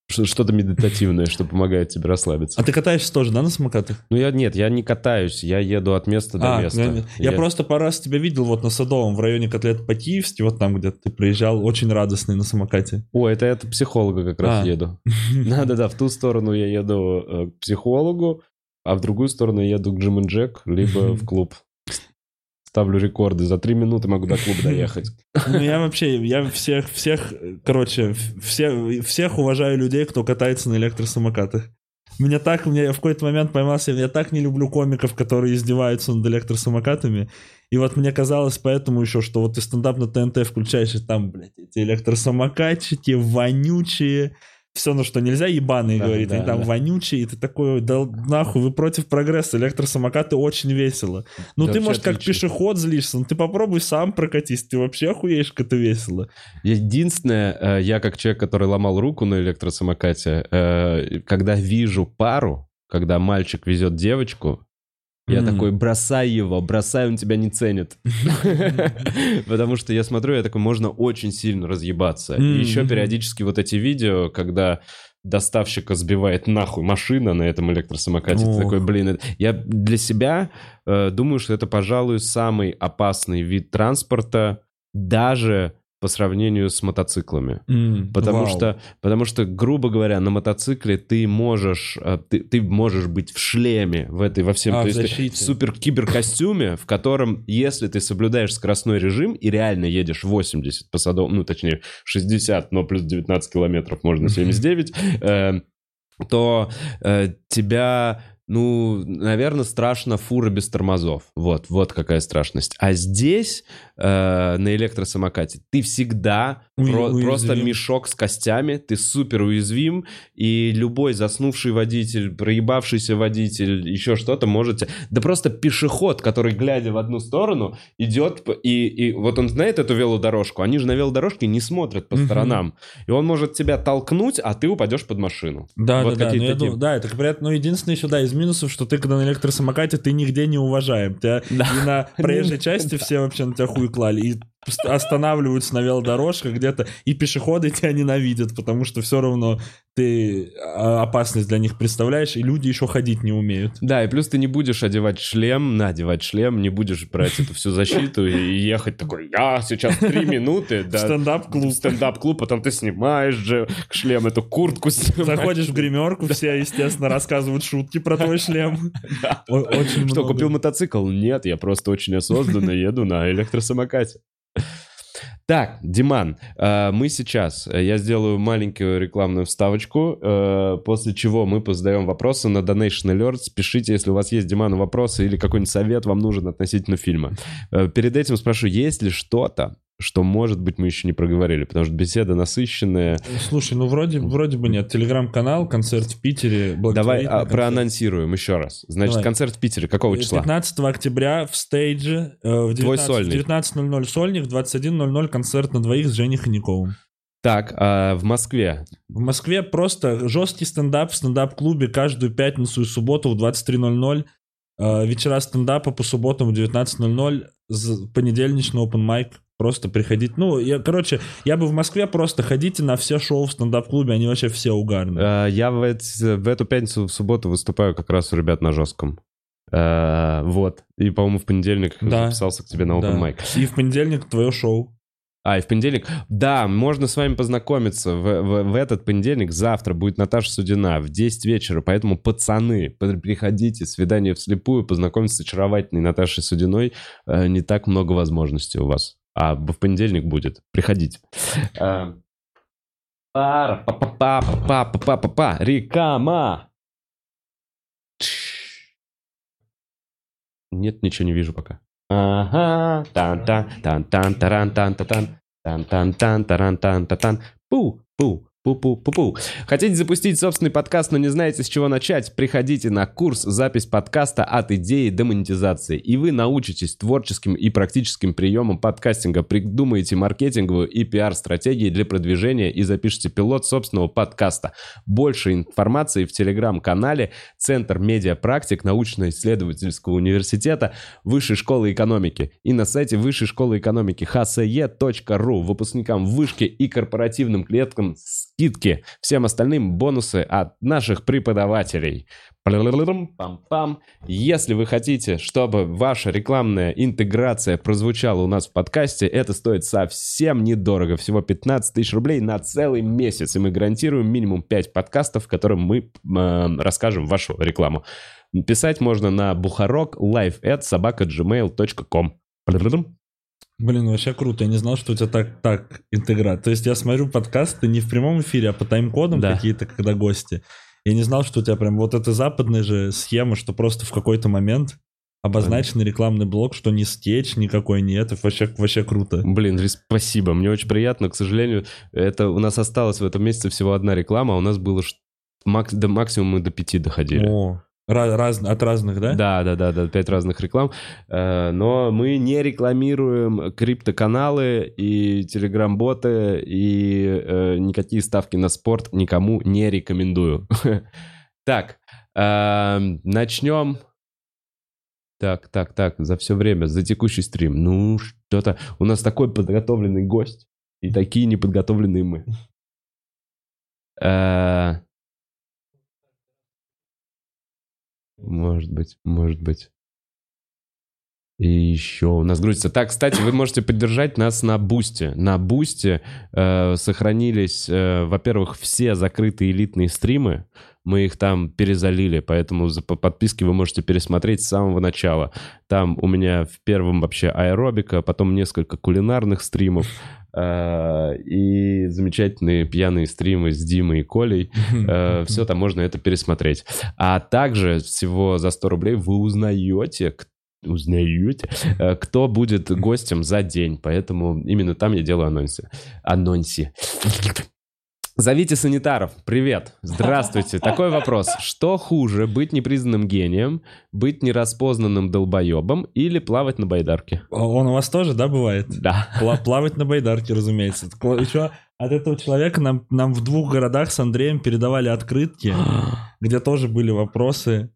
S1: что-то медитативное, что помогает тебе расслабиться.
S2: А ты катаешься тоже, да, на самокатах?
S1: Ну я нет, я не катаюсь, я еду от места до
S2: А,
S1: места.
S2: я, я просто пару раз тебя видел вот на Садовом в районе котлет по-киевски, вот там где ты приезжал, очень радостный на самокате.
S1: О, это я психолога как раз
S2: А.
S1: еду. Да-да-да, в ту сторону я еду э, к психологу, а в другую сторону я еду к Джим и Джек, либо в клуб. Ставлю рекорды. За три минуты могу до клуба доехать.
S2: Ну, я вообще, я всех, всех, короче, все, всех уважаю людей, кто катается на электросамокатах. Меня так, мне в какой-то момент поймался, я так не люблю комиков, которые издеваются над электросамокатами. И вот мне казалось поэтому еще, что вот ты стендап на ТНТ включаешь, и там, блядь, эти электросамокатчики вонючие, все, на что нельзя, ебаные,
S1: Да,
S2: говорит,
S1: да,
S2: они там
S1: да.
S2: вонючие, и ты такой, да нахуй, вы против прогресса, электросамокаты очень весело. Ну,
S1: Да
S2: ты, может, как
S1: отлично.
S2: пешеход злишься, но ты попробуй сам прокатись, ты вообще охуеешь, как это весело.
S1: Единственное, э, я как человек, который ломал руку на электросамокате, э, когда вижу пару, когда мальчик везет девочку, я
S2: М.
S1: такой, бросай его, бросай, он тебя не ценит. Потому что я смотрю, я такой, можно очень сильно разъебаться. И еще периодически вот эти видео, когда доставщика сбивает нахуй машина на этом электросамокате. Ты такой, блин, я для себя э, думаю, что это, пожалуй, самый опасный вид транспорта даже по сравнению с мотоциклами.
S2: М,
S1: Потому
S2: вау.
S1: что, потому что, грубо говоря, на мотоцикле ты можешь, э, ты, ты можешь быть в шлеме в этой во всем,
S2: А,
S1: то
S2: в
S1: есть в супер киберкостюме, в котором, если ты соблюдаешь скоростной режим и реально едешь 80 по садовому, ну точнее 60, но плюс 19 километров можно 79, э, то э, тебя ну, наверное, страшно фура без тормозов. Вот, вот какая страшность. А здесь, э, на электросамокате, ты всегда
S2: Уя-
S1: про-
S2: уязвим.
S1: просто мешок с костями, ты супер уязвим, и любой заснувший водитель, проебавшийся водитель, еще что-то можете... Да просто пешеход, который, глядя в одну сторону, идет, и, и вот он знает эту велодорожку, они же на велодорожке не смотрят по
S2: Мгм.
S1: сторонам, и он может тебя толкнуть, а ты упадешь под машину.
S2: Да,
S1: Вот
S2: да, да. Ну, я думаю, да, это говорят, ну, единственное еще, да, из минусов, что ты, когда на электросамокате, ты нигде не уважаем. Тебя
S1: Да.
S2: и на проезжей части все вообще на тебя хуй клали. И останавливаются на велодорожках где-то, и пешеходы тебя ненавидят, потому что все равно ты а, опасность для них представляешь, и люди еще ходить не умеют.
S1: Да, и плюс ты не будешь одевать шлем, надевать шлем, не будешь брать эту всю защиту и ехать такой, я сейчас три минуты, да,
S2: стендап-клуб.
S1: стендап-клуб, потом ты снимаешь же шлем, эту куртку снимаешь.
S2: Заходишь в гримерку, все, естественно, рассказывают шутки про твой шлем. Очень
S1: Что, купил мотоцикл? Нет, я просто очень осознанно еду на электросамокате. Так, Диман, э, мы сейчас, э, я сделаю маленькую рекламную вставочку, э, после чего мы позадаем вопросы на Donation Alerts. Пишите, если у вас есть, Диману, вопросы или какой-нибудь совет вам нужен относительно фильма. Перед этим спрошу, есть ли что-то, что, может быть, мы еще не проговорили, потому что беседа насыщенная.
S2: Слушай, ну вроде, вроде бы нет. Телеграм-канал, концерт в Питере.
S1: Давай а,
S2: концерт.
S1: проанонсируем еще раз. Значит,
S2: Давай.
S1: концерт в Питере какого числа?
S2: 15 октября в стейдже э, в 19,
S1: Твой сольник.
S2: 19.00 сольник, в 21.00 концерт на двоих с Женей Хомяковым.
S1: Так, а в Москве
S2: В Москве просто жесткий стендап в стендап-клубе каждую пятницу и субботу в 23.00. Э, вечера стендапа по субботам в 19.00. З- Понедельничный open mic. Просто приходить. Ну, я, короче, я бы в Москве просто ходите на все шоу в стендап-клубе, они вообще все угарные.
S1: Э, Я в, в эту пятницу, в субботу выступаю как раз у ребят на жестком. Э, Вот. И, по-моему, в понедельник
S2: Да.
S1: записался к тебе на open
S2: Да.
S1: mic.
S2: И в понедельник твое шоу.
S1: А, и в понедельник... Да, можно с вами познакомиться. В, в- в этот понедельник, завтра, будет Наташа Судина в 10 вечера. Поэтому, пацаны, приходите. Свидание вслепую, познакомиться с очаровательной Наташей Судиной. Э, Не так много возможностей у вас. А в понедельник будет. Приходите. Э, Па-па-па-па-па-па-па. Рекама. Нет, ничего не вижу пока. Ага. Тан-тан, тан-тан, таран-тан-тан. Тан-тан-тан, таран-тан-тан. Пу, пу, Пу-пу-пу-пу. Хотите запустить собственный подкаст, но не знаете, с чего начать? Приходите на курс «Запись подкаста от идеи до монетизации», и вы научитесь творческим и практическим приемам подкастинга, придумаете маркетинговую и пиар-стратегии для продвижения и запишите пилот собственного подкаста. Больше информации в телеграм-канале Центр медиапрактик научно-исследовательского университета Высшей школы экономики и на сайте Высшей школы экономики hse.ru выпускникам вышки и корпоративным клеткам скидки, всем остальным бонусы от наших преподавателей. Пам-пам. Если вы хотите, чтобы ваша рекламная интеграция прозвучала у нас в подкасте, это стоит совсем недорого. Всего 15 тысяч рублей на целый месяц. И мы гарантируем минимум 5 подкастов, в которых мы э, расскажем вашу рекламу. Писать можно на бухарок live at собака.gmail.com.
S2: Блин, вообще круто. Я не знал, что у тебя так, так интеграт. То есть я смотрю подкасты не в прямом эфире, а по тайм-кодам
S1: Да.
S2: какие-то, когда гости. Я не знал, что у тебя прям вот эта западная же схема, что просто в какой-то момент обозначенный рекламный блок, что ни стечь никакой нет. Это вообще, вообще круто.
S1: Блин, спасибо, мне очень приятно. К сожалению, это у нас осталось в этом месяце всего одна реклама, а у нас было макс, до максимум мы до пяти доходили.
S2: О, ra- раз- от разных, да?
S1: Да, да, да, да, пять разных реклам. Э, Но мы не рекламируем криптоканалы и телеграм-боты, и э, никакие ставки на спорт никому не рекомендую. Так, эм, начнем. Так, так, так, за все время, за текущий стрим. Ну, что-то... У нас такой подготовленный гость и такие неподготовленные мы. Э, Может быть, может быть. И еще у нас грузится. Так, кстати, вы можете поддержать нас на Бусте. На Бусте э, сохранились, э, во-первых, все закрытые элитные стримы. Мы их там перезалили, поэтому за- по подписке вы можете пересмотреть с самого начала. Там у меня в первом вообще аэробика, потом несколько кулинарных стримов и замечательные пьяные стримы с Димой и Колей. все там можно это пересмотреть. А также всего за 100 рублей вы узнаете, к- узнаете, э, кто будет гостем за день. Поэтому именно там я делаю анонсы. Анонси. Зовите санитаров. Привет. Здравствуйте. Такой вопрос. Что хуже, быть непризнанным гением, быть нераспознанным долбоебом или плавать на байдарке?
S2: Он у вас тоже, да, бывает?
S1: Да.
S2: Пла- плавать на байдарке, разумеется. Еще от этого человека нам, нам в двух городах с Андреем передавали открытки, где тоже были вопросы.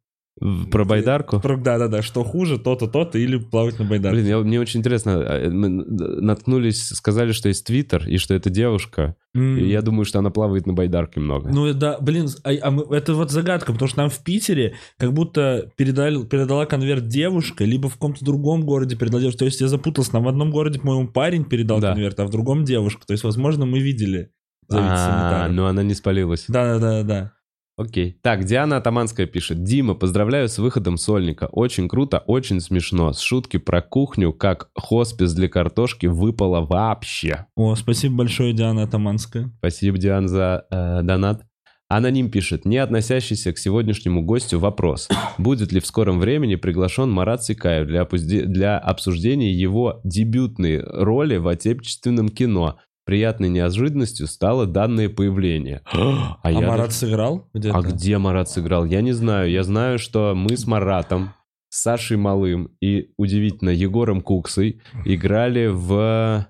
S1: Про байдарку?
S2: Про- Да-да-да, что хуже, то-то, то-то, или плавать на байдарке.
S1: Блин, я- мне очень интересно. э, Мы наткнулись, сказали, что есть Твиттер, и что это девушка.
S2: М.
S1: И я думаю, что она плавает на байдарке много.
S2: Ну и да, блин, а, а мы- это вот загадка, потому что нам в Питере как будто передали, передала конверт девушка, либо в каком-то другом городе передала девушка. То есть я запутался, нам в одном городе, по-моему, парень передал
S1: Да.
S2: конверт, а в другом девушка. То есть, возможно, мы видели. Зовите
S1: А,
S2: санитаров.
S1: ну она не спалилась.
S2: Да-да-да-да.
S1: Окей. Так, Диана Атаманская пишет. Дима, поздравляю с выходом сольника. Очень круто, очень смешно. С шутки про кухню, как хоспис для картошки, выпало вообще.
S2: О, спасибо большое, Диана Атаманская.
S1: Спасибо, Диан, за э, донат. Аноним пишет, не относящийся к сегодняшнему гостю вопрос. Будет ли в скором времени приглашен Марат Сикаев для, опузде- для обсуждения его дебютной роли в отечественном кино? Приятной неожиданностью стало данное появление. А,
S2: А,
S1: я
S2: Марат
S1: даже-
S2: сыграл где-то?
S1: а где Марат сыграл? Я не знаю. Я знаю, что мы с Маратом, с Сашей Малым и, удивительно, Егором Куксой играли в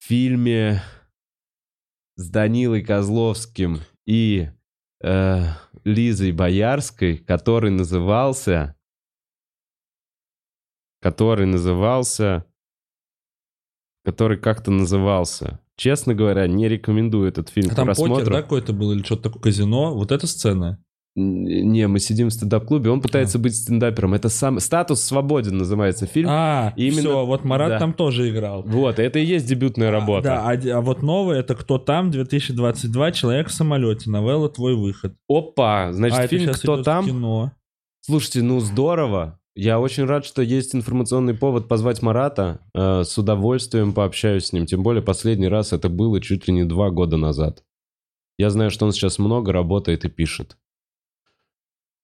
S1: фильме с Данилой Козловским и э, Лизой Боярской, который назывался... Который назывался... Который как-то назывался. Честно говоря, не рекомендую этот фильм
S2: А
S1: к
S2: там
S1: просмотру.
S2: покер, да, какой-то был, или что-то такое, казино? Вот эта сцена?
S1: Не, мы сидим в стендап-клубе, он пытается быть стендапером. Это сам статус свободен называется фильм.
S2: А,
S1: Именно-
S2: все, вот Марат
S1: да.
S2: там тоже играл.
S1: Вот, это и есть дебютная работа.
S2: Да, а, а вот новый это кто там 2022 человек в самолете. Новелла твой выход.
S1: Опа, значит,
S2: а
S1: фильм «Кто там?»
S2: Кино.
S1: Слушайте, ну здорово. Я очень рад, что есть информационный повод позвать Марата. Э, с удовольствием пообщаюсь с ним. Тем более последний раз это было чуть ли не два года назад. Я знаю, что он сейчас много работает и пишет.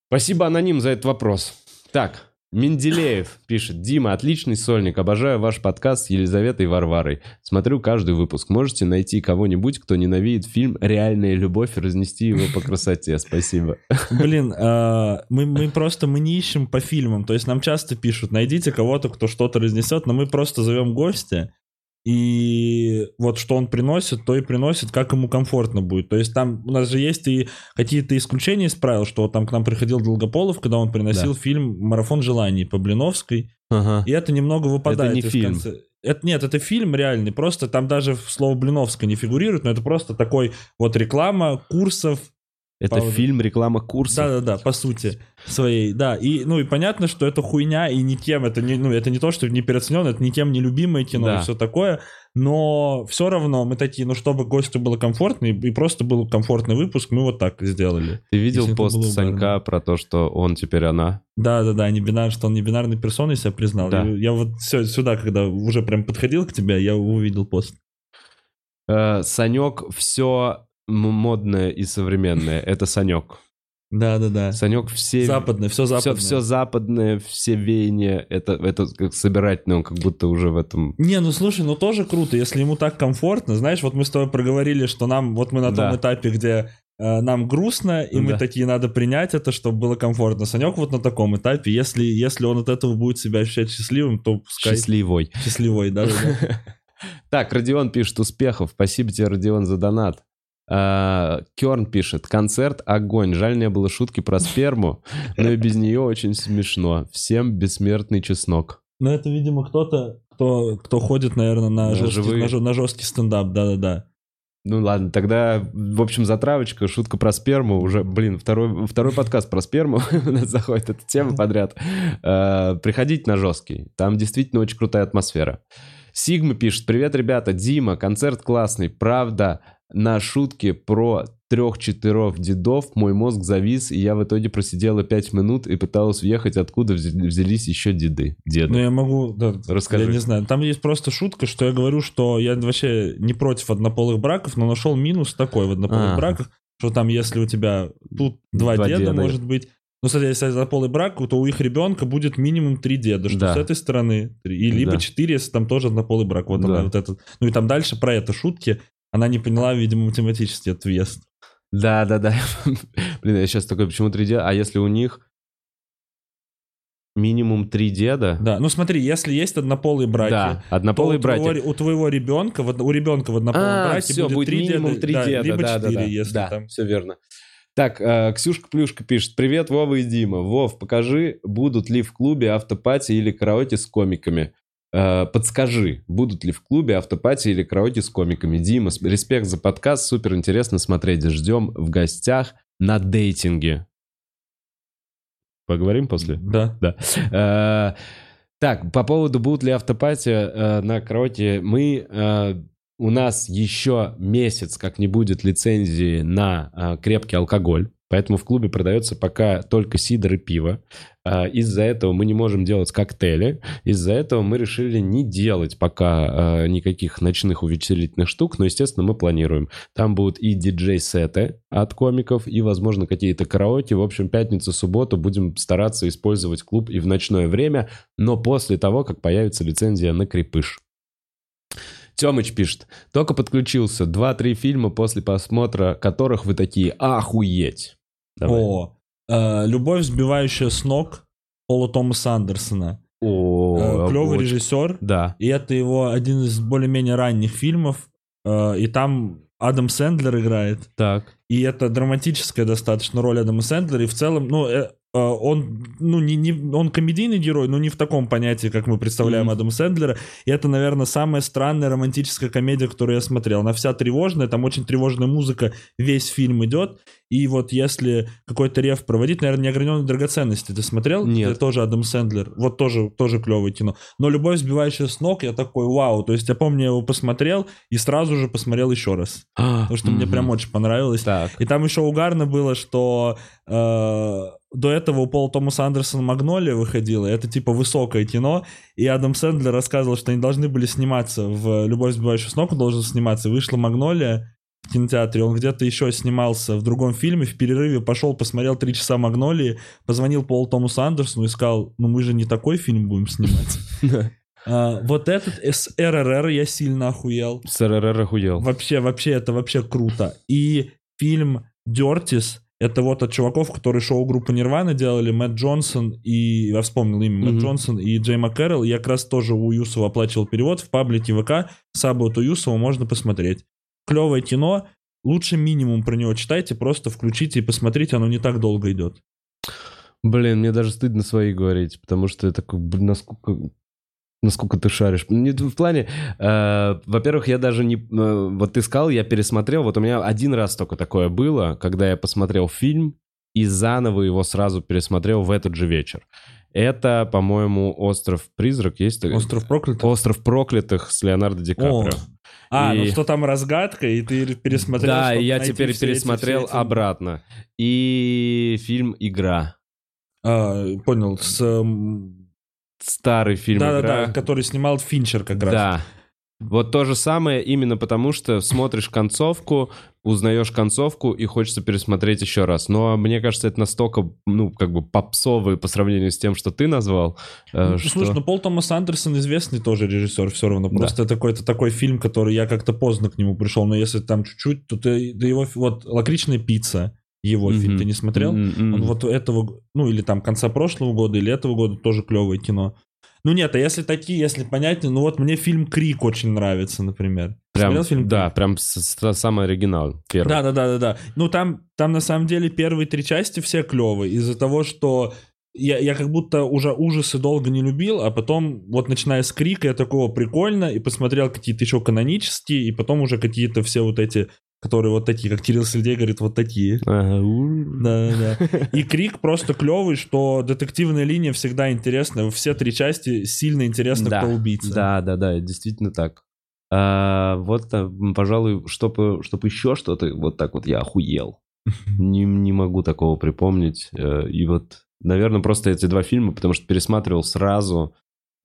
S1: Спасибо, аноним, за этот вопрос. Так, Менделеев пишет. Дима, отличный сольник. Обожаю ваш подкаст с Елизаветой Варварой. Смотрю каждый выпуск. Можете найти кого-нибудь, кто ненавидит фильм «Реальная любовь» и разнести его по красоте. Спасибо.
S2: Блин, а, мы, мы просто мы не ищем по фильмам. То есть нам часто пишут, найдите кого-то, кто что-то разнесет, но мы просто зовем гостя. И вот что он приносит, то и приносит, как ему комфортно будет. То есть там у нас же есть и какие-то исключения из правил, что там к нам приходил Долгополов, когда он приносил
S1: Да.
S2: фильм «Марафон желаний» по Блиновской.
S1: Ага.
S2: И это немного выпадает
S1: не
S2: из
S1: фильм.
S2: конце- Это, нет, это фильм реальный, просто там даже слово Блиновская не фигурирует, но это просто такой вот реклама курсов,
S1: Это
S2: Пауза.
S1: фильм реклама курса.
S2: да-да-да, по сути своей, да, и, ну, и понятно, что это хуйня, и никем, это не, ну, это не то, что не переоценено, это никем не любимое кино
S1: Да.
S2: и все такое, но все равно мы такие, ну, чтобы гостю было комфортно, и, и просто был комфортный выпуск, мы вот так сделали.
S1: Ты видел пост Санька про то, что он теперь она?
S2: Да-да-да, не бинар, что он не бинарной персоной себя признал.
S1: Да.
S2: Я, я вот все, сюда, когда уже прям подходил к тебе, я увидел пост.
S1: Э, Санек все модное и современное. Это Санек.
S2: Да-да-да.
S1: Санек все...
S2: Западное, все
S1: Все,
S2: западное.
S1: все западное, все веяния, это, это как собирательное, он как будто уже в этом...
S2: Не, ну слушай, ну тоже круто, если ему так комфортно. Знаешь, вот мы с тобой проговорили, что нам, вот мы на том
S1: Да.
S2: этапе, где э, нам грустно, и мы
S1: Да.
S2: такие, надо принять это, чтобы было комфортно. Санек вот на таком этапе, если, если он от этого будет себя ощущать счастливым, то пускай
S1: Счастливой.
S2: счастливой, да, да.
S1: Так, Родион пишет успехов. Спасибо тебе, Родион, за донат. А, Керн пишет, концерт огонь. Жаль, не было шутки про сперму, но и без нее очень смешно. Всем бессмертный чеснок.
S2: Но это, видимо, кто-то, кто, кто ходит, наверное, на,
S1: На
S2: жесткий,
S1: живые.
S2: на, на жесткий стендап, да-да-да.
S1: Ну ладно, тогда, в общем, затравочка, шутка про сперму. Уже, блин, второй, второй подкаст про сперму. У нас заходит эта тема подряд. А, Приходите на жесткий. Там действительно очень крутая атмосфера. Сигма пишет, привет, ребята, Дима, концерт классный, правда, на шутке про трех-четырех дедов мой мозг завис, и я в итоге просидела пять минут и пыталась въехать, откуда вз- взялись еще деды. Деды.
S2: Ну, я могу... да,
S1: Расскажи.
S2: Я не знаю. Там есть просто шутка, что я говорю, что я вообще не против однополых браков, но нашел минус такой в однополых
S1: Ага.
S2: браках, что там, если у тебя тут два,
S1: Два
S2: деда,
S1: деда.
S2: может быть, ну, кстати, если однополый брак, то у их ребенка будет минимум три деда, что
S1: Да.
S2: с этой стороны, и либо
S1: Да.
S2: четыре, если там тоже однополый брак. Вот
S1: Да.
S2: она вот этот. Ну, и там дальше про это шутки. Она не поняла, видимо, математический въезд.
S1: Да, да, да. Блин, я сейчас такой, почему три деда? А если у них минимум три деда?
S2: Да, ну смотри, если есть однополые браки,
S1: Да, однополые братья.
S2: твоего, у твоего ребенка, у ребенка в однополом
S1: А,
S2: браке
S1: все,
S2: будет,
S1: будет
S2: три
S1: минимум
S2: деда,
S1: три
S2: да,
S1: деда,
S2: либо
S1: да,
S2: четыре,
S1: да, да.
S2: если
S1: Да,
S2: там.
S1: все верно. Так, э, Ксюшка Плюшка пишет. Привет, Вова и Дима. Вов, покажи, будут ли в клубе автопати или караоке с комиками. Э, подскажи, будут ли в клубе автопати или караоке с комиками. Дима, респект за подкаст, супер интересно смотреть. Ждем в гостях на дейтинге. Поговорим после?
S2: Да.
S1: Да. Э, Так, по поводу будут ли автопати э, на караоке, мы... э, У нас еще месяц, как не будет лицензии на э, крепкий алкоголь, поэтому в клубе продается пока только сидр и пиво. Э, Из-за этого мы не можем делать коктейли, из-за этого мы решили не делать пока э, никаких ночных увеселительных штук, но, естественно, мы планируем. Там будут и диджей-сеты от комиков, и, возможно, какие-то караоке. В общем, пятницу, субботу будем стараться использовать клуб и в ночное время, но после того, как появится лицензия на крепыш. Тёмыч пишет, только подключился, 2-3 фильма, после просмотра которых вы такие, охуеть. Давай.
S2: О, э, «Любовь, сбивающая с ног» Пола Томаса Андерсона.
S1: О,
S2: Клевый
S1: очень-
S2: режиссер.
S1: Да.
S2: И это его один из более-менее ранних фильмов. Э, И там Адам Сэндлер играет.
S1: Так.
S2: И это драматическая достаточно роль Адама Сэндлера. И в целом, ну, э, э, он, ну, не, не, он комедийный герой, но не в таком понятии, как мы представляем
S1: Мгм.
S2: Адама Сэндлера. И это, наверное, самая странная романтическая комедия, которую я смотрел. Она вся тревожная, там очень тревожная музыка, весь фильм идет. И вот если какой-то рев проводить, наверное, неограниченные драгоценности. Ты смотрел?
S1: Нет.
S2: Это тоже Адам Сэндлер. Вот тоже, тоже клевое кино. Но «Любовь, сбивающая с ног», я такой, вау. То есть я помню, я его посмотрел и сразу же посмотрел еще раз. Потому что мне прям очень понравилось.
S1: Так.
S2: И там еще угарно было, что э, до этого у Пола Томаса Андерсона «Магнолия» выходила, это типа высокое кино, и Адам Сэндлер рассказывал, что они должны были сниматься в «Любовь, сбивающую с ног», он должен сниматься, вышла «Магнолия», в кинотеатре, он где-то еще снимался в другом фильме, в перерыве пошел, посмотрел «Три часа Магнолии», позвонил Полу Томасу Андерсону и сказал, ну мы же не такой фильм будем снимать. А, Вот этот с РРР я сильно охуел.
S1: С РРР охуел.
S2: Вообще, вообще, это вообще круто. И фильм «Дертис», это вот от чуваков, которые шоу-группу Нирвана делали, Мэтт Джонсон и... Я вспомнил имя, Мэтт
S1: Мгм.
S2: Джонсон и Джей МакКэрролл. Я как раз тоже у Юсова оплачивал перевод. В паблике ВК Сабботу Юсова можно посмотреть. Клевое кино. Лучше минимум про него читайте, просто включите и посмотрите, оно не так долго идет.
S1: Блин, мне даже стыдно свои говорить, потому что я такой, насколько... Насколько ты шаришь? Не в плане, э, во-первых, я даже не... э, вот ты сказал, я пересмотрел, вот у меня один раз только такое было, когда я посмотрел фильм и заново его сразу пересмотрел в этот же вечер. Это, по-моему, «Остров призрак» есть?
S2: Остров проклятых.
S1: «Остров проклятых» с Леонардо Ди Каприо.
S2: А, ну
S1: И-
S2: что там разгадка, и ты пересмотрел.
S1: Да, я теперь
S2: все эти-
S1: пересмотрел
S2: все эти-
S1: обратно. И фильм «Игра».
S2: А, понял, с...
S1: Старый фильм.
S2: Да-да-да, который снимал Финчер как раз.
S1: Да. Вот то же самое именно потому, что смотришь концовку, узнаешь концовку и хочется пересмотреть еще раз. Но мне кажется, это настолько, ну, как бы попсовый по сравнению с тем, что ты назвал, э,
S2: Ну,
S1: что...
S2: Слушай, ну Пол Томас Андерсон известный тоже режиссер все равно.
S1: Да.
S2: Просто это какой-то такой фильм, который я как-то поздно к нему пришел. Но если там чуть-чуть, то ты, да его... Вот «Лакричная пицца», его фильм,
S1: Мгм.
S2: ты не смотрел?
S1: М-м.
S2: Он вот этого, ну или там конца прошлого года, или этого года тоже клевое кино. Ну нет, а если такие, если понятнее, ну вот мне фильм «Крик» очень нравится, например.
S1: Прям,
S2: Смотрел фильм
S1: да, прям самый оригинал, первый.
S2: Да, да, да, да, да. Ну там, там на самом деле первые три части все клевые из-за того, что я, я как будто уже ужасы долго не любил, а потом вот начиная с крика я такого прикольно и посмотрел какие-то еще канонические, и потом уже какие-то все вот эти, которые вот такие, как Кирилл Сергей говорит, вот такие.
S1: Ага.
S2: Да, да. И крик просто клевый, что детективная линия всегда интересна. Все три части сильно интересно,
S1: Да,
S2: кто убийца.
S1: Да, да, да, действительно так. А, вот, м, пожалуй, чтобы, чтобы еще что-то, вот так вот я охуел. Не, не могу такого припомнить. Э, И вот, наверное, просто эти два фильма, потому что пересматривал сразу,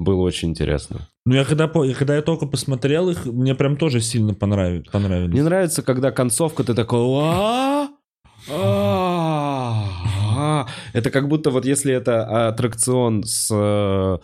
S1: было очень интересно.
S2: Ну я когда, по- когда я только посмотрел их, мне прям тоже сильно понравились.
S1: Мне нравится, когда концовка, ты такой... «А? А? А?» Это как будто вот если это аттракцион с э,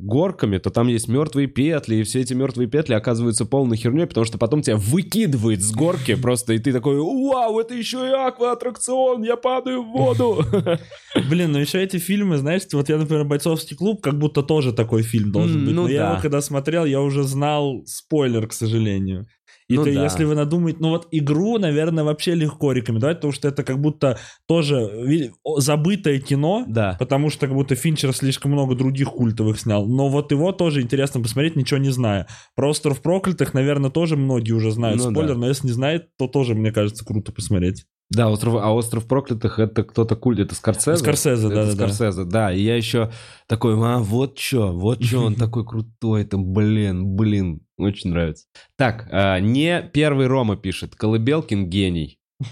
S1: горками, то там есть мертвые петли, и все эти мертвые петли оказываются полной херней, потому что потом тебя выкидывает с горки просто, и ты такой, вау, это еще и аква-аттракцион, я падаю в воду.
S2: Блин, ну еще эти фильмы, знаешь, вот я, например, «Бойцовский клуб», как будто тоже такой фильм должен быть.
S1: ну
S2: Но я его когда смотрел, я уже знал спойлер, к сожалению. И
S1: Ну
S2: ты,
S1: да.
S2: если вы надумаете... Ну вот игру, наверное, вообще легко рекомендовать, потому что это как будто тоже забытое кино,
S1: Да.
S2: потому что как будто Финчер слишком много других культовых снял. Но вот его тоже интересно посмотреть, ничего не зная. Про «Остров проклятых», наверное, тоже многие уже знают
S1: Ну
S2: спойлер,
S1: да.
S2: но если не знает, то тоже, мне кажется, круто посмотреть.
S1: Да, остров, а остров проклятых это кто-то культ, это Скорсезе?
S2: Скорсезе,
S1: Это
S2: да-да-да.
S1: Скорсезе, да. И я еще такой, а вот что, вот что он такой крутой, это, блин, блин, очень нравится. Так, а, не первый Рома пишет, Колыбелкин гений.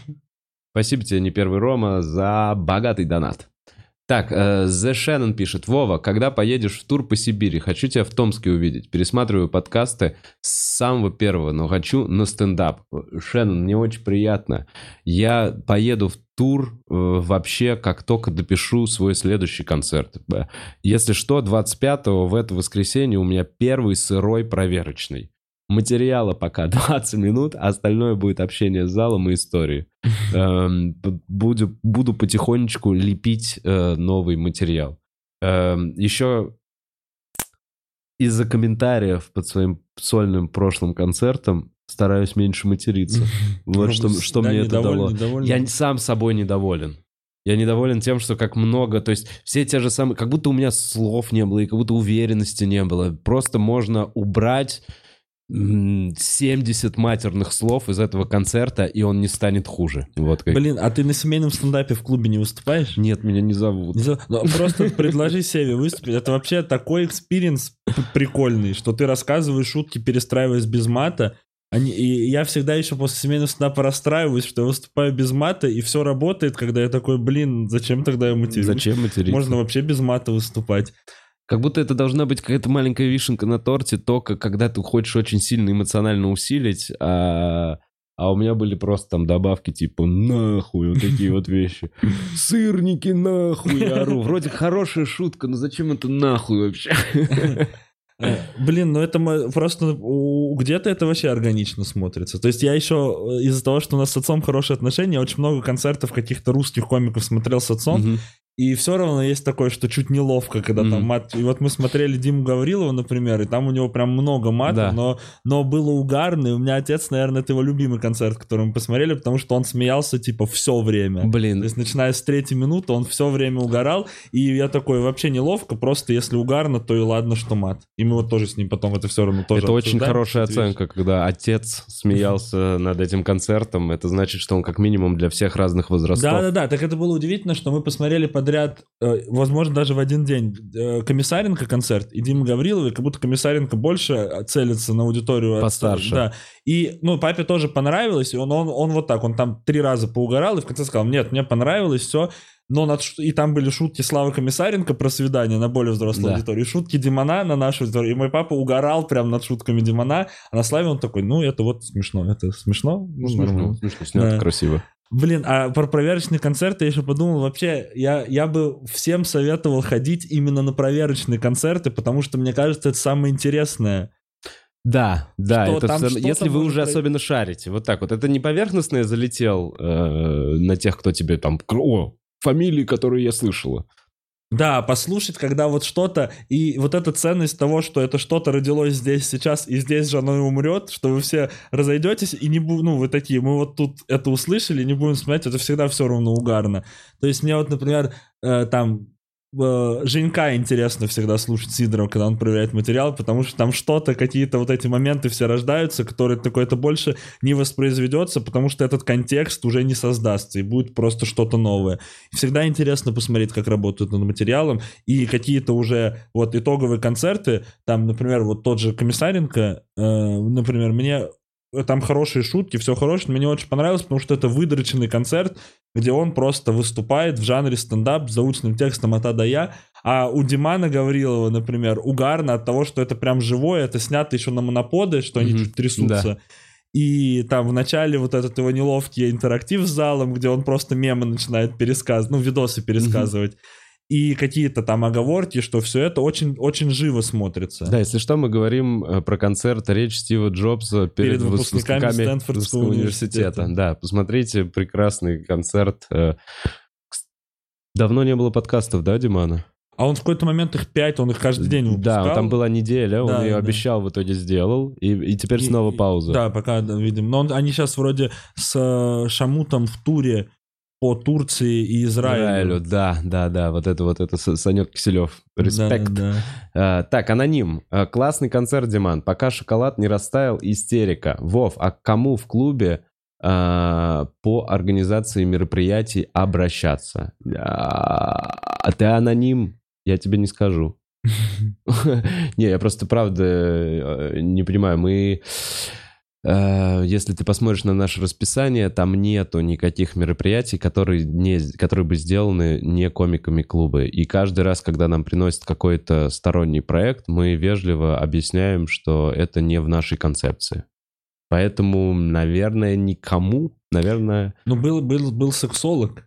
S1: Спасибо тебе, не первый Рома, за богатый донат. Так, э, The Shannon пишет, Вова, когда поедешь в тур по Сибири, хочу тебя в Томске увидеть. Пересматриваю подкасты с самого первого, но хочу на стендап. Шеннон, мне очень приятно. Я поеду в тур э, вообще, как только допишу свой следующий концерт. Б- Если что, 25-го в это воскресенье у меня первый сырой проверочный. Материала пока 20 минут, а остальное будет общение с залом и истории. Эм, Буду, буду потихонечку лепить э, новый материал. Эм, Еще из-за комментариев под своим сольным прошлым концертом стараюсь меньше материться. Вот что, что мне это дало. Я сам собой недоволен. Я недоволен тем, что как много, то есть все те же самые, как будто у меня слов не было и как будто уверенности не было. Просто можно убрать 70 матерных слов из этого концерта, и он не станет хуже. Вот как.
S2: Блин, а ты на семейном стендапе в клубе не выступаешь?
S1: Нет, меня не зовут.
S2: Не знаю, ну, просто предложи Севе выступить. Это вообще такой experience прикольный, что ты рассказываешь шутки, перестраиваясь без мата. Они, и я всегда еще после семейного стендапа расстраиваюсь, что я выступаю без мата, и все работает, когда я такой, блин, зачем тогда я матерюсь?
S1: Зачем материться?
S2: Можно вообще без мата выступать.
S1: Как будто это должна быть какая-то маленькая вишенка на торте, только когда ты хочешь очень сильно эмоционально усилить, а а у меня были просто там добавки типа нахуй, вот такие вот вещи. Сырники нахуй, я ору. Вроде хорошая шутка, но зачем это нахуй вообще?
S2: Э, Блин, ну это просто где-то это вообще органично смотрится. То есть я еще э, из-за того, что у нас с отцом хорошие отношения, очень много концертов каких-то русских комиков смотрел с отцом,
S1: Мгм.
S2: И все равно есть такое, что чуть неловко, когда там
S1: Мгм.
S2: мат. И вот мы смотрели Диму Гаврилова, например, и там у него прям много матов,
S1: Да.
S2: но, но было угарно, и у меня отец, наверное, это его любимый концерт, который мы посмотрели, потому что он смеялся типа все время. То
S1: Блин,
S2: есть, начиная с третьей минуты, он все время угорал, и я такой, вообще неловко, просто если угарно, то и ладно, что мат. И мы вот тоже с ним потом это все равно тоже
S1: это очень хорошая оценка, когда отец смеялся над этим концертом. Это значит, что он как минимум для всех разных возрастов.
S2: Да-да-да, так это было удивительно, что мы посмотрели подряд, э, возможно, даже в один день, э, Комиссаренко концерт и Дима Гаврилова, и как будто Комиссаренко больше целится на аудиторию. от-
S1: Постарше.
S2: Да. И, ну, папе тоже понравилось, и он, он, он вот так, он там три раза поугорал, и в конце сказал, нет, мне понравилось, все, но над и там были шутки Славы Комиссаренко про свидание на более взрослую
S1: Да.
S2: аудиторию, и шутки Димона на нашу аудиторию, и мой папа угорал прям над шутками Димона, а на Славе он такой, ну, это вот смешно, это смешно, ну,
S1: Смешно,
S2: нормально.
S1: смешно, снято
S2: Да.
S1: красиво.
S2: Блин, а про проверочные концерты я еще подумал, вообще, я, я бы всем советовал ходить именно на проверочные концерты, потому что, мне кажется, это самое интересное.
S1: Да, да,
S2: Что
S1: это
S2: там что-то
S1: если вы уже
S2: прой-
S1: особенно шарите, вот так вот, это не поверхностно я залетел э, на тех, кто тебе там, о, фамилии, которые я слышала.
S2: Да, послушать, когда вот что-то, и вот эта ценность того, что это что-то родилось здесь сейчас, и здесь же оно и умрет, что вы все разойдетесь, и не будете, ну, вы такие, мы вот тут это услышали, не будем смотреть, это всегда все равно угарно. То есть мне вот, например, э, там, Женька интересно всегда слушать Сидорова, когда он проверяет материал, потому что там что-то, какие-то вот эти моменты все рождаются, которые такое это больше не воспроизведется, потому что этот контекст уже не создастся, и будет просто что-то новое. Всегда интересно посмотреть, как работают над материалом, и какие-то уже вот итоговые концерты, там, например, вот тот же Комиссаренко, э, например, мне э, там хорошие шутки, все хорошее, мне очень понравилось, потому что это выдроченный концерт, где он просто выступает в жанре стендап с заученным текстом от А до Я, а у Димана Гаврилова, например, угарно от того, что это прям живое, это снято еще на моноподы, что они
S1: Мгм,
S2: чуть трясутся. И там в начале вот этот его неловкий интерактив с залом, где он просто мемы начинает пересказывать, ну, видосы пересказывать. И какие-то там оговорки, что все это очень, очень живо смотрится.
S1: Да, если что, мы говорим э, про концерт «Речь Стива Джобса перед,
S2: Перед выпускниками
S1: выпускниками
S2: Стэнфордского
S1: университета.
S2: университета.
S1: Да, посмотрите, прекрасный концерт. Э, Давно не было подкастов, да, Димана?
S2: А он в какой-то момент их пять, он их каждый день выпускал.
S1: Да, там была неделя, он
S2: Да,
S1: ее
S2: да.
S1: обещал, в итоге сделал, и, и теперь
S2: И-
S1: снова
S2: и-
S1: пауза.
S2: Да, пока да, видим. Но он- они сейчас вроде с э, Шамутом в туре по Турции и Израилю.
S1: Израилю, да, да, да, вот это вот, это Санек Киселев. Респект.
S2: Да, да.
S1: А, так, аноним. А, классный концерт, Диман. Пока шоколад не растаял, истерика. Вов, а к кому в клубе а, по организации мероприятий обращаться? А ты аноним? Я тебе не скажу. Не, я просто правда э, не понимаю. Мы, если ты посмотришь на наше расписание, там нету никаких мероприятий, которые, не, которые бы сделаны не комиками клуба. И каждый раз, когда нам приносят какой-то сторонний проект, мы вежливо объясняем, что это не в нашей концепции. Поэтому, наверное, никому, наверное,
S2: Ну, был, был, был сексолог.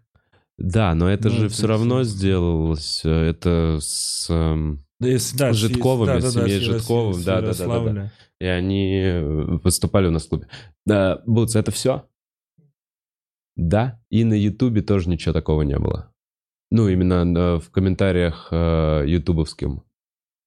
S1: да, но это
S2: Ну,
S1: же
S2: это
S1: все равно сделалось. э, Это с... эм,
S2: Да, если- да,
S1: С Житковыми,
S2: да,
S1: с семьей
S2: с Яро-
S1: Житковым,
S2: с
S1: да, да, да, да, да. И они э, выступали у нас в клубе. Да, Бутс, это все? Да, и на Ютубе тоже ничего такого не было. Ну, именно э, в комментариях э, ютубовским.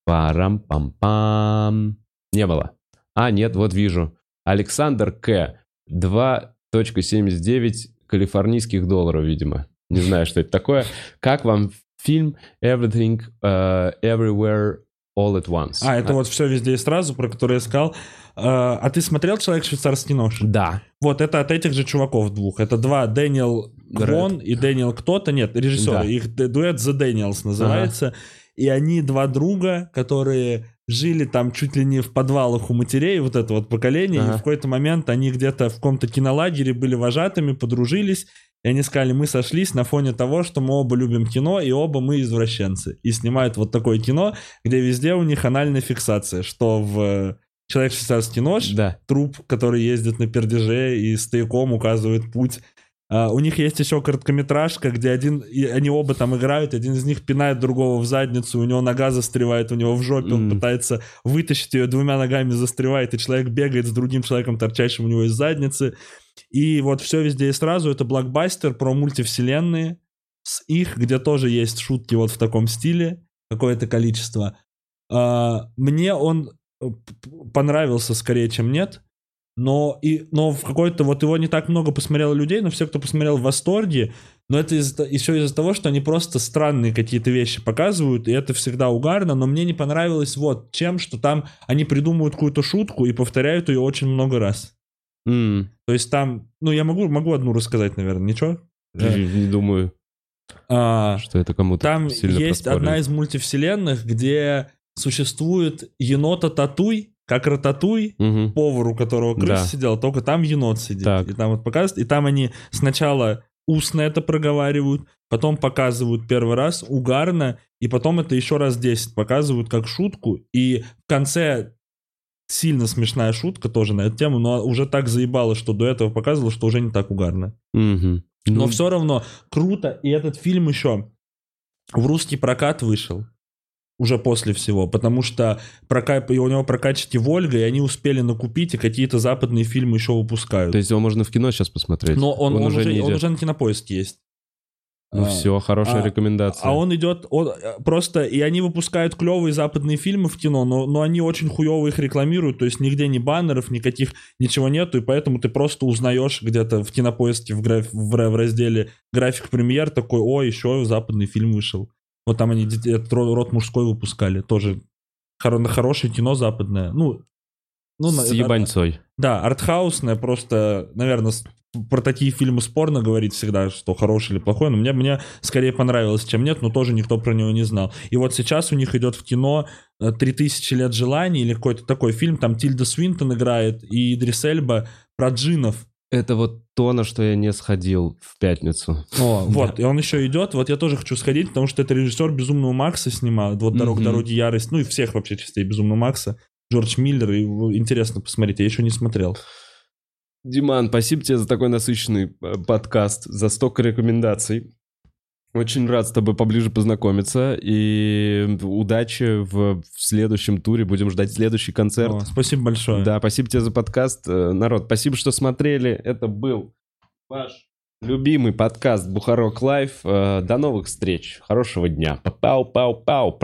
S1: Парам-пам-пам. Не было. А, нет, вот вижу. Александр К. 2.79 калифорнийских долларов, видимо. Не знаю, что это такое. Как вам фильм Everything э, Everywhere All at Once?
S2: А, это вот все везде и сразу, про который я сказал. А а ты смотрел «Человек швейцарский нож»?
S1: Да.
S2: Вот это от этих же чуваков двух. Это два, Дэниел Квон и Дэниел кто-то. Нет, режиссеры.
S1: Да.
S2: Их дуэт The Daniels называется. И они два друга, которые жили там чуть ли не в подвалах у матерей, вот это вот поколение. И
S1: Ага.
S2: в какой-то момент они где-то в каком-то кинолагере были вожатыми, подружились. И они сказали, мы сошлись на фоне того, что мы оба любим кино, и оба мы извращенцы. И снимают вот такое кино, где везде у них анальная фиксация, что в Человек-швейцарский нож,
S1: Да.
S2: труп, который ездит на пердеже и стояком указывает путь. А, у них есть еще короткометражка, где один, и они оба там играют, один из них пинает другого в задницу, у него нога застревает у него в жопе, он
S1: Мгм.
S2: пытается вытащить ее двумя ногами, застревает, и человек бегает с другим человеком, торчащим у него из задницы. И вот все везде и сразу, это блокбастер про мультивселенные, с их, где тоже есть шутки вот в таком стиле, какое-то количество. А, мне он э, понравился скорее, чем нет. Но, и, но в какой-то, вот его не так много посмотрело людей, но все, кто посмотрел в восторге, но это из-за, еще из-за того, что они просто странные какие-то вещи показывают, и это всегда угарно, но мне не понравилось вот чем, что там они придумывают какую-то шутку и повторяют ее очень много раз.
S1: М,
S2: То есть там, ну я могу, могу одну рассказать, наверное, ничего?
S1: Не думаю,
S2: а,
S1: что это кому-то
S2: там есть одна из мультивселенных, где существует енота Татуй, как Рататуй,
S1: Мгм.
S2: повар, у которого крыса
S1: Да.
S2: сидела, только там енот сидит.
S1: Так.
S2: И там вот показывают, и там они сначала устно это проговаривают, потом показывают первый раз угарно, и потом это еще раз 10 показывают как шутку, и в конце сильно смешная шутка тоже на эту тему, но уже так заебало, что до этого показывало, что уже не так угарно.
S1: Мгм.
S2: Но
S1: Ну,
S2: все равно круто, и этот фильм еще в русский прокат вышел уже после всего, потому что прока... и у него прокачки Вольга, и они успели накупить, и какие-то западные фильмы еще выпускают.
S1: То есть его можно в кино сейчас посмотреть?
S2: Но он, он уже,
S1: не
S2: он уже на кинопоиске есть.
S1: Ну
S2: А,
S1: все, хорошая
S2: а-
S1: рекомендация.
S2: А он идет, он, э, просто, и они выпускают клевые западные фильмы в кино, но, но они очень хуево их рекламируют, то есть нигде ни баннеров, никаких, ничего нету, и поэтому ты просто узнаешь где-то в кинопоиске в, граф- в, в разделе график премьер такой, о, еще западный фильм вышел. Вот там они этот род, род мужской выпускали, тоже хоро- хорошее кино западное. Ну, ну
S1: С ебаньцой.
S2: да, артхаусная, просто, наверное, про такие фильмы спорно говорить всегда, что хороший или плохой, но мне, мне скорее понравилось, чем нет, но тоже никто про него не знал. И вот сейчас у них идет в кино э, «3000 лет желаний» или какой-то такой фильм, там Тильда Свинтон играет и Идрис Эльба про джинов.
S1: Это вот то, на что я не сходил в пятницу.
S2: О, вот, и он еще идет, вот я тоже хочу сходить, потому что это режиссер «Безумного Макса» снимал, вот «Дорог, дороги, ярость», ну и всех вообще частей «Безумного Макса», Джордж Миллер, и интересно посмотреть, я еще не смотрел.
S1: Диман, спасибо тебе за такой насыщенный э, подкаст, за столько рекомендаций. Очень рад с тобой поближе познакомиться. И удачи в, в следующем туре. Будем ждать следующий концерт.
S2: О, спасибо большое.
S1: Да, спасибо тебе за подкаст. Э, Народ, спасибо, что смотрели. Это был ваш любимый подкаст Бухарок Live. Э, До новых встреч. Хорошего дня. Пау-пау-пау.